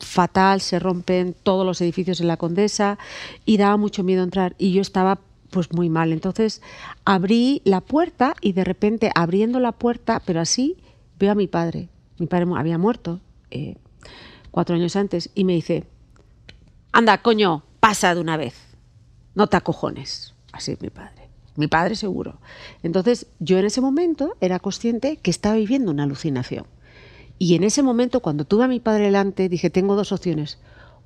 fatal, se rompen todos los edificios en la Condesa y daba mucho miedo entrar y yo estaba pues muy mal. Entonces abrí la puerta y de repente abriendo la puerta, pero así, veo a mi padre. Mi padre había muerto eh, cuatro años antes y me dice, anda, coño, pasa de una vez, no te acojones. Así mi padre. Mi padre seguro. Entonces, yo en ese momento era consciente que estaba viviendo una alucinación. Y en ese momento, cuando tuve a mi padre delante, dije, tengo dos opciones.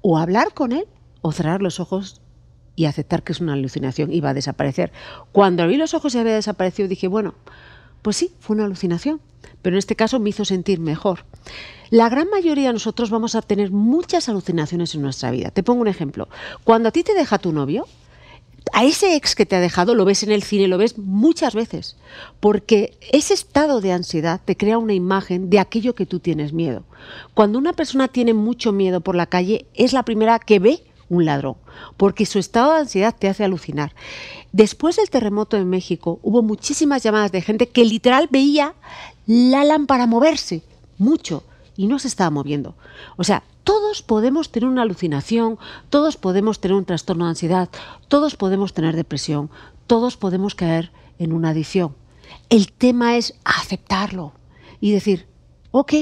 O hablar con él o cerrar los ojos y aceptar que es una alucinación y va a desaparecer. Cuando abrí los ojos y había desaparecido, dije, bueno, pues sí, fue una alucinación. Pero en este caso me hizo sentir mejor. La gran mayoría de nosotros vamos a tener muchas alucinaciones en nuestra vida. Te pongo un ejemplo. Cuando a ti te deja tu novio, a ese ex que te ha dejado lo ves en el cine, lo ves muchas veces, porque ese estado de ansiedad te crea una imagen de aquello que tú tienes miedo. Cuando una persona tiene mucho miedo por la calle, es la primera que ve un ladrón, porque su estado de ansiedad te hace alucinar. Después del terremoto en México, hubo muchísimas llamadas de gente que literal veía la lámpara moverse, mucho, y no se estaba moviendo. O sea, todos podemos tener una alucinación, todos podemos tener un trastorno de ansiedad, todos podemos tener depresión, todos podemos caer en una adicción. El tema es aceptarlo y decir, ok,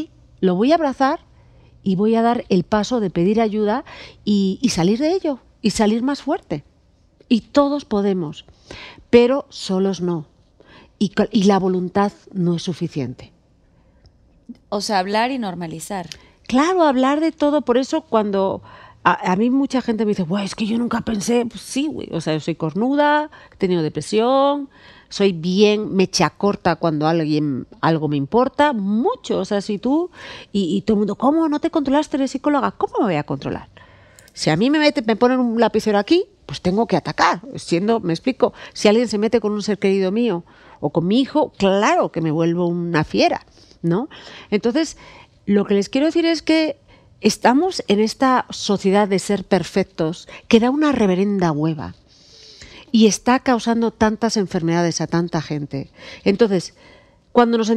lo voy a abrazar y voy a dar el paso de pedir ayuda y, salir de ello y salir más fuerte. Y todos podemos, pero solos no. Y, y la voluntad no es suficiente. O sea, hablar y normalizar. Claro, hablar de todo, por eso cuando a, mí mucha gente me dice, "Buah, es que yo nunca pensé, pues sí, güey, o sea, yo soy cornuda, he tenido depresión, soy bien mecha corta cuando alguien algo me importa, mucho, o sea, si tú y, todo el mundo, ¿cómo no te controlaste de psicóloga? ¿Cómo me voy a controlar? Si a mí me mete, me ponen un lapicero aquí, pues tengo que atacar. Siendo, me explico, si alguien se mete con un ser querido mío o con mi hijo, claro que me vuelvo una fiera, ¿no? Entonces, lo que les quiero decir es que estamos en esta sociedad de ser perfectos que da una reverenda hueva y está causando tantas enfermedades a tanta gente. Entonces, cuando nos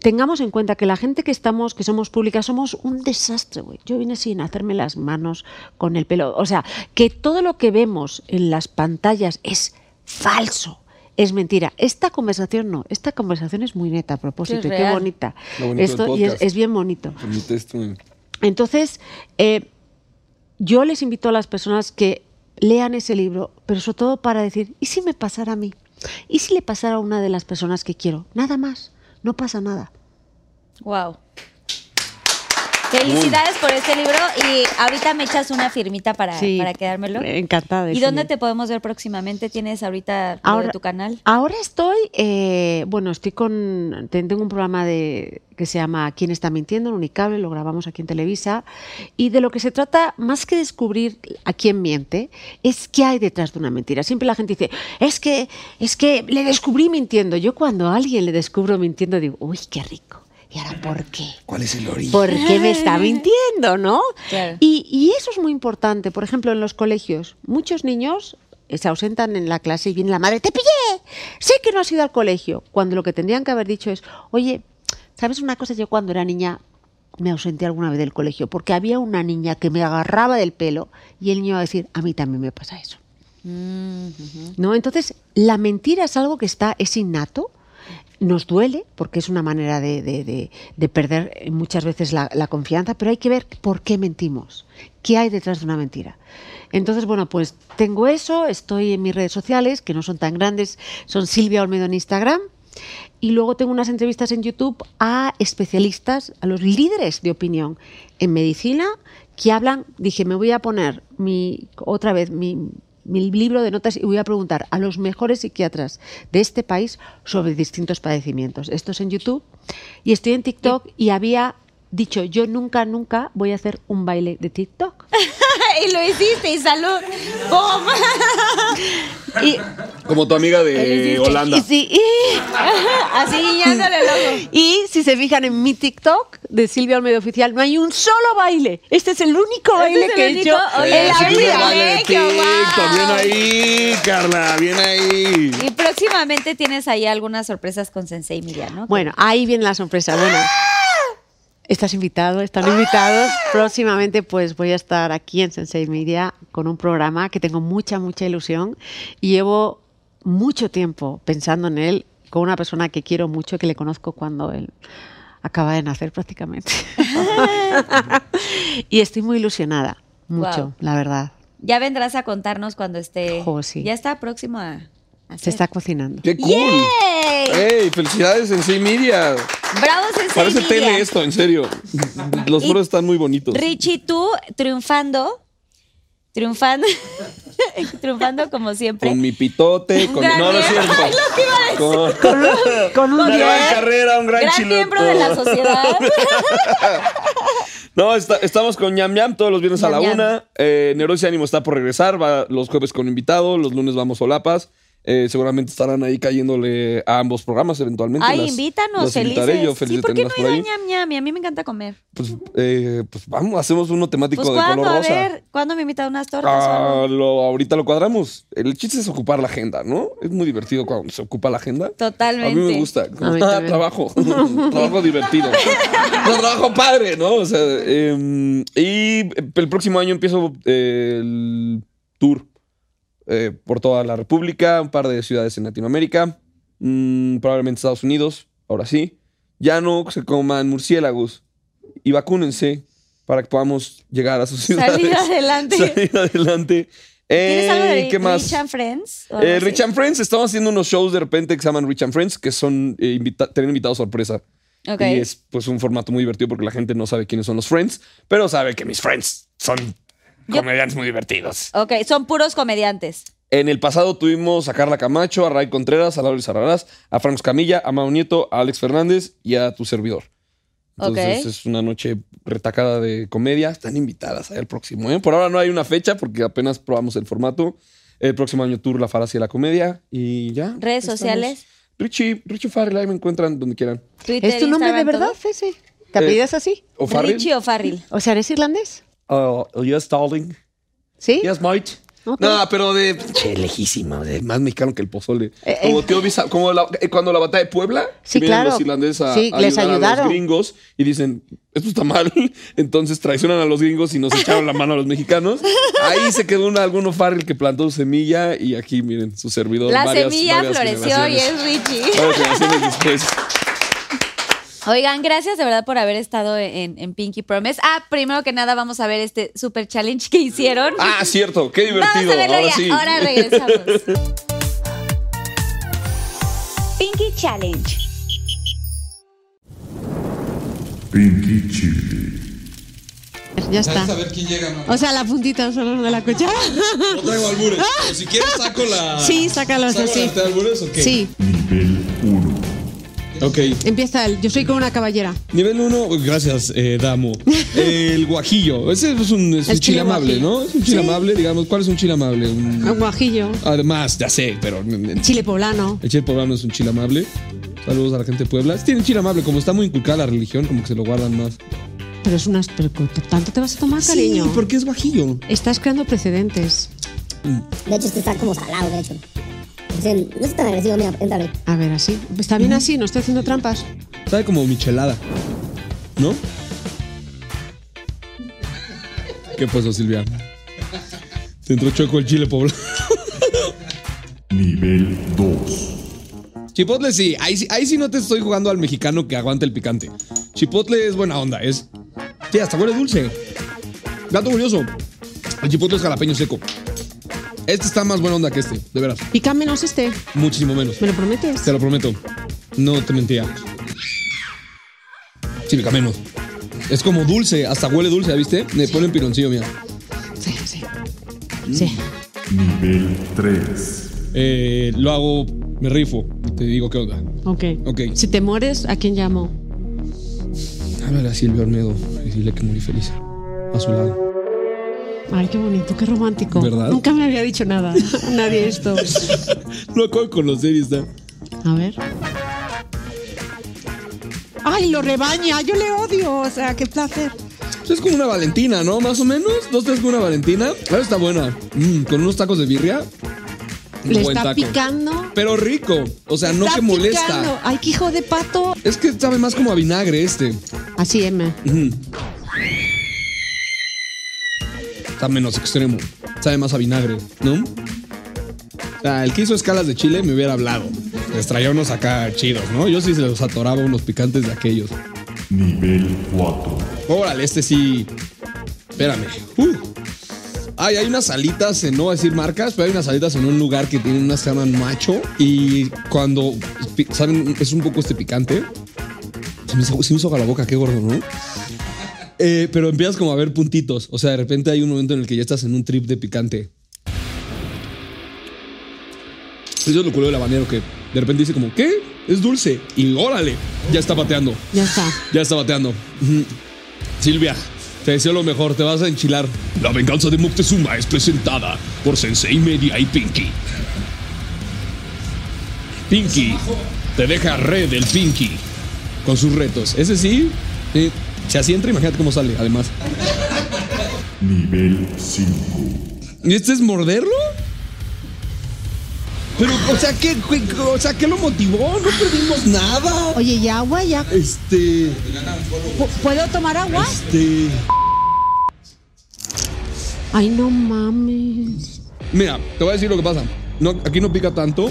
tengamos en cuenta que la gente que estamos, que somos públicas, somos un desastre, güey. Yo vine sin hacerme las manos con el pelo. O sea, que todo lo que vemos en las pantallas es falso. Es mentira. Esta conversación no. Esta conversación es muy neta a propósito. Sí, es y qué bonita. Lo bonito del Esto y es, bien bonito. Entonces, eh, yo les invito a las personas que lean ese libro, pero sobre todo para decir, ¿y si me pasara a mí? ¿Y si le pasara a una de las personas que quiero? Nada más, no pasa nada. Wow. Felicidades por este libro y ahorita me echas una firmita para, Sí, para quedármelo. encantada de ¿Y dónde te podemos ver próximamente? ¿Tienes ahorita de tu canal? Ahora estoy, eh, bueno, estoy con, ten- tengo un programa de que se llama ¿Quién está mintiendo? en Unicable, lo grabamos aquí en Televisa, y de lo que se trata, más que descubrir a quién miente, es qué hay detrás de una mentira. Siempre la gente dice, es que, es que le descubrí mintiendo. Yo cuando a alguien le descubro mintiendo digo, uy, qué rico. ¿Y ahora por qué? ¿Cuál es el origen? ¿Por qué me está mintiendo, no? Claro. Y, y eso es muy importante. Por ejemplo, en los colegios, muchos niños eh, se ausentan en la clase y viene la madre, te pillé, sé que no has ido al colegio. Cuando lo que tendrían que haber dicho es, oye, ¿sabes una cosa? Yo cuando era niña me ausenté alguna vez del colegio porque había una niña que me agarraba del pelo y el niño va a decir, a mí también me pasa eso. ¿No? Entonces, la mentira es algo que está, es innato, nos duele porque es una manera de, de- de- de perder eh, muchas veces la, la confianza, pero hay que ver por qué mentimos, qué hay detrás de una mentira. Entonces, bueno, pues tengo eso, estoy en mis redes sociales, que no son tan grandes, son Silvia Olmedo en Instagram, y luego tengo unas entrevistas en YouTube a especialistas, a los líderes de opinión en medicina, que hablan, dije, me voy a poner mi, otra vez mi, mi libro de notas y voy a preguntar a los mejores psiquiatras de este país sobre distintos padecimientos. Esto es en YouTube y estoy en TikTok y había dicho, yo nunca, nunca voy a hacer un baile de TikTok. y lo hiciste y salud. ¡Pum! Y, Como tu amiga de Holanda. y sí, y- Así guiñándole el ojo. Y si se fijan en mi TikTok de Silvia Olmedo Oficial, no hay un solo baile. Este es el único baile es el que he hecho Oye, en la vida. baile TikTok, wow. bien ahí, Carla, bien ahí. Y próximamente tienes ahí algunas sorpresas con Sensei Miriam, ¿no? Bueno, ahí viene la sorpresa. Bueno, estás invitado, están invitados. Próximamente, pues voy a estar aquí en Sensei Media con un programa que tengo mucha, mucha ilusión y llevo mucho tiempo pensando en él con una persona que quiero mucho, que le conozco cuando él acaba de nacer prácticamente. y estoy muy ilusionada, mucho, Wow. la verdad. Ya vendrás a contarnos cuando esté. Oh, sí. Ya está próximo a, Se está cocinando. ¡Qué cool! ¡Ey! ¡Felicidades en sí Media! Bravo, Sensei Parece Media. tele esto, en serio. Los foros están muy bonitos. Richie, tú triunfando, triunfando, triunfando como siempre. Con mi pitote, con. Gran No, no es cierto. Ay, lo que iba a decir. Con, Con un una gran carrera, un gran, Gran chiloto. miembro de la sociedad. No, está- estamos con Ñam Ñam todos los viernes a la Ñam. una. Eh, Neurosis Ánimo está por regresar. Va los jueves con invitado, los lunes vamos solapas. Eh, seguramente estarán ahí cayéndole a ambos programas eventualmente. Ay, Las- invítanos, las felices. invitaré yo, feliz sí, ¿por qué no ido a ñam ñam? Y a mí me encanta comer. Pues, eh, pues vamos, hacemos uno temático Pues de ¿cuándo? color A rosa. ver, ¿cuándo me invitan unas tortas Ah, lo, ahorita lo cuadramos. El chiste es ocupar la agenda, ¿no? Es muy divertido cuando se ocupa la agenda. Totalmente. A mí me gusta. Como, A mí trabajo. trabajo divertido. no, trabajo padre, ¿no? O sea, eh, y el próximo año empiezo eh, el tour eh, por toda la República, un par de ciudades en Latinoamérica, mm, probablemente Estados Unidos, ahora sí. Ya no se coman murciélagos y vacúnense para que podamos llegar a sus ciudades. Salir adelante. Salir adelante. ¿Tienes algo de Eh, ¿Qué más? Rich and Friends? Eh? Rich and Friends, estamos haciendo unos shows de repente que se llaman Rich and Friends, que son eh, invita- tener invitados sorpresa. Ok. Y es pues un formato muy divertido porque la gente no sabe quiénes son los friends, pero sabe que mis friends son comediantes muy divertidos. Ok, son puros comediantes. En el pasado tuvimos a Carla Camacho, a Ray Contreras, a Laura Sarrarás, a Frank Camilla, a Mau Nieto, a Alex Fernández y a tu servidor. Entonces es una noche retacada de comedia. Están invitadas al próximo. ¿eh? Por ahora no hay una fecha porque apenas probamos el formato. El próximo año tour La Falacia de la Comedia y ya. Redes estamos. sociales. Richie, Richie Farrell, ahí me encuentran donde quieran. Twitter, ¿Es tu nombre de verdad, todo. ese? ¿Te apellidas así? ¿O Farrell? Richie o Farrell. O sea, ¿eres irlandés? Oh, yes, darling. ¿Sí? Yes, mate. Ok. No, pero de. Che, lejísima, de más mexicano que el pozole. Eh, como eh. tío Bisa- como la- eh, cuando la batalla de Puebla, Sí, vienen claro. los irlandeses a, Sí, a les ayudar a los gringos y dicen, esto está mal. Entonces traicionan a los gringos y nos echaron la mano a los mexicanos. Ahí se quedó un, alguno Farrell que plantó su semilla y aquí, miren, su servidor. La varias- semilla varias floreció y es Richie. Varias generaciones después. Oigan, gracias de verdad por haber estado en, en Pinky Promise. Ah, primero que nada vamos a ver este super challenge que hicieron. Ah, cierto, qué vamos divertido. a verlo Ahora ya. sí. Ahora regresamos. Pinky Challenge. Pinky Chili. Ya está. A ver quién llega más. O sea, la puntita solo de la cuchara. No traigo albures. pero si quieres saco la. Sí, sácalos ¿Saco así. la de albures o qué? Sí, Nivel 1. Ok. empieza él. Yo soy como una caballera. Nivel 1, gracias, eh, Damo. El guajillo. Ese es un, es un El chile chile amable, guajillo. ¿no? Es un chile Sí. amable, digamos. ¿Cuál es un chile amable? Un- Un guajillo. Además, ya sé, pero. El Chile poblano. chile poblano es un chile amable. Saludos a la gente de Puebla. Tienen chile amable, como está muy inculcada la religión, como que se lo guardan más. Pero es unas. Pero ¿tanto te vas a tomar, cariño? Sí, porque es guajillo. Estás creando precedentes. De hecho, este está como salado, de hecho. No es tan agresivo, mira, entrale. A ver, así. Está bien así, no estoy haciendo trampas. Sabe como michelada. ¿No? ¿Qué pasó, Silvia? Te entró choco el chile poblano. Nivel 2. Chipotle sí, ahí, sí- ahí sí no te estoy jugando al mexicano que aguanta el picante. Chipotle es buena onda, es. Sí, hasta huele dulce. Gato curioso. El chipotle es jalapeño seco. Este está más buena onda que este, de veras. Pica menos este. Muchísimo menos. ¿Me lo prometes? Te lo prometo. No te mentía. Sí, pica menos. Es como dulce, hasta huele dulce, ¿viste? Me pone en pironcillo, mira. Sí, sí. Sí. Nivel 3. Eh, lo hago, me rifo. Te digo qué onda. Ok. Ok. Si te mueres, ¿a quién llamo? Háblale a Silvia Olmedo y dile que morí feliz. A su lado. Ay, qué bonito, qué romántico. ¿Verdad? Nunca me había dicho nada. Nadie esto. Lo acabo de conocer y está. A ver. Ay, lo rebaña. Yo le odio. O sea, qué placer. Es como una Valentina, ¿no? Más o menos. Dos, tres con una Valentina. Ahora está buena. Mm, con unos tacos de birria. Un Le buen está taco. picando. Pero rico. O sea, no Está que molesta. picando. Ay, qué hijo de pato. Es que sabe más como a vinagre este. Así, M. Ujú. Está menos extremo. Sabe más a vinagre, ¿no? O sea, el que hizo escalas de chile me hubiera hablado. Les traía unos acá chidos, ¿no? Yo sí se los atoraba unos picantes de aquellos. Nivel 4. Órale, este sí. Espérame. Uh. Ay, hay unas salitas, en, no voy a decir marcas, pero hay unas salitas en un lugar que tienen unas que llaman macho. Y cuando, ¿saben? Es un poco este picante. Se me, hizo- se me hizo agua la boca, qué gordo, ¿no? Eh, pero empiezas como a ver puntitos. O sea, de repente hay un momento en el que ya estás en un trip de picante. Eso es lo culo del habanero que de repente dice como, ¿qué? Es dulce. Y órale, ya está bateando. Ya está. Ya está bateando. Silvia, te deseo lo mejor, te vas a enchilar. La venganza de Moctezuma es presentada por Sensei Media y Pinky. Pinky, te deja red el Pinky con sus retos. Ese sí, eh, si así entra, imagínate cómo sale, además. Nivel 5. ¿Y este es morderlo? Pero, o sea, ¿qué, qué- o sea, ¿qué lo motivó? No perdimos nada. Oye, ¿y agua? ¿Ya Este, pu- puedo tomar agua? este. Ay, no mames. Mira, te voy a decir lo que pasa. No, aquí no pica tanto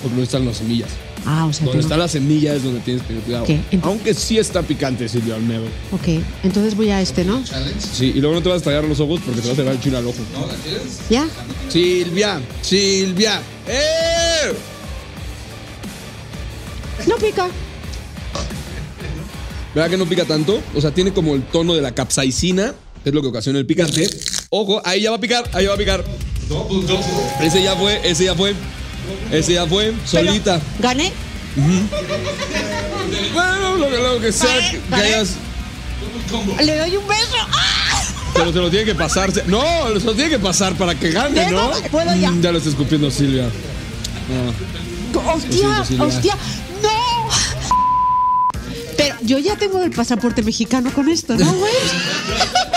porque no están las semillas. Ah, o sea, Donde tú está no- la semilla es donde tienes que tener cuidado. ¿Qué? Ent- Aunque sí está picante, Silvia Olmedo. Ok, entonces voy a este, ¿no? Sí, y luego no te vas a tallar los ojos porque te vas a llevar el chino al ojo. ¿Ya? Silvia, Silvia. ¡Eh! No pica. ¿Verdad que no pica tanto? O sea, tiene como el tono de la capsaicina, que es lo que ocasiona el picante. Ojo, ahí ya va a picar, ahí va a picar. Ese ya fue, ese ya fue. Ese ya fue, solita. ¿Gané? Bueno, lo que, lo que sea que, hayas. Le doy un beso. ¡Ah! Pero te lo tiene que pasar. No, se lo tiene que pasar para que gane, ¿no? Venga, puedo ya. Mm, ya lo está escupiendo Silvia. Ah. ¡Hostia! Silvia. ¡Hostia! ¡No! Pero yo ya tengo el pasaporte mexicano con esto, ¿no, güey?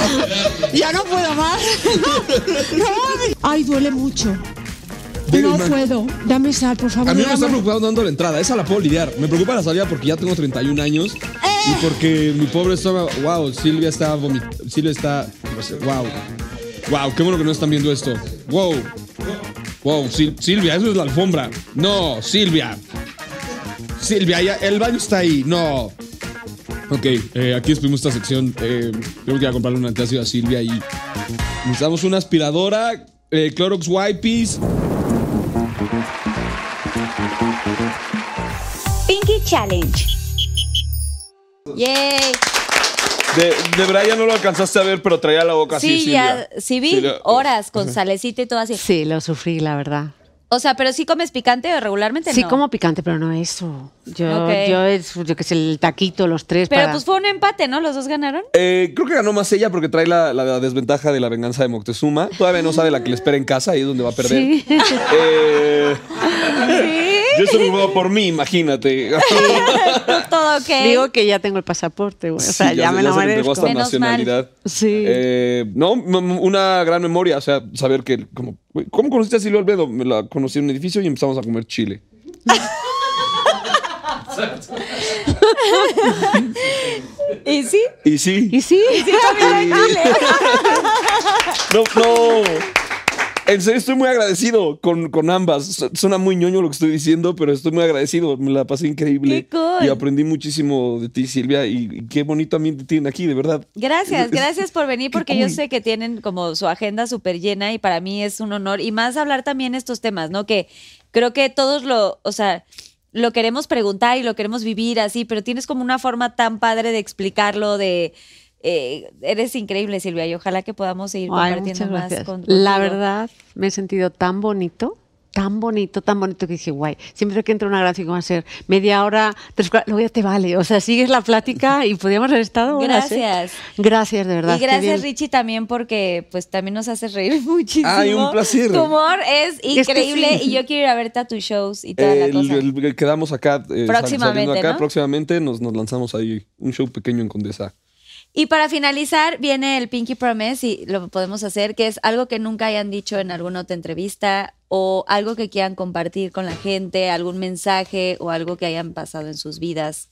Ay, ya no puedo más. No, no. Ay, duele mucho. No man. puedo. Dame sal, por favor. A mí no me está preocupado dando la entrada, esa la puedo lidiar. Me preocupa la salida porque ya tengo 31 años y porque mi pobre estómago. Wow, Silvia está vomitando. Silvia está. Wow. Wow, qué bueno que no están viendo esto. Wow. Wow, Sil- Silvia, eso es la alfombra. No, Silvia. Silvia, ya- el baño está ahí. No. Ok, eh, aquí despedimos esta sección. Eh, creo que voy a comprarle una antiácido a Silvia y necesitamos una aspiradora, eh, Clorox Wipes. Pinky Challenge. ¡Yay! De, de Brian no lo alcanzaste a ver, pero traía la boca así. Sí, Silvia. ya, sí vi Silvia. horas con salecita y todo así. Sí, lo sufrí, la verdad. O sea, pero sí comes picante o regularmente Sí, no. como picante, pero no eso. Yo, yo es, yo que sé, el taquito, los tres. Pero para- pues fue un empate, ¿no? Los dos ganaron. Eh, creo que ganó más ella porque trae la, la desventaja de la venganza de Moctezuma. Todavía no sabe la que le espera en casa, ahí es donde va a perder. Sí. Eh, Yo estoy preocupado por mí, imagínate. Todo ok. Digo que ya tengo el pasaporte, güey. O sea, Sí, ya, me lo merezco. hasta Menos nacionalidad. Sí. Eh, no, una gran memoria, o sea, saber que, como, güey, ¿cómo conociste a Silvia Olmedo? Me la conocí en un edificio y empezamos a comer chile. ¿Y sí? Y sí, ¿Y sí? no, no. En serio, estoy muy agradecido con, con ambas. Su- Suena muy ñoño lo que estoy diciendo, pero estoy muy agradecido. Me la pasé increíble. Qué cool. Y aprendí muchísimo de ti, Silvia. Y, y qué bonito ambiente tienen aquí, de verdad. Gracias, Es- gracias por venir porque yo sé que tienen como su agenda súper llena y para mí es un honor y más hablar también estos temas, ¿no? Que creo que todos lo, o sea, lo queremos preguntar y lo queremos vivir así, pero tienes como una forma tan padre de explicarlo, de... eh, eres increíble, Silvia, y ojalá que podamos seguir Ay, compartiendo más con La contigo. verdad, me he sentido tan bonito, tan bonito, tan bonito que dije, guay, siempre que entro a una gracia como va a ser media hora, tres cuartos, luego ya te vale. O sea, sigues la plática y podríamos haber estado horas, ¿eh? Gracias. Gracias, de verdad. Y gracias. Richie, también porque pues también nos haces reír muchísimo. Ay, un placer. Tu humor es que increíble sí. y yo quiero ir a verte a tus shows y toda la El- cosa. el- el- quedamos acá. eh, Próximamente, saliendo acá, ¿no? Próximamente nos, nos lanzamos ahí un show pequeño en Condesa. Y para finalizar viene el Pinky Promise y lo podemos hacer, que es algo que nunca hayan dicho en alguna otra entrevista o algo que quieran compartir con la gente, algún mensaje o algo que hayan pasado en sus vidas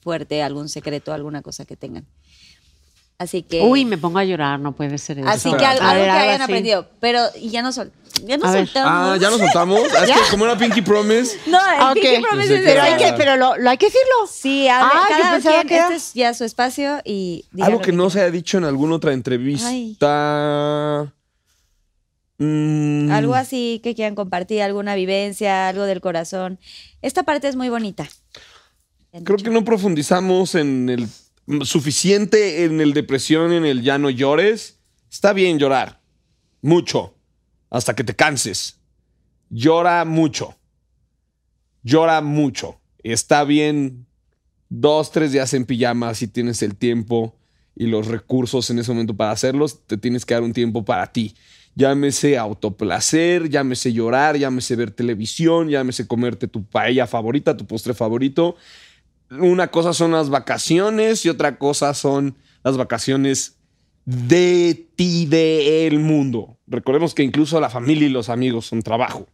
fuerte, algún secreto, alguna cosa que tengan. Así que. Uy, me pongo a llorar, no puede ser eso. Así que algo, ver, que hayan así. aprendido. Pero y ya no sol, ya no A ver. soltamos. Ah, ya nos soltamos. Es como era Pinky Promise. No, el Ah, ok. Pinky Promise es Pero hay que, pero lo, lo hay que decirlo. Sí, Ah, cada quien, que este es ya su espacio y Algo que no se ha dicho en alguna otra entrevista. Mm, Algo así que quieran compartir, alguna vivencia, algo del corazón. Esta parte es muy bonita. Creo que no profundizamos en el suficiente en el depresión, en el ya no llores. Está bien llorar. Mucho. Hasta que te canses. Llora mucho. Llora mucho. Está bien dos, tres días en pijama si tienes el tiempo y los recursos en ese momento para hacerlos. Te tienes que dar un tiempo para ti. Llámese autoplacer, llámese llorar, llámese ver televisión, llámese comerte tu paella favorita, tu postre favorito. Una cosa son las vacaciones y otra cosa son las vacaciones de ti, de el mundo. Recordemos que incluso la familia y los amigos son trabajo.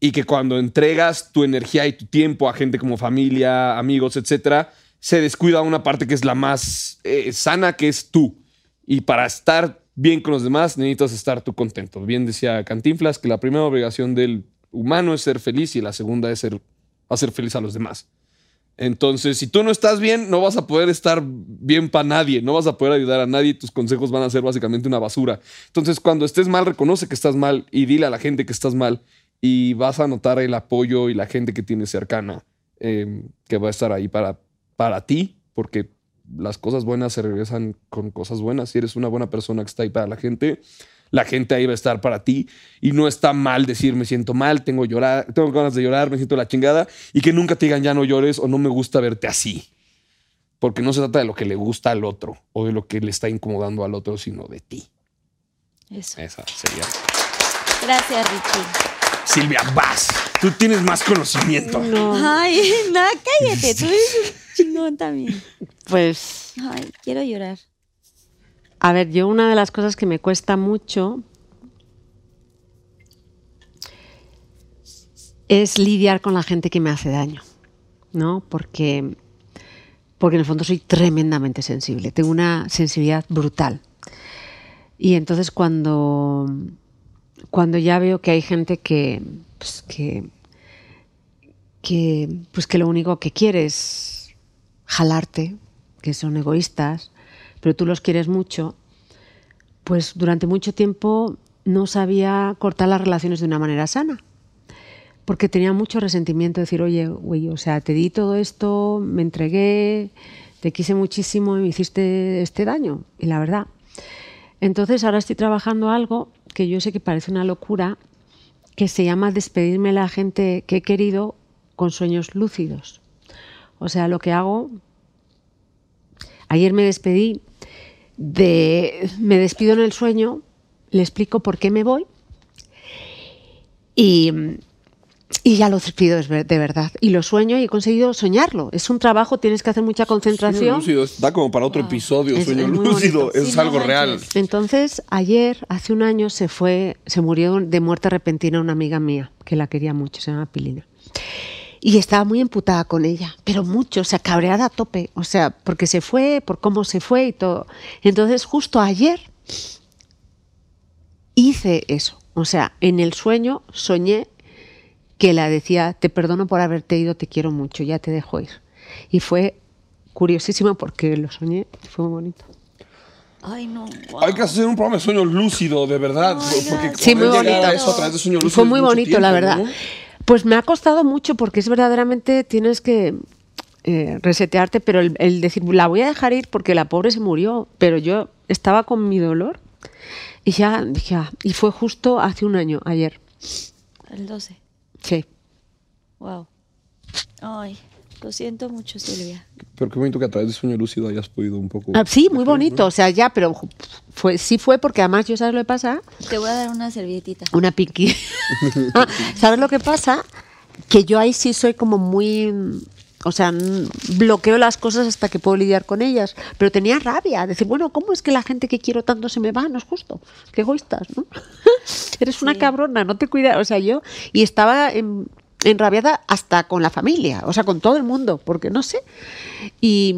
Y que cuando entregas tu energía y tu tiempo a gente como familia, amigos, etcétera, se descuida una parte que es la más eh, sana, que es tú. Y para estar bien con los demás, necesitas estar tú contento. Bien decía Cantinflas que la primera obligación del humano es ser feliz y la segunda es ser, hacer feliz a los demás. Entonces, si tú no estás bien, no vas a poder estar bien para nadie, no vas a poder ayudar a nadie, tus consejos van a ser básicamente una basura. Entonces, cuando estés mal, reconoce que estás mal y dile a la gente que estás mal y vas a notar el apoyo y la gente que tienes cercana eh, que va a estar ahí para, para ti, porque las cosas buenas se regresan con cosas buenas. Si eres una buena persona que está ahí para la gente, la gente ahí va a estar para ti. Y no está mal decir me siento mal, tengo, llorar, tengo ganas de llorar, me siento la chingada. Y que nunca te digan ya no llores o no me gusta verte así. Porque no se trata de lo que le gusta al otro o de lo que le está incomodando al otro, sino de ti. Eso. Esa sería. Gracias, Richie. Silvia, vas. Tú tienes más conocimiento. Ay, nada, cállate. Tú eres un chingón también. Pues, Ay, quiero llorar. A ver, yo una de las cosas que me cuesta mucho es lidiar con la gente que me hace daño, ¿no? Porque, porque en el fondo soy tremendamente sensible, tengo una sensibilidad brutal. Y entonces cuando, cuando ya veo que hay gente que, pues, que, que, pues que lo único que quiere es jalarte, que son egoístas, pero tú los quieres mucho, pues durante mucho tiempo no sabía cortar las relaciones de una manera sana. Porque tenía mucho resentimiento, decir, oye, güey, o sea, te di todo esto, me entregué, te quise muchísimo y me hiciste este daño. Y la verdad. Entonces ahora estoy trabajando algo que yo sé que parece una locura, que se llama despedirme de la gente que he querido con sueños lúcidos. O sea, lo que hago Ayer me despedí de. Me despido en el sueño, le explico por qué me voy y, y ya lo ver- de verdad. Y lo sueño y he conseguido soñarlo. Es un trabajo, tienes que hacer mucha Sueño concentración. lúcido, da como para otro episodio. Es- Sueño es lúcido, es Sí, no algo real. Entonces, ayer, hace un año, se fue, se murió de muerte repentina una amiga mía, que la quería mucho, se llama Pilina. Y estaba muy emputada con ella, pero mucho, o sea, cabreada a tope, o sea, porque se fue, por cómo se fue y todo. Entonces, justo ayer hice eso, o sea, en el sueño soñé que la decía, te perdono por haberte ido, te quiero mucho, ya te dejo ir. Y fue curiosísimo porque lo soñé, fue muy bonito. Ay, no. Hay que hacer un programa de sueño lúcido, de verdad. Ay, porque. Sí, muy bonito. eso a través de sueño lúcido Fue muy bonito, tiempo, la verdad. ¿no? Pues me ha costado mucho porque es verdaderamente tienes que eh, resetearte, pero el, el decir, la voy a dejar ir porque la pobre se murió, pero yo estaba con mi dolor y ya dije, ah, y fue justo hace un año, ayer. El 12. Sí. Wow. Ay, lo siento mucho, Silvia. Pero qué bonito que a través de sueño lúcido hayas podido un poco. Ah, sí, muy bonito, o sea, ya, pero fue, sí fue porque además yo, ¿sabes lo que pasa? Te voy a dar una servilletita. Una pinky. Ah, ¿Sabes lo que pasa? Que yo ahí sí soy como muy. O sea, bloqueo las cosas hasta que puedo lidiar con ellas. Pero tenía rabia. Decir, bueno, ¿cómo es que la gente que quiero tanto se me va? No es justo. Qué egoístas, ¿no? Eres una cabrona, no te cuidas. O sea, yo. Y estaba en- enrabiada hasta con la familia. O sea, con todo el mundo. Porque no sé. Y.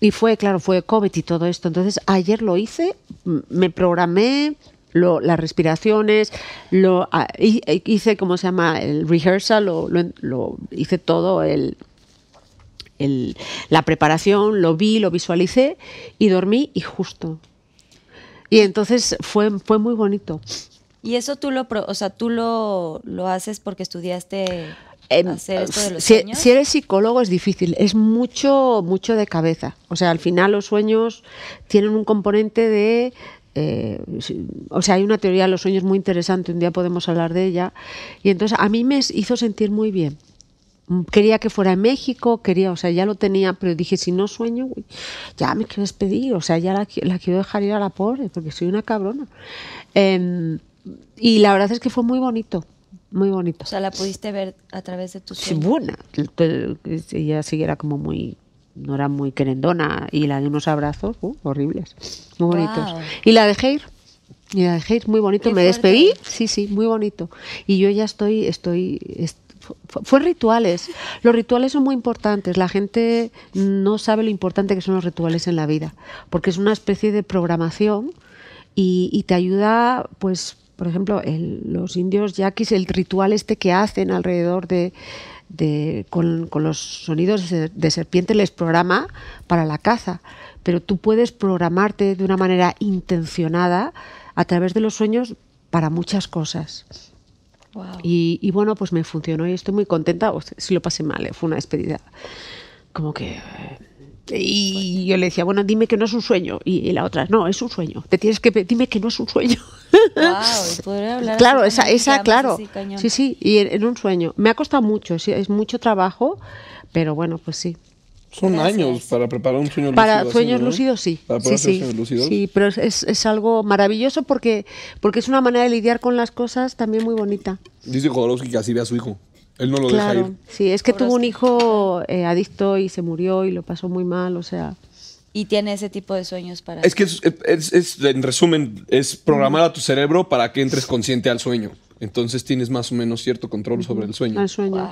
Y fue, claro, fue COVID y todo esto. Entonces, ayer lo hice, me programé lo- las respiraciones, lo, hi- hice, ¿cómo se llama? El rehearsal, lo, lo- lo- hice todo, el, el- la preparación, lo vi, lo visualicé y dormí y justo. Y entonces fue, fue muy bonito. Y eso tú lo, o sea, tú lo, lo haces porque estudiaste Em, hacer esto de los si, sueños. si eres psicólogo es difícil, es mucho, mucho de cabeza. O sea, al final los sueños tienen un componente de... eh, o sea, hay una teoría de los sueños muy interesante, un día podemos hablar de ella. Y entonces a mí me hizo sentir muy bien. Quería que fuera en México, quería, o sea, ya lo tenía, pero dije, si no sueño, ya me quiero despedir, o sea, ya la, la quiero dejar ir a la pobre, porque soy una cabrona. Em, y la verdad es que fue muy bonito, muy bonito. O sea, la pudiste ver a través de tus Sí, buena. Ella sí era como muy, no era muy querendona y la de unos abrazos uh, horribles, muy bonitos. Y la dejé ir. Y la dejé ir muy bonito. Qué Me fuerte. despedí, sí, sí, muy bonito. Y yo ya estoy, estoy, est- fu- fue rituales. Los rituales son muy importantes. La gente no sabe lo importante que son los rituales en la vida, porque es una especie de programación y, y te ayuda, pues, por ejemplo, el- los indios yaquis, el ritual este que hacen alrededor de, de- con, con los sonidos de, serpiente les programa para la caza, pero tú puedes programarte de una manera intencionada a través de los sueños para muchas cosas. Wow. Y, y bueno, pues me funcionó y estoy muy contenta. O sea, sí lo pasé mal, eh, fue una despedida. Como que. Y yo le decía, bueno, dime que no es un sueño. Y, y la otra, no, es un sueño. Te tienes que. Dime que no es un sueño. Wow, podría hablar claro, esa, esa claro. así. Sí, sí, y en, en un sueño. Me ha costado mucho, sí, es mucho trabajo, pero bueno, pues sí. Son Gracias. años para preparar un sueño Para lúcido. sueños así, ¿no? lúcidos, sí. Para sí, sí. sueños lúcidos. Sí, pero es, es, es algo maravilloso porque, porque es una manera de lidiar con las cosas también muy bonita. Dice Jodorowsky que así ve a su hijo. Él no lo deja claro, ir. sí, es que tuvo un hijo eh, adicto y se murió y lo pasó muy mal, o sea. Y tiene ese tipo de sueños para. Es que es, es- es- en resumen, es programar a tu cerebro para que entres consciente al sueño. Entonces tienes más o menos cierto control sobre el sueño. Al sueño.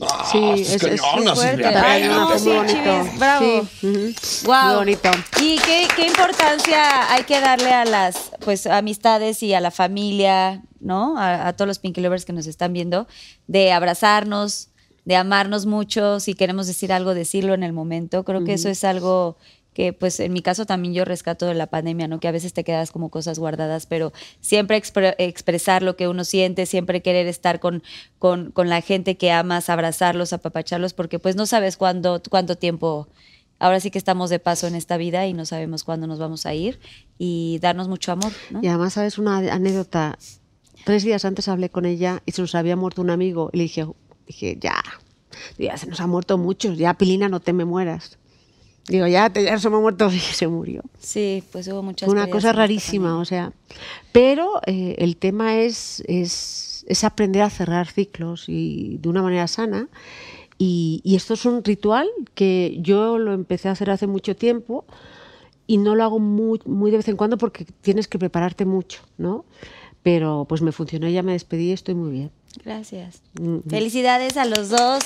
Ah, Sí, es es, cañón, fuerte. Ay, no, sí. Chivis, bravo. Sí, ujú. Wow. Muy bonito. Y qué, qué importancia hay que darle a las pues amistades y a la familia, ¿no? A, a todos los Pinky Lovers que nos están viendo, de abrazarnos, de amarnos mucho, si queremos decir algo, decirlo en el momento. Creo que eso es algo que pues en mi caso también yo rescato de la pandemia, ¿no? Que a veces te quedas como cosas guardadas, pero siempre expre- expresar lo que uno siente, siempre querer estar con, con, con la gente que amas, abrazarlos, apapacharlos, porque pues no sabes cuándo, cuánto tiempo, ahora sí que estamos de paso en esta vida y no sabemos cuándo nos vamos a ir y darnos mucho amor, ¿no? Y además, ¿sabes una anécdota? Tres días antes hablé con ella y se nos había muerto un amigo. Y le dije, dije ya, ya se nos ha muerto muchos, ya Pilina, no te me mueras. Digo, ya, te, ya se me ha muerto y se murió. Sí, pues hubo muchas Una cosa rarísima, o sea. Pero eh, el tema es, es, es aprender a cerrar ciclos y de una manera sana. Y, y esto es un ritual que yo lo empecé a hacer hace mucho tiempo y no lo hago muy, muy de vez en cuando porque tienes que prepararte mucho, ¿no? Pero pues me funcionó, ya me despedí y estoy muy bien. Gracias. Mm. Felicidades a los dos.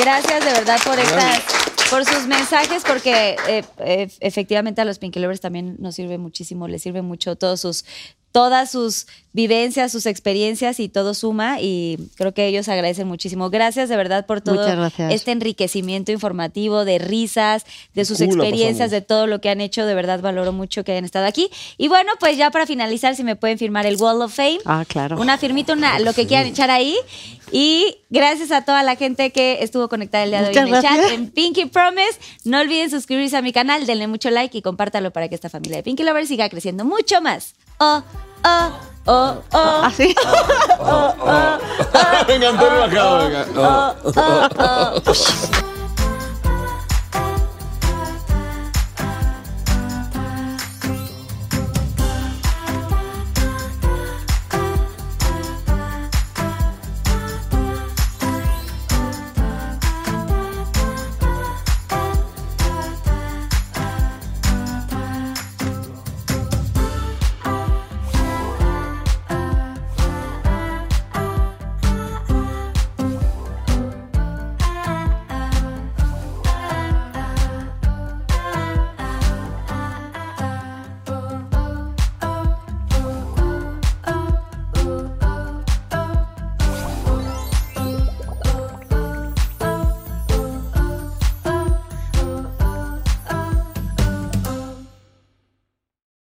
Gracias de verdad por estas, por sus mensajes, porque eh, eh, efectivamente a los Pinky Lovers también nos sirve muchísimo, les sirve mucho todos sus, todas sus vivencias, sus experiencias y todo suma y creo que ellos agradecen muchísimo. Gracias de verdad por todo este enriquecimiento informativo de risas, de sus experiencias, de todo lo que han hecho. De verdad valoro mucho que hayan estado aquí. Y bueno, pues ya para finalizar, si me pueden firmar el Wall of Fame. Ah, claro. Una firmita, una, lo que quieran echar ahí. Y gracias a toda la gente que estuvo conectada el día de hoy en el chat en Pinky Promise. No olviden suscribirse a mi canal, denle mucho like y compártalo para que esta familia de Pinky Lovers siga creciendo mucho más. Oh, oh, oh, oh. Así. Me encantó el bajado,